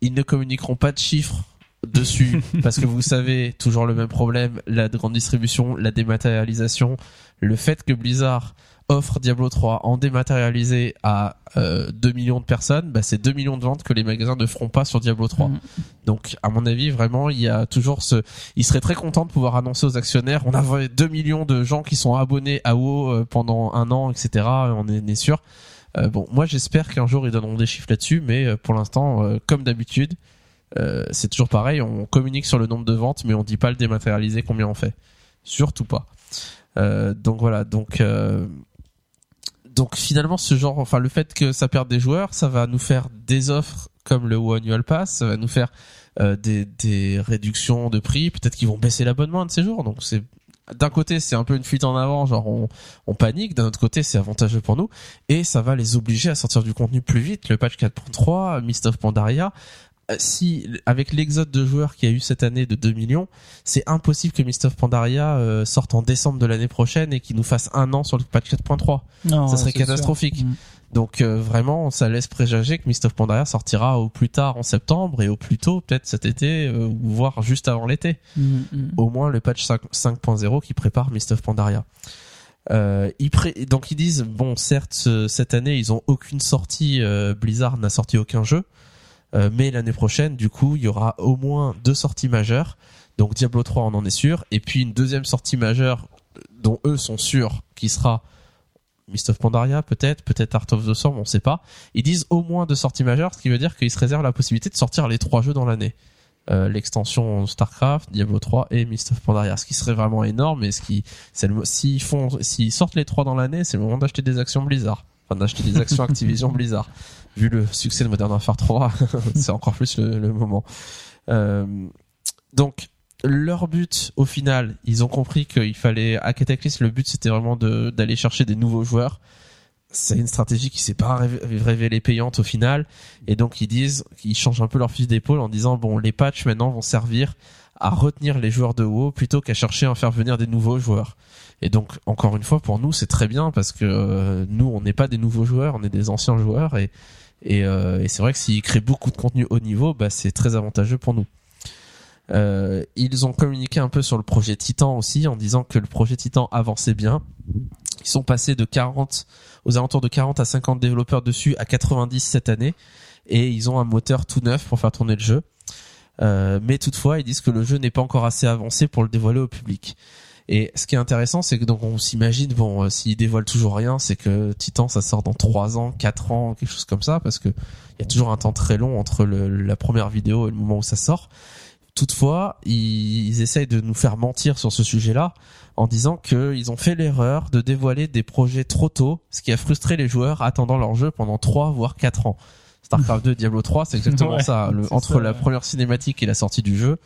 Ils ne communiqueront pas de chiffres dessus parce que vous savez toujours le même problème la grande distribution la dématérialisation le fait que Blizzard offre Diablo 3 en dématérialisé à euh, 2 millions de personnes bah, c'est 2 millions de ventes que les magasins ne feront pas sur Diablo 3
Mhm.
donc à mon avis vraiment il y a toujours ce il serait très content de pouvoir annoncer aux actionnaires on a 2 millions de gens qui sont abonnés à WoW euh, pendant un an etc on est, on est sûr Euh, bon moi j'espère qu'un jour ils donneront des chiffres là-dessus mais euh, pour l'instant euh, comme d'habitude euh, c'est toujours pareil, on communique sur le nombre de ventes, mais on dit pas le dématérialisé combien on fait. Surtout pas. Euh, donc voilà, donc euh, donc finalement ce genre, enfin le fait que ça perde des joueurs, ça va nous faire des offres comme le WoW Annual Pass, ça va nous faire euh, des, des réductions de prix, peut-être qu'ils vont baisser l'abonnement de ces jours. Donc c'est d'un côté c'est un peu une fuite en avant, genre on, on panique, d'un autre côté c'est avantageux pour nous et ça va les obliger à sortir du contenu plus vite. Le patch 4.3, Mist of Pandaria, si avec l'exode de joueurs qu'il y a eu cette année de 2 millions, c'est impossible que Mist of Pandaria euh, sorte en décembre de l'année prochaine et qu'il nous fasse un an sur le patch 4.3.
Non,
ça serait catastrophique.
Mhm.
Donc euh, vraiment, ça laisse présager que Mist of Pandaria sortira au plus tard en septembre et au plus tôt peut-être cet été, euh, voire juste avant l'été.
Mhm, mhm.
Au moins le patch 5 5.0 qui prépare Mist of Pandaria. Euh, ils pré- donc ils disent bon certes ce- cette année ils ont aucune sortie euh, Blizzard n'a sorti aucun jeu euh, mais l'année prochaine du coup il y aura au moins deux sorties majeures. Donc Diablo 3 on en est sûr. Et puis une deuxième sortie majeure euh, dont eux sont sûrs qui sera Mist of Pandaria peut-être peut-être Art of the Storm on sait pas. Ils disent au moins deux sorties majeures ce qui veut dire qu'ils se réservent la possibilité de sortir les trois jeux dans l'année. Euh, l'extension Starcraft, Diablo 3 et Mist of Pandaria, ce qui serait vraiment énorme et ce qui, c'est le, mo- s'ils font, s'ils sortent les trois dans l'année, c'est le moment d'acheter des actions Blizzard, enfin d'acheter des actions Activision Blizzard. Vu le succès de Modern Warfare 3, c'est encore plus le, moment. Euh, donc leur but au final, ils ont compris qu'il fallait à Cataclysm, le but c'était vraiment d'aller chercher des nouveaux joueurs. C'est une stratégie qui s'est pas révé- révélée payante au final. Et donc ils disent qu'ils changent un peu leur fusil d'épaule en disant bon les patchs maintenant vont servir à retenir les joueurs de WoW plutôt qu'à chercher à faire venir des nouveaux joueurs. Et donc encore une fois pour nous c'est très bien parce que euh, nous on n'est pas des nouveaux joueurs, on est des anciens joueurs et et, euh, et c'est vrai que s'ils créent beaucoup de contenu haut niveau, bah c'est très avantageux pour nous. Euh, ils ont communiqué un peu sur le projet Titan aussi en disant que le projet Titan avançait bien. Ils sont passés de 40 aux alentours de 40 à 50 développeurs dessus à 90 cette année et ils ont un moteur tout neuf pour faire tourner le jeu. Euh, mais toutefois, ils disent que le jeu n'est pas encore assez avancé pour le dévoiler au public. Et ce qui est intéressant, c'est que donc on s'imagine, bon, euh, s'ils dévoilent toujours rien, c'est que Titan, ça sort dans 3 ans, 4 ans, quelque chose comme ça, parce que il y a toujours un temps très long entre le, la première vidéo et le moment où ça sort. Toutefois, ils, ils essayent de nous faire mentir sur ce sujet-là en disant qu'ils ont fait l'erreur de dévoiler des projets trop tôt, ce qui a frustré les joueurs attendant leur jeu pendant 3 voire 4 ans. StarCraft 2, Diablo 3, c'est exactement
Ouais,
ça. Le- entre
ça,
la
ouais.
première cinématique et la sortie du jeu,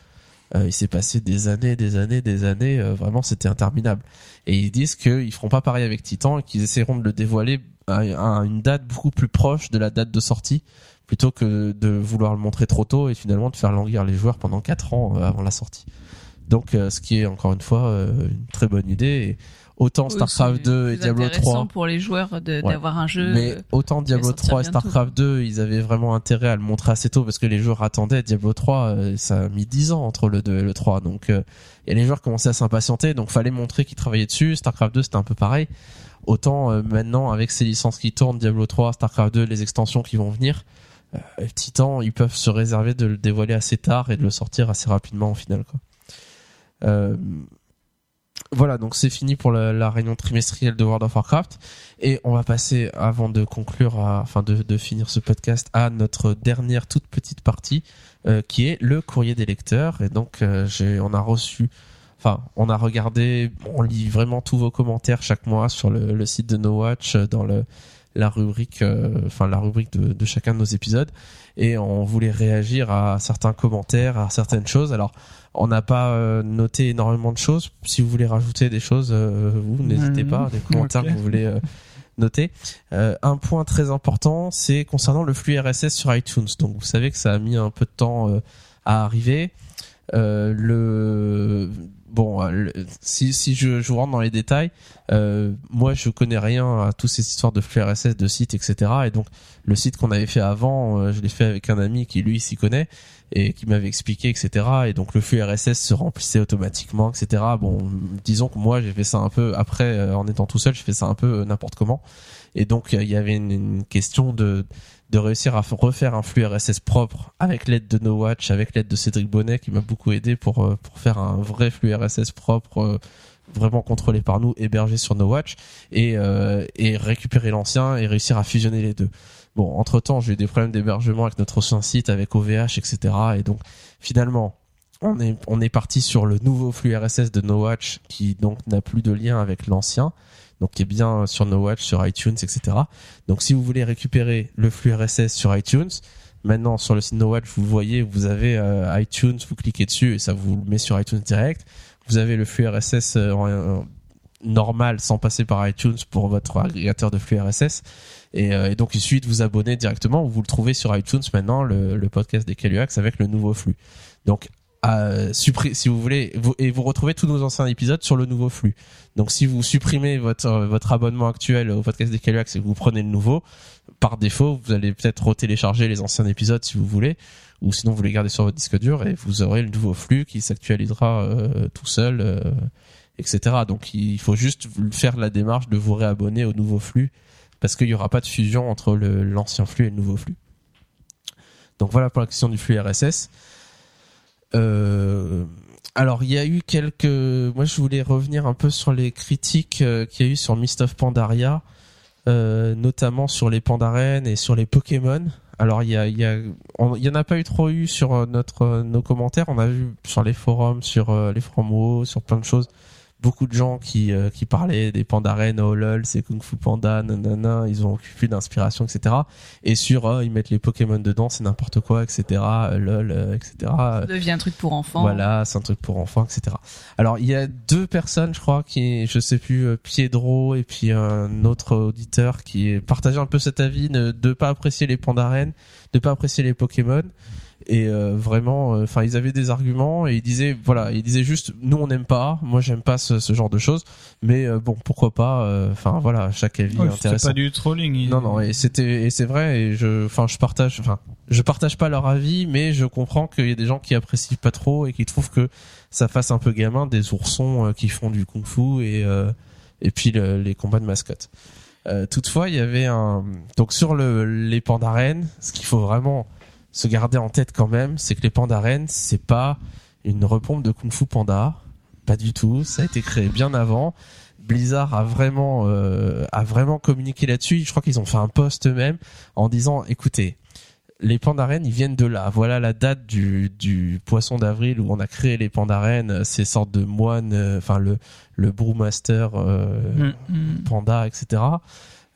euh, il s'est passé des années, des années, des années. euh, vraiment, c'était interminable. Et ils disent qu'ils feront pas pareil avec Titan et qu'ils essaieront de le dévoiler à, une date beaucoup plus proche de la date de sortie, plutôt que de vouloir le montrer trop tôt et finalement de faire languir les joueurs pendant 4 ans euh, avant la sortie. Donc, euh, ce qui est encore une fois euh, une très bonne idée. Autant StarCraft
c'est
2 et Diablo
intéressant
3
pour les joueurs
Ouais.
d'avoir un jeu.
mais autant Diablo
sortir
3 et. StarCraft 2, ils avaient vraiment intérêt à le montrer assez tôt parce que les joueurs attendaient. Diablo 3, euh, ça a mis 10 ans entre le 2 et le 3. Donc, euh, et les joueurs commençaient à s'impatienter. Donc, fallait montrer qu'ils travaillaient dessus. StarCraft 2, c'était un peu pareil. Autant euh, maintenant, avec ces licences qui tournent, Diablo 3, StarCraft 2, les extensions qui vont venir, euh, Titan, ils peuvent se réserver de le dévoiler assez tard et de le sortir assez rapidement au final. Quoi. Euh, voilà, donc c'est fini pour la, réunion trimestrielle de World of Warcraft. Et on va passer avant de conclure, enfin de, finir ce podcast, à notre dernière toute petite partie euh, qui est le courrier des lecteurs. Et donc euh, on a reçu, enfin on a regardé, on lit vraiment tous vos commentaires chaque mois sur le, le site de No Watch euh, dans le la rubrique, euh, enfin la rubrique de, de chacun de nos épisodes et on voulait réagir à certains commentaires, à certaines choses. Alors on n'a pas euh, noté énormément de choses. Si vous voulez rajouter des choses, euh, vous n'hésitez pas, des commentaires que vous voulez euh, noter. Euh, un point très important, c'est concernant le flux RSS sur iTunes. Donc vous savez que ça a mis un peu de temps euh, à arriver. Euh, le bon, euh, si si je, je vous rentre dans les détails, euh, moi je connais rien à toutes ces histoires de flux RSS, de sites, etc. Et donc le site qu'on avait fait avant, euh, je l'ai fait avec un ami qui lui s'y connaît et qui m'avait expliqué, etc. Et donc le flux RSS se remplissait automatiquement, etc. Bon, disons que moi j'ai fait ça un peu après, euh, en étant tout seul, j'ai fait ça un peu n'importe comment. Et donc il y avait une, une question de de réussir à refaire un flux RSS propre avec l'aide de No Watch, avec l'aide de Cédric Bonnet qui m'a beaucoup aidé pour euh, faire un vrai flux RSS propre. euh, vraiment contrôlé par nous, hébergé sur No Watch et, euh, et récupérer l'ancien et réussir à fusionner les deux. Bon, entre temps, j'ai eu des problèmes d'hébergement avec notre ancien site, avec OVH, etc. Et donc, finalement, on est, on est parti sur le nouveau flux RSS de No Watch qui donc n'a plus de lien avec l'ancien. Donc, qui est bien sur No Watch, sur iTunes, etc. Donc, si vous voulez récupérer le flux RSS sur iTunes, maintenant sur le site No Watch, vous voyez, vous avez euh, iTunes, vous cliquez dessus et ça vous le met sur iTunes direct. Vous avez le flux RSS euh, en- normal sans passer par iTunes pour votre agrégateur de flux RSS. Et, euh, donc il suffit de vous abonner directement. Vous le trouvez sur iTunes maintenant, le, le podcast des Caluax avec le nouveau flux. Donc euh, suppri- si vous voulez, vous, et vous retrouvez tous nos anciens épisodes sur le nouveau flux. Donc si vous supprimez votre euh, votre abonnement actuel au podcast des Caluax et que vous prenez le nouveau, par défaut, vous allez peut-être retélécharger les anciens épisodes si vous voulez, ou sinon vous les gardez sur votre disque dur et vous aurez le nouveau flux qui s'actualisera euh, tout seul, euh, etc. Donc il faut juste faire la démarche de vous réabonner au nouveau flux parce qu'il n'y aura pas de fusion entre l'ancien flux et le nouveau flux. Donc voilà pour la question du flux RSS. Euh, alors il y a eu quelques... Moi je voulais revenir un peu sur les critiques euh, qu'il y a eu sur Mist of Pandaria, euh, notamment sur les Pandaren et sur les Pokémon. Alors il y a, il y a, il y en a pas eu trop eu sur notre nos commentaires. On a vu sur les forums, sur les forums WoW, sur plein de choses, beaucoup de gens qui euh, qui parlaient des Pandaren, oh lol, c'est Kung Fu Panda, nanana, ils ont occupé d'inspiration, etc. Et sur oh, ils mettent les Pokémon dedans, c'est n'importe quoi, etc. euh, lol, euh, etc.
Ça devient un truc pour enfants.
Voilà, c'est un truc pour enfants, etc. Alors il y a deux personnes, je crois, qui, je sais plus, euh, Piedro et puis un autre auditeur qui partageait un peu cet avis de, de pas apprécier les Pandaren, de pas apprécier les Pokémon. Et euh, vraiment, euh, enfin, ils avaient des arguments et ils disaient, voilà, ils disaient juste, nous on n'aime pas, moi j'aime pas ce, ce genre de choses, mais euh, bon, pourquoi pas. euh, Enfin voilà, chaque avis est
Ouais, C'était
intéressant.
pas du trolling. il-
Non, non, et c'était, et c'est vrai, et je, enfin, je partage, enfin, je partage pas leur avis, mais je comprends qu'il y a des gens qui apprécient pas trop et qui trouvent que ça fasse un peu gamin des oursons euh, qui font du kung-fu et, euh, et puis le- les combats de mascottes. Euh, toutefois, il y avait un, donc sur le, les pandaren, ce qu'il faut vraiment se garder en tête quand même, c'est que les pandaren, c'est pas une repompe de kung-fu panda, pas du tout, ça a été créé bien avant. Blizzard a vraiment euh, a vraiment communiqué là-dessus. Je crois qu'ils ont fait un post eux-mêmes en disant écoutez, les pandaren ils viennent de là. Voilà la date du du poisson d'avril où on a créé les pandaren, ces sortes de moines, euh, enfin le le brewmaster euh,
Mm, mm.
panda, etc.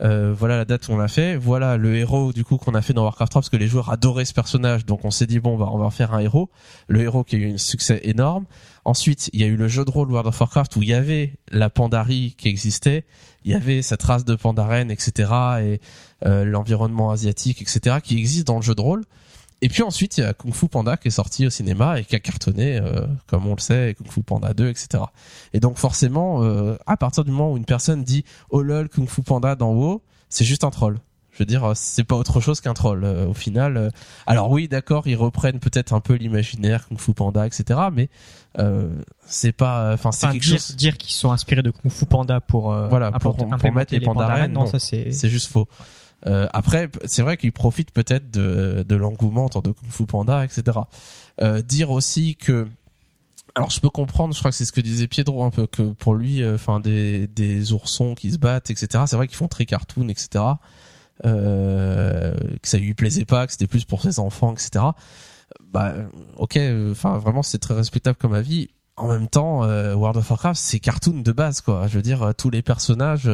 Euh, voilà la date où on l'a fait. Voilà le héros du coup qu'on a fait dans Warcraft 3 parce que les joueurs adoraient ce personnage. Donc on s'est dit bon bah on va en faire un héros. Le héros qui a eu un succès énorme. Ensuite il y a eu le jeu de rôle World of Warcraft où il y avait la Pandarie qui existait. Il y avait cette race de Pandaren, etc. Et euh, l'environnement asiatique, etc. qui existe dans le jeu de rôle. Et puis ensuite, il y a Kung Fu Panda qui est sorti au cinéma et qui a cartonné, euh, comme on le sait, Kung Fu Panda 2, etc. Et donc forcément, euh, à partir du moment où une personne dit « Oh lol, Kung Fu Panda dans WoW », c'est juste un troll. Je veux dire, euh, c'est pas autre chose qu'un troll. euh, au final, euh. alors oui, d'accord, ils reprennent peut-être un peu l'imaginaire Kung Fu Panda, etc. Mais euh, c'est pas, enfin, c'est
Enfin,
quelque
dire,
chose.
dire qu'ils sont inspirés de Kung Fu Panda pour,
Voilà, pour- pour mettre les
non,
non.
ça c'est.
C'est juste faux. Euh, après, c'est vrai qu'ils profitent peut-être de, de l'engouement autour de Kung Fu Panda, etc. Euh, dire aussi que Alors je peux comprendre, je crois que c'est ce que disait Piedro un peu que pour lui, euh, enfin des des oursons qui se battent, etc. C'est vrai qu'ils font très cartoon, etc. Que ça lui plaisait pas, que c'était plus pour ses enfants, etc. Bah ok, enfin vraiment c'est très respectable comme avis. En même temps, euh, World of Warcraft c'est cartoon de base quoi. Je veux dire tous les personnages,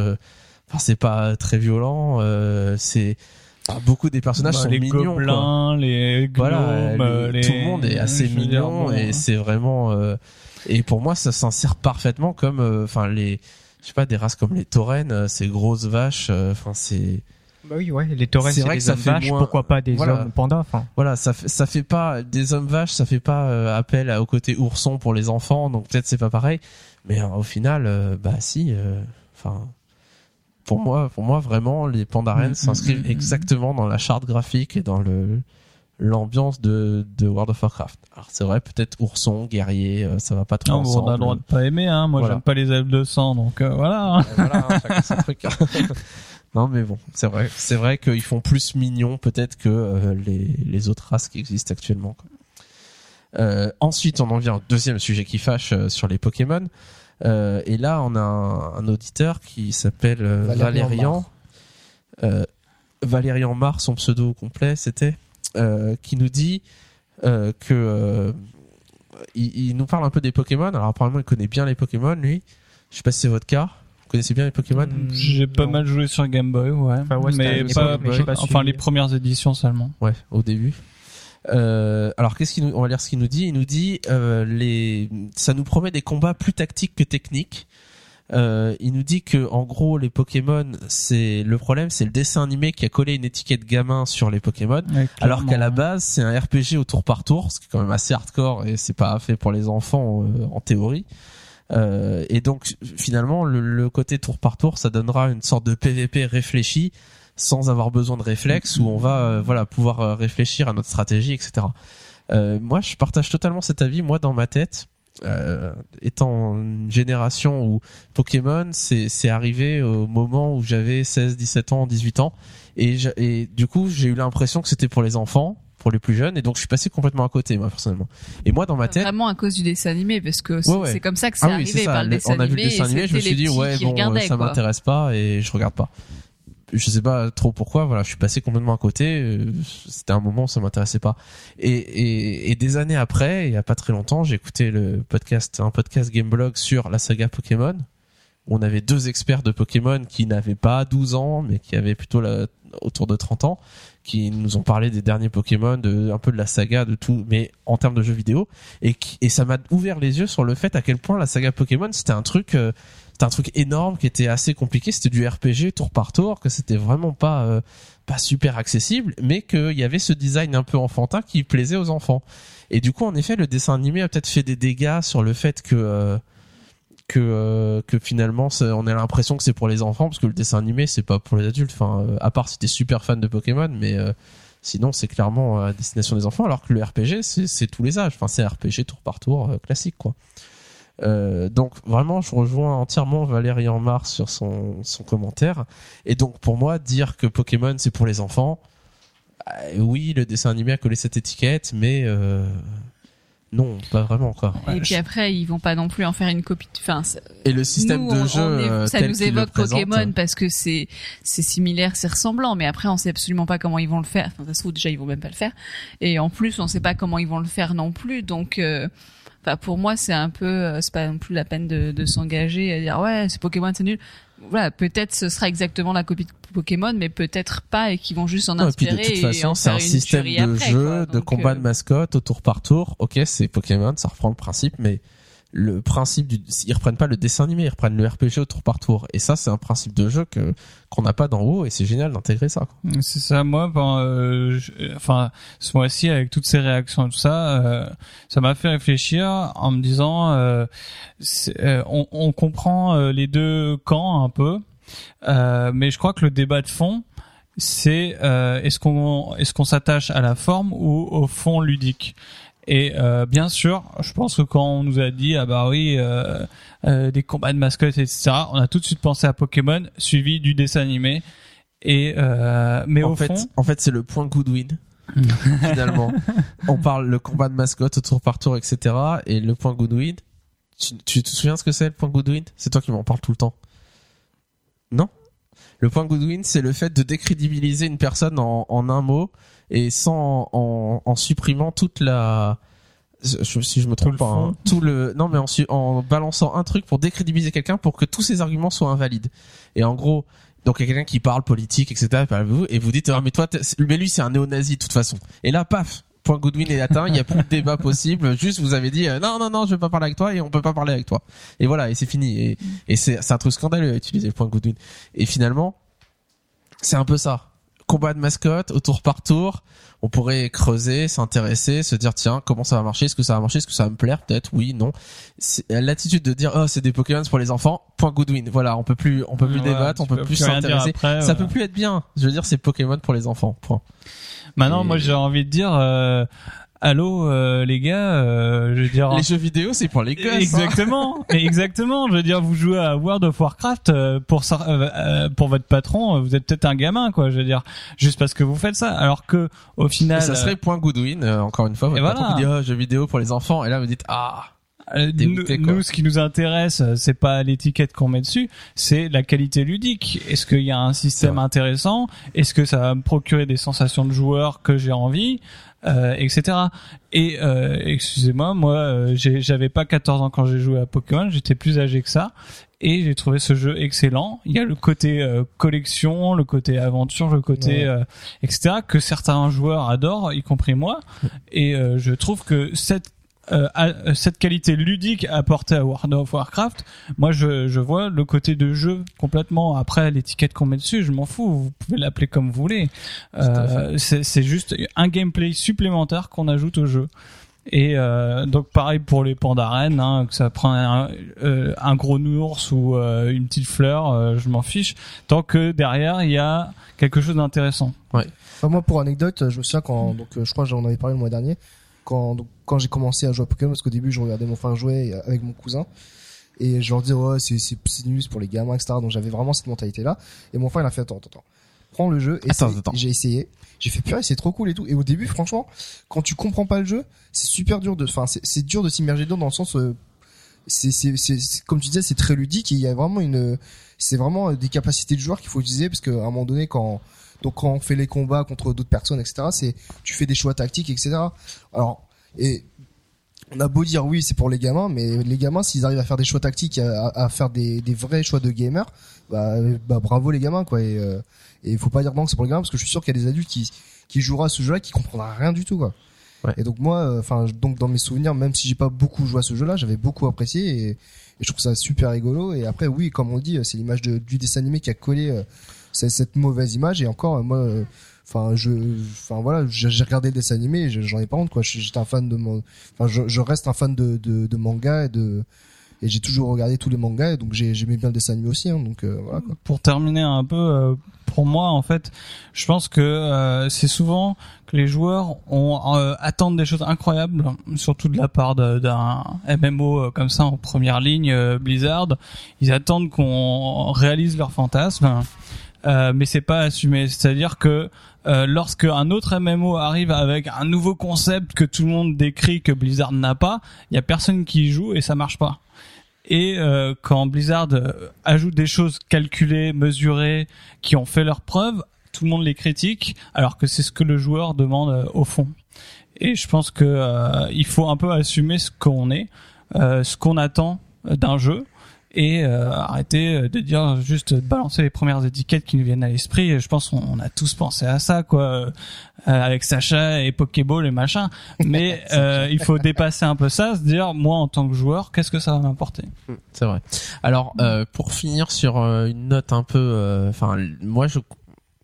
enfin c'est pas très violent, euh, c'est enfin, beaucoup des personnages
Bah,
sont
les
mignons. quoi
gobelins, les gnomes,
voilà, le-
euh, les-
tout le monde est assez
je veux dire,
mignon
bon,
et c'est vraiment euh, et pour moi ça s'insère parfaitement comme euh, enfin les je sais pas des races comme les taurennes euh, ces grosses vaches euh, enfin c'est
Bah oui, ouais, les taurennes,
C'est vrai
des
que ça
hommes
fait
vaches,
moins-
pourquoi pas des
Voilà.
hommes pandas, enfin.
voilà ça fait ça fait pas des hommes vaches ça fait pas euh, appel à- au côté ourson pour les enfants donc peut-être c'est pas pareil mais euh, au final euh, bah si euh, enfin pour moi pour moi vraiment les pandarènes
Mm,
s'inscrivent
mm, mm,
exactement dans la charte graphique et dans le l'ambiance de, de World of Warcraft. Alors c'est vrai, peut-être ourson, guerrier, euh, ça va pas trop
Non,
ensemble.
on a le droit de pas aimer, hein. Moi,
Voilà.
j'aime pas les elfes de sang, donc euh, voilà.
Voilà, hein, chacun son truc. non mais bon, c'est vrai, c'est vrai qu'ils font plus mignons peut-être que euh, les, les autres races qui existent actuellement. quoi. Euh, ensuite, on en vient au deuxième sujet qui fâche sur les Pokémon. Euh, et là, on a un, un auditeur qui s'appelle euh,
Valérian
Valérian. Euh, Valérian Mar, son pseudo complet, c'était, euh, qui nous dit euh, que euh, il, il nous parle un peu des Pokémon. Alors apparemment, il connaît bien les Pokémon, lui. Je sais pas si c'est votre cas. Vous connaissez bien les Pokémon?
J'ai pas
Non.
mal joué sur Game Boy, ouais.
Enfin,
mais pas,
mais j'ai pas
enfin les premières éditions seulement.
Ouais, au début. Euh, alors qu'est-ce qu'il nous, on va lire ce qu'il nous dit. Il nous dit euh, les, ça nous promet des combats plus tactiques que techniques. Euh, il nous dit que en gros les Pokémon, c'est le problème, c'est le dessin animé qui a collé une étiquette gamin sur les Pokémon.
Ouais,
Alors qu'à la
clairement.
base, c'est un RPG au tour par tour, ce qui est quand même assez hardcore et c'est pas fait pour les enfants euh, en théorie. Euh, et donc finalement, le, le côté tour par tour, ça donnera une sorte de PVP réfléchi sans avoir besoin de réflexe où on va euh, voilà pouvoir euh, réfléchir à notre stratégie, etc. Euh, moi, je partage totalement cet avis. Moi, dans ma tête, euh, étant une génération où Pokémon, c'est c'est arrivé au moment où j'avais 16, 17 ans, 18 ans, et, et du coup, j'ai eu l'impression que c'était pour les enfants, pour les plus jeunes, et donc je suis passé complètement à côté, moi personnellement. Et moi, dans ma tête,
Vraiment à cause du dessin animé, parce que c'est
Ouais, ouais.
c'est comme ça que c'est
ah oui,
arrivé par le dessin
on a vu le dessin animé, je me suis dit ouais bon, ça m'intéresse pas et je regarde pas. Je sais pas trop pourquoi. Voilà, je suis passé complètement à côté. euh, C'était un moment où ça m'intéressait pas. Et, et, et des années après, il y a pas très longtemps, j'ai écouté le podcast, un podcast Gameblog sur la saga Pokémon. On avait deux experts de Pokémon qui n'avaient pas 12 ans, mais qui avaient plutôt la- autour de 30 ans, qui nous ont parlé des derniers Pokémon, de un peu de la saga, de tout, mais en termes de jeux vidéo. Et, qui- et ça m'a ouvert les yeux sur le fait à quel point la saga Pokémon c'était un truc, euh, c'était un truc énorme qui était assez compliqué. C'était du RPG tour par tour, que c'était vraiment pas euh, pas super accessible, mais qu'il y avait ce design un peu enfantin qui plaisait aux enfants. Et du coup, en effet, le dessin animé a peut-être fait des dégâts sur le fait que euh, que euh, que finalement on a l'impression que c'est pour les enfants parce que le dessin animé c'est pas pour les adultes enfin à part si t'es super fan de Pokémon mais sinon c'est clairement à destination des enfants alors que le RPG c'est tous les âges enfin c'est RPG tour par tour classique quoi euh, donc vraiment je rejoins entièrement Valérian Mars sur son son commentaire et donc pour moi dire que Pokémon c'est pour les enfants euh, oui le dessin animé a collé cette étiquette mais euh, non pas vraiment quoi
Et puis après, ils vont pas non plus en faire une copie. Enfin, ça-
et le système
nous,
de
on-
jeu
on est-
euh,
ça nous évoque Pokémon parce que c'est c'est similaire, c'est ressemblant. Mais après, on sait absolument pas comment ils vont le faire. Enfin, ça se trouve déjà, ils vont même pas le faire. Et en plus, on sait pas comment ils vont le faire non plus. Donc, euh, enfin, pour moi, c'est un peu, euh, c'est pas non plus la peine de, de s'engager à dire ouais, c'est Pokémon, c'est nul. Voilà, peut-être ce sera exactement la copie de Pokémon, mais peut-être pas et qu'ils vont juste en
Non, et puis de
inspirer
toute façon, c'est un système de
après,
jeu,
quoi.
de
Donc,
combat
euh,
de mascotte au tour par tour. Ok, c'est Pokémon, ça reprend le principe, mais le principe du, ils reprennent pas le dessin animé, ils reprennent le RPG au tour par tour. Et ça, c'est un principe de jeu que qu'on n'a pas d'en haut, et c'est génial d'intégrer ça. quoi.
C'est ça, moi, ben, euh, enfin, ce mois-ci, avec toutes ces réactions et tout ça, euh, ça m'a fait réfléchir en me disant, euh, euh, on, on comprend euh, les deux camps un peu, euh, mais je crois que le débat de fond, c'est est-ce qu'on est-ce qu'on s'attache à la forme ou au fond ludique? Et euh, bien sûr, je pense que quand on nous a dit ah bah oui euh, euh, des combats de mascottes etc, on a tout de suite pensé à Pokémon suivi du dessin animé et euh, mais
en
au
fait,
fond
en fait, c'est le point Goodwin. finalement. On parle le combat de mascotte tour par tour, etc. Et le point Goodwin. Tu, tu te souviens ce que c'est le point Goodwin? C'est toi qui m'en parles tout le temps. Non? Le point Goodwin, c'est le fait de décrédibiliser une personne en, en un mot et sans en, en supprimant toute la je- si je me trompe pas, hein, tout le non mais en, en balançant un truc pour décrédibiliser quelqu'un pour que tous ses arguments soient invalides. Et en gros, donc il y a quelqu'un qui parle politique, etc. vous, Et vous dites ah mais toi, mais lui c'est un néo-nazi de toute façon. Et là paf, point Goodwin est atteint, il y a plus de débat possible. Juste vous avez dit euh, non non non je veux pas parler avec toi et on peut pas parler avec toi. Et voilà et c'est fini. Et, et c'est c'est un truc scandaleux à utiliser le point Goodwin. Et finalement c'est un peu ça. Combat de mascotte au tour par tour. On pourrait creuser, s'intéresser, se dire tiens comment ça va marcher, est-ce que ça va marcher, est-ce que ça va me plaire, peut-être oui, non. C'est- L'attitude de dire oh c'est des Pokémon pour les enfants. Point Goodwin. Voilà, on peut plus, on peut plus
Ouais,
débattre, on peut plus s'intéresser. Ça
ouais.
peut plus être bien. Je veux dire c'est Pokémon pour les enfants. Point.
Maintenant,
Et-
moi, j'ai envie de dire, euh, allô, euh, les gars, euh, je veux dire.
Les jeux vidéo c'est pour les gosses. hein.
Exactement, Et exactement. Je veux dire, vous jouez à World of Warcraft euh, pour euh, euh, pour votre patron, euh, vous êtes peut-être un gamin, quoi. Je veux dire, juste parce que vous faites ça, alors que au
Et
final,
ça serait point Goodwin euh, encore une fois. Votre
Et
patron
voilà.
qui dit oh jeux vidéo pour les enfants et là vous dites ah
nous, ce qui nous intéresse, c'est pas l'étiquette qu'on met dessus, c'est la qualité ludique. Est-ce qu'il y a un système intéressant? Est-ce que ça va me procurer des sensations de joueur que j'ai envie? Euh, etc. Et euh, excusez-moi, moi, euh, j'avais pas 14 ans quand j'ai joué à Pokémon, j'étais plus âgé que ça, et j'ai trouvé ce jeu excellent. Il y a le côté euh, collection, le côté aventure, le côté
Ouais.
euh, etc. que certains joueurs adorent, y compris moi. Et euh, je trouve que cette euh, à- cette qualité ludique apportée à World of Warcraft, moi je, je vois le côté de jeu complètement. Après l'étiquette qu'on met dessus, je m'en fous. Vous pouvez l'appeler comme vous voulez. Euh, c'est c'est juste un gameplay supplémentaire qu'on ajoute au jeu. Et euh, donc pareil pour les pandarènes, hein, que ça prend un, euh, un gros ours ou euh, une petite fleur, euh, je m'en fiche, tant que derrière il y a quelque chose d'intéressant.
Enfin, moi, pour anecdote, je me souviens quand, donc, euh, je crois que j'en avais parlé le mois dernier, quand, donc, quand j'ai commencé à jouer à Pokémon, parce qu'au début, je regardais mon frère jouer avec mon cousin, et je leur disais, ouais, c'est, c'est, nul, pour les gamins, etc. Donc, j'avais vraiment cette mentalité-là. Et mon frère, il a fait, attends, attends, attends. Prends le jeu,
attends.
J'ai essayé. J'ai fait, purée, c'est trop cool et tout. Et au début, franchement, quand tu comprends pas le jeu, c'est super dur de, enfin, c'est, dur de s'immerger dedans dans le sens, euh, c'est, c'est, c'est, c'est- comme tu disais, c'est très ludique et il y a vraiment une, c'est vraiment des capacités de joueur qu'il faut utiliser parce qu'à un moment donné, quand, donc quand on fait les combats contre d'autres personnes, etc., c'est, tu fais des choix tactiques, etc. Alors, et on a beau dire oui, c'est pour les gamins, mais les gamins, s'ils arrivent à faire des choix tactiques, à, faire des, des vrais choix de gamers, bah, bah bravo les gamins, quoi. Et euh, et faut pas dire non que c'est pour les gamins, parce que je suis sûr qu'il y a des adultes qui qui jouera à ce jeu-là, qui comprendra rien du tout, quoi.
Ouais.
Et donc moi, enfin, donc dans mes souvenirs, même si j'ai pas beaucoup joué à ce jeu-là, j'avais beaucoup apprécié et, et je trouve ça super rigolo. Et après, oui, comme on dit, c'est l'image de, du dessin animé qui a collé euh, cette, mauvaise image. Et encore, euh, moi, euh, enfin, je, enfin voilà, j'ai regardé le dessin animé, j'en ai pas honte, quoi. J'étais un fan de, mon- enfin, je, je reste un fan de, de, de manga et de, et j'ai toujours regardé tous les mangas, et donc j'ai- j'aimais bien le dessin animé aussi. Hein, donc euh, voilà. Quoi.
pour terminer un peu, euh, pour moi, en fait, je pense que euh, c'est souvent que les joueurs ont, euh, attendent des choses incroyables, surtout de la part d'un MMO euh, comme ça en première ligne, euh, Blizzard. Ils attendent qu'on réalise leurs fantasmes, mais c'est pas assumé. C'est-à-dire que euh, lorsque un autre MMO arrive avec un nouveau concept que tout le monde décrit que Blizzard n'a pas, il y a personne qui joue et ça marche pas. Et euh, quand Blizzard euh, ajoute des choses calculées, mesurées, qui ont fait leurs preuves, tout le monde les critique, alors que c'est ce que le joueur demande au fond. Et je pense que il faut un peu assumer ce qu'on est, ce qu'on attend d'un jeu, et euh, arrêter euh, de dire juste de balancer les premières étiquettes qui nous viennent à l'esprit. Je pense qu'on on a tous pensé à ça, quoi, euh, avec Sacha et Pokéball et machin. Mais euh, il faut dépasser un peu ça, se dire moi en tant que joueur, qu'est-ce que ça va m'apporter?
C'est vrai. Alors, euh, pour finir sur euh, une note un peu, euh, enfin, moi, je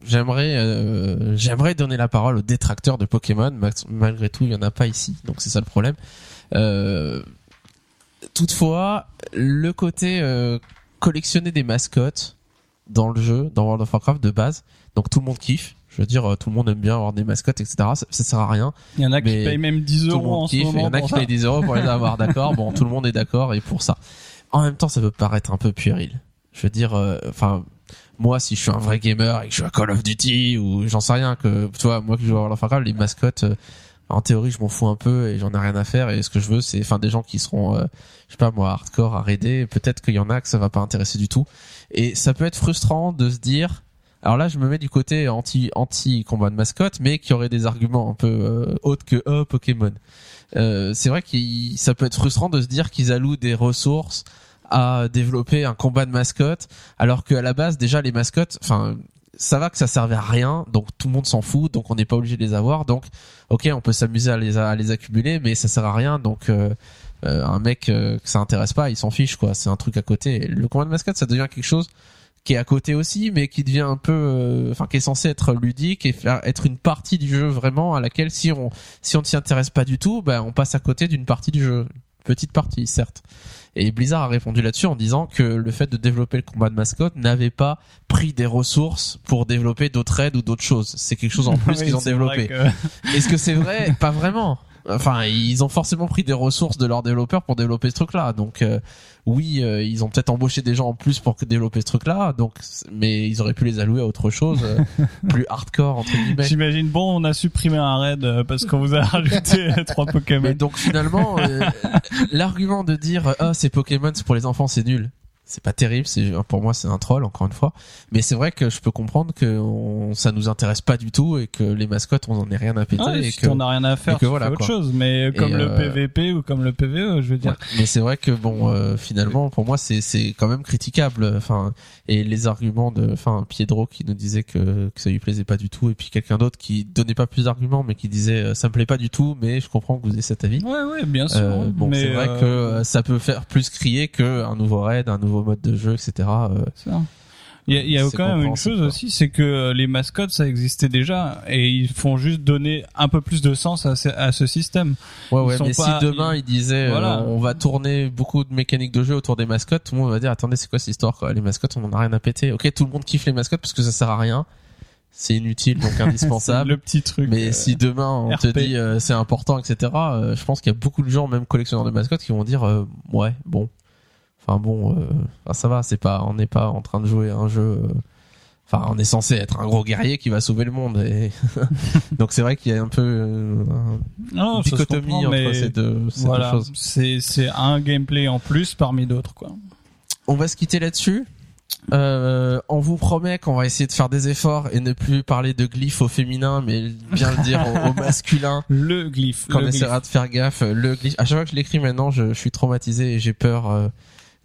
j'aimerais, euh, j'aimerais donner la parole aux détracteurs de Pokémon. ma- Malgré tout, il y en a pas ici, donc c'est ça le problème. Euh, toutefois, le côté euh, collectionner des mascottes dans le jeu, dans World of Warcraft de base, donc tout le monde kiffe. Je veux dire, euh, tout le monde aime bien avoir des mascottes, etc. Ça, ça sert à rien.
Il y en a qui payent même 10
tout le
euros en
monde
ce
kiffe.
moment.
Il y en a
pour
qui
ça.
payent 10 euros pour les avoir, d'accord. Bon, tout le monde est d'accord et pour ça. En même temps, ça peut paraître un peu puéril. Je veux dire, euh, enfin. moi, si je suis un vrai gamer et que je joue à Call of Duty ou j'en sais rien, que tu vois, moi qui joue à World of Warcraft, les mascottes, euh, en théorie, je m'en fous un peu et j'en ai rien à faire. Et ce que je veux, c'est, enfin, des gens qui seront, euh, je sais pas moi, hardcore à raider. Peut-être qu'il y en a que ça va pas intéresser du tout. Et ça peut être frustrant de se dire. Alors là, je me mets du côté anti anti combat de mascotte, mais qui aurait des arguments un peu euh, autres que oh Pokémon. Euh, c'est vrai que ça peut être frustrant de se dire qu'ils allouent des ressources à développer un combat de mascotte, alors qu'à la base déjà les mascottes, enfin ça va que ça servait à rien, donc tout le monde s'en fout, donc on n'est pas obligé de les avoir, donc ok on peut s'amuser à les accumuler, mais ça sert à rien, donc euh, euh, un mec euh, que ça intéresse pas, il s'en fiche quoi, c'est un truc à côté. Le combat de mascotte ça devient quelque chose qui est à côté aussi, mais qui devient un peu, euh, enfin, qui est censé être ludique et faire être une partie du jeu vraiment à laquelle si on si on ne s'y intéresse pas du tout, ben on passe à côté d'une partie du jeu, petite partie certes. Et Blizzard a répondu là-dessus en disant que le fait de développer le combat de mascotte n'avait pas pris des ressources pour développer d'autres aides ou d'autres choses. C'est quelque chose en plus
Oui,
qu'ils ont développé.
que-
Est-ce que c'est vrai? Pas vraiment. Enfin, ils ont forcément pris des ressources de leurs développeurs pour développer ce truc-là. Donc, euh, oui, euh, ils ont peut-être embauché des gens en plus pour développer ce truc-là. Donc, mais ils auraient pu les allouer à autre chose, euh, plus hardcore entre guillemets.
J'imagine, bon, on a supprimé un raid euh, parce qu'on vous a rajouté trois Pokémon.
donc finalement, euh, l'argument de dire ah c'est Pokémon, c'est pour les enfants, c'est nul. C'est pas terrible, c'est pour moi c'est un troll encore une fois. Mais c'est vrai que je peux comprendre que on, ça nous intéresse pas du tout et que les mascottes on en est rien à péter
Ouais,
et
si
que
as rien à
et
faire,
que voilà,
autre
quoi.
chose. Mais comme
Et,
le
euh,
PVP ou comme le PVE, je veux dire.
Ouais. Mais c'est vrai que bon, euh, finalement, pour moi, c'est c'est quand même critiquable. Enfin, et les arguments de, enfin, Piedro qui nous disait que que ça lui plaisait pas du tout, et puis quelqu'un d'autre qui donnait pas plus d'arguments, mais qui disait euh, ça me plaît pas du tout, mais je comprends que vous ayez cet avis.
Ouais, ouais, bien sûr.
Euh, bon, c'est vrai
euh,
que euh, ça peut faire plus crier que un nouveau raid, un nouveau mode de jeu, etc. euh.
Il y a, y quand même une chose
quoi.
aussi, c'est que les mascottes, ça existait déjà, et ils font juste donner un peu plus de sens à ce, à ce système.
Ouais, ouais, mais
pas-
si demain ils disaient euh,
Voilà.
on va tourner beaucoup de mécaniques de jeu autour des mascottes, tout le monde va dire attendez c'est quoi cette histoire quoi? Les mascottes on en a rien à péter. Ok tout le monde kiffe les mascottes parce que ça sert à rien, c'est inutile donc indispensable.
le petit truc.
Mais
euh,
si demain on te dit euh, c'est important etc, euh, je pense qu'il y a beaucoup de gens même collectionneurs de mascottes qui vont dire euh, ouais bon, enfin bon euh, enfin, ça va c'est pas on n'est pas en train de jouer à un jeu. euh, Enfin, on est censé être un gros guerrier qui va sauver le monde. Et... Donc c'est vrai qu'il y a un peu euh,
non,
une dichotomie entre ces deux, ces deux
voilà,
choses.
c'est c'est un gameplay en plus parmi d'autres quoi.
On va se quitter là-dessus. Euh, on vous promet qu'on va essayer de faire des efforts et ne plus parler de glyphes au féminin, mais bien le dire au, au masculin.
Le glyphe.
Qu'on essaiera de faire gaffe. Le glyphe. À chaque fois que je l'écris maintenant, je, je suis traumatisé et j'ai peur. euh,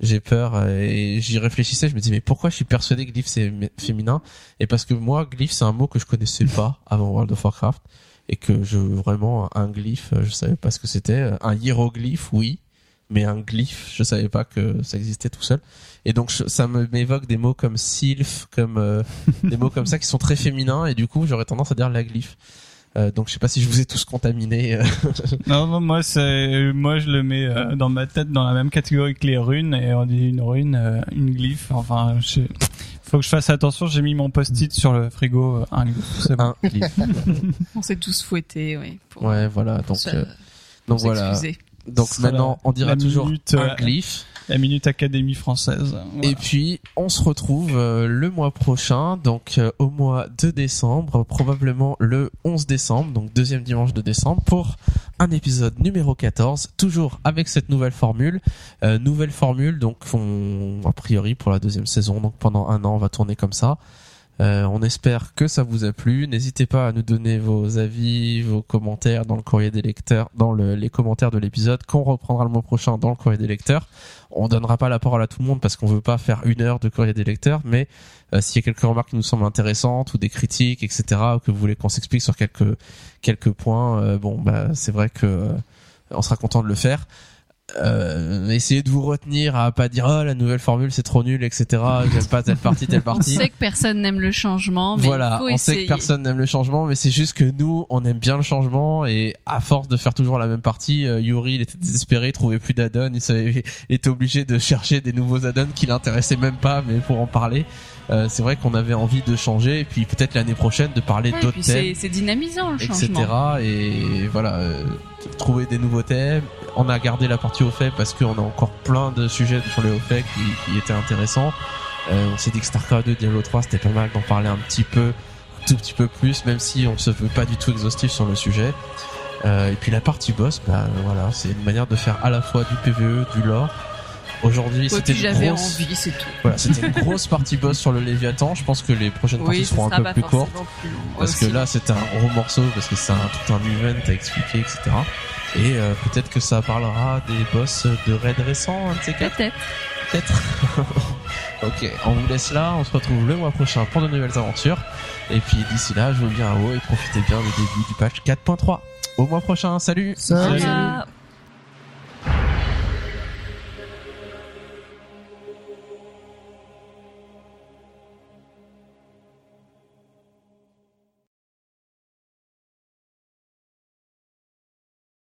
j'ai peur euh, et j'y réfléchissais. Je me dis mais pourquoi je suis persuadé que glyphe c'est féminin? Et parce que moi, glyphe c'est un mot que je connaissais pas avant World of Warcraft et que je vraiment un glyphe, euh, je savais pas ce que c'était. Un hiéroglyphe, oui, mais un glyphe, je savais pas que ça existait tout seul. Et donc ça me m'évoque des mots comme sylph, comme euh, des mots comme ça qui sont très féminins et du coup j'aurais tendance à dire la glyphe. Euh, donc je sais pas si je vous ai tous contaminé. euh,
Non, non, moi c'est moi je le mets euh, dans ma tête dans la même catégorie que les runes et on dit une rune, euh, une glyphe. Enfin, je... faut que je fasse attention. J'ai mis mon post-it sur le frigo, euh, un glyphe. Bon.
un glyphe.
On s'est tous fouettés, oui. Pour
Ouais, voilà. Donc,
se-
euh, donc voilà. Donc maintenant, on dira toujours
minute,
un
euh,
glyphe.
La minute Académie française.
Et puis, on se retrouve euh, le mois prochain, donc euh, au mois de décembre, probablement le 11 décembre, donc deuxième dimanche de décembre, pour un épisode numéro 14, toujours avec cette nouvelle formule. Euh, nouvelle formule, donc on, a priori pour la deuxième saison, donc pendant un an, on va tourner comme ça. Euh, on espère que ça vous a plu. N'hésitez pas à nous donner vos avis, vos commentaires dans le courrier des lecteurs, dans le- les commentaires de l'épisode qu'on reprendra le mois prochain dans le courrier des lecteurs. On donnera pas la parole à tout le monde parce qu'on veut pas faire une heure de courrier des lecteurs, mais euh, s'il y a quelques remarques qui nous semblent intéressantes ou des critiques, etc., ou que vous voulez qu'on s'explique sur quelques quelques points, euh, bon, bah c'est vrai que euh, on sera content de le faire. Euh, essayez de vous retenir à pas dire oh la nouvelle formule c'est trop nul etc j'aime pas telle partie telle
On
partie
sait que personne n'aime le changement, mais
voilà,
il faut
on sait que personne n'aime le changement, mais c'est juste que nous, on aime bien le changement et à force de faire toujours la même partie, euh, Yuri, il était désespéré, il trouvait plus d'add-ons, il, il était obligé de chercher des nouveaux add-ons qui l'intéressaient même pas, mais pour en parler, euh, c'est vrai qu'on avait envie de changer et puis peut-être l'année prochaine de parler
Ouais,
d'autres thèmes
c'est dynamisant le
etc.
changement.
Et voilà, euh, trouver des nouveaux thèmes. On a gardé la partie au fait parce qu'on a encore plein de sujets sur les hauts faits qui, qui étaient intéressants. Euh, on s'est dit que StarCraft 2, Diablo 3, c'était pas mal d'en parler un petit peu, un tout petit peu plus, même si on se veut pas du tout exhaustif sur le sujet. Euh, et puis la partie boss, bah voilà, c'est une manière de faire à la fois du PVE, du lore. Aujourd'hui, c'était une grosse,
envie, c'est tout.
voilà, c'était une grosse partie boss sur le Léviathan. Je pense que les prochaines parties
Oui,
seront un peu plus courtes.
plus.
Parce que là, c'était un gros morceau, parce que c'est un, tout un event à expliquer, etc. Et euh, peut-être que ça parlera des boss de raid récents, un de ces quatre,
Peut-être.
peut-être. ok, on vous laisse là, on se retrouve le mois prochain pour de nouvelles aventures. Et puis d'ici là, jouez bien à WoW et profitez bien du début du patch 4.3. Au mois prochain, salut
Salut.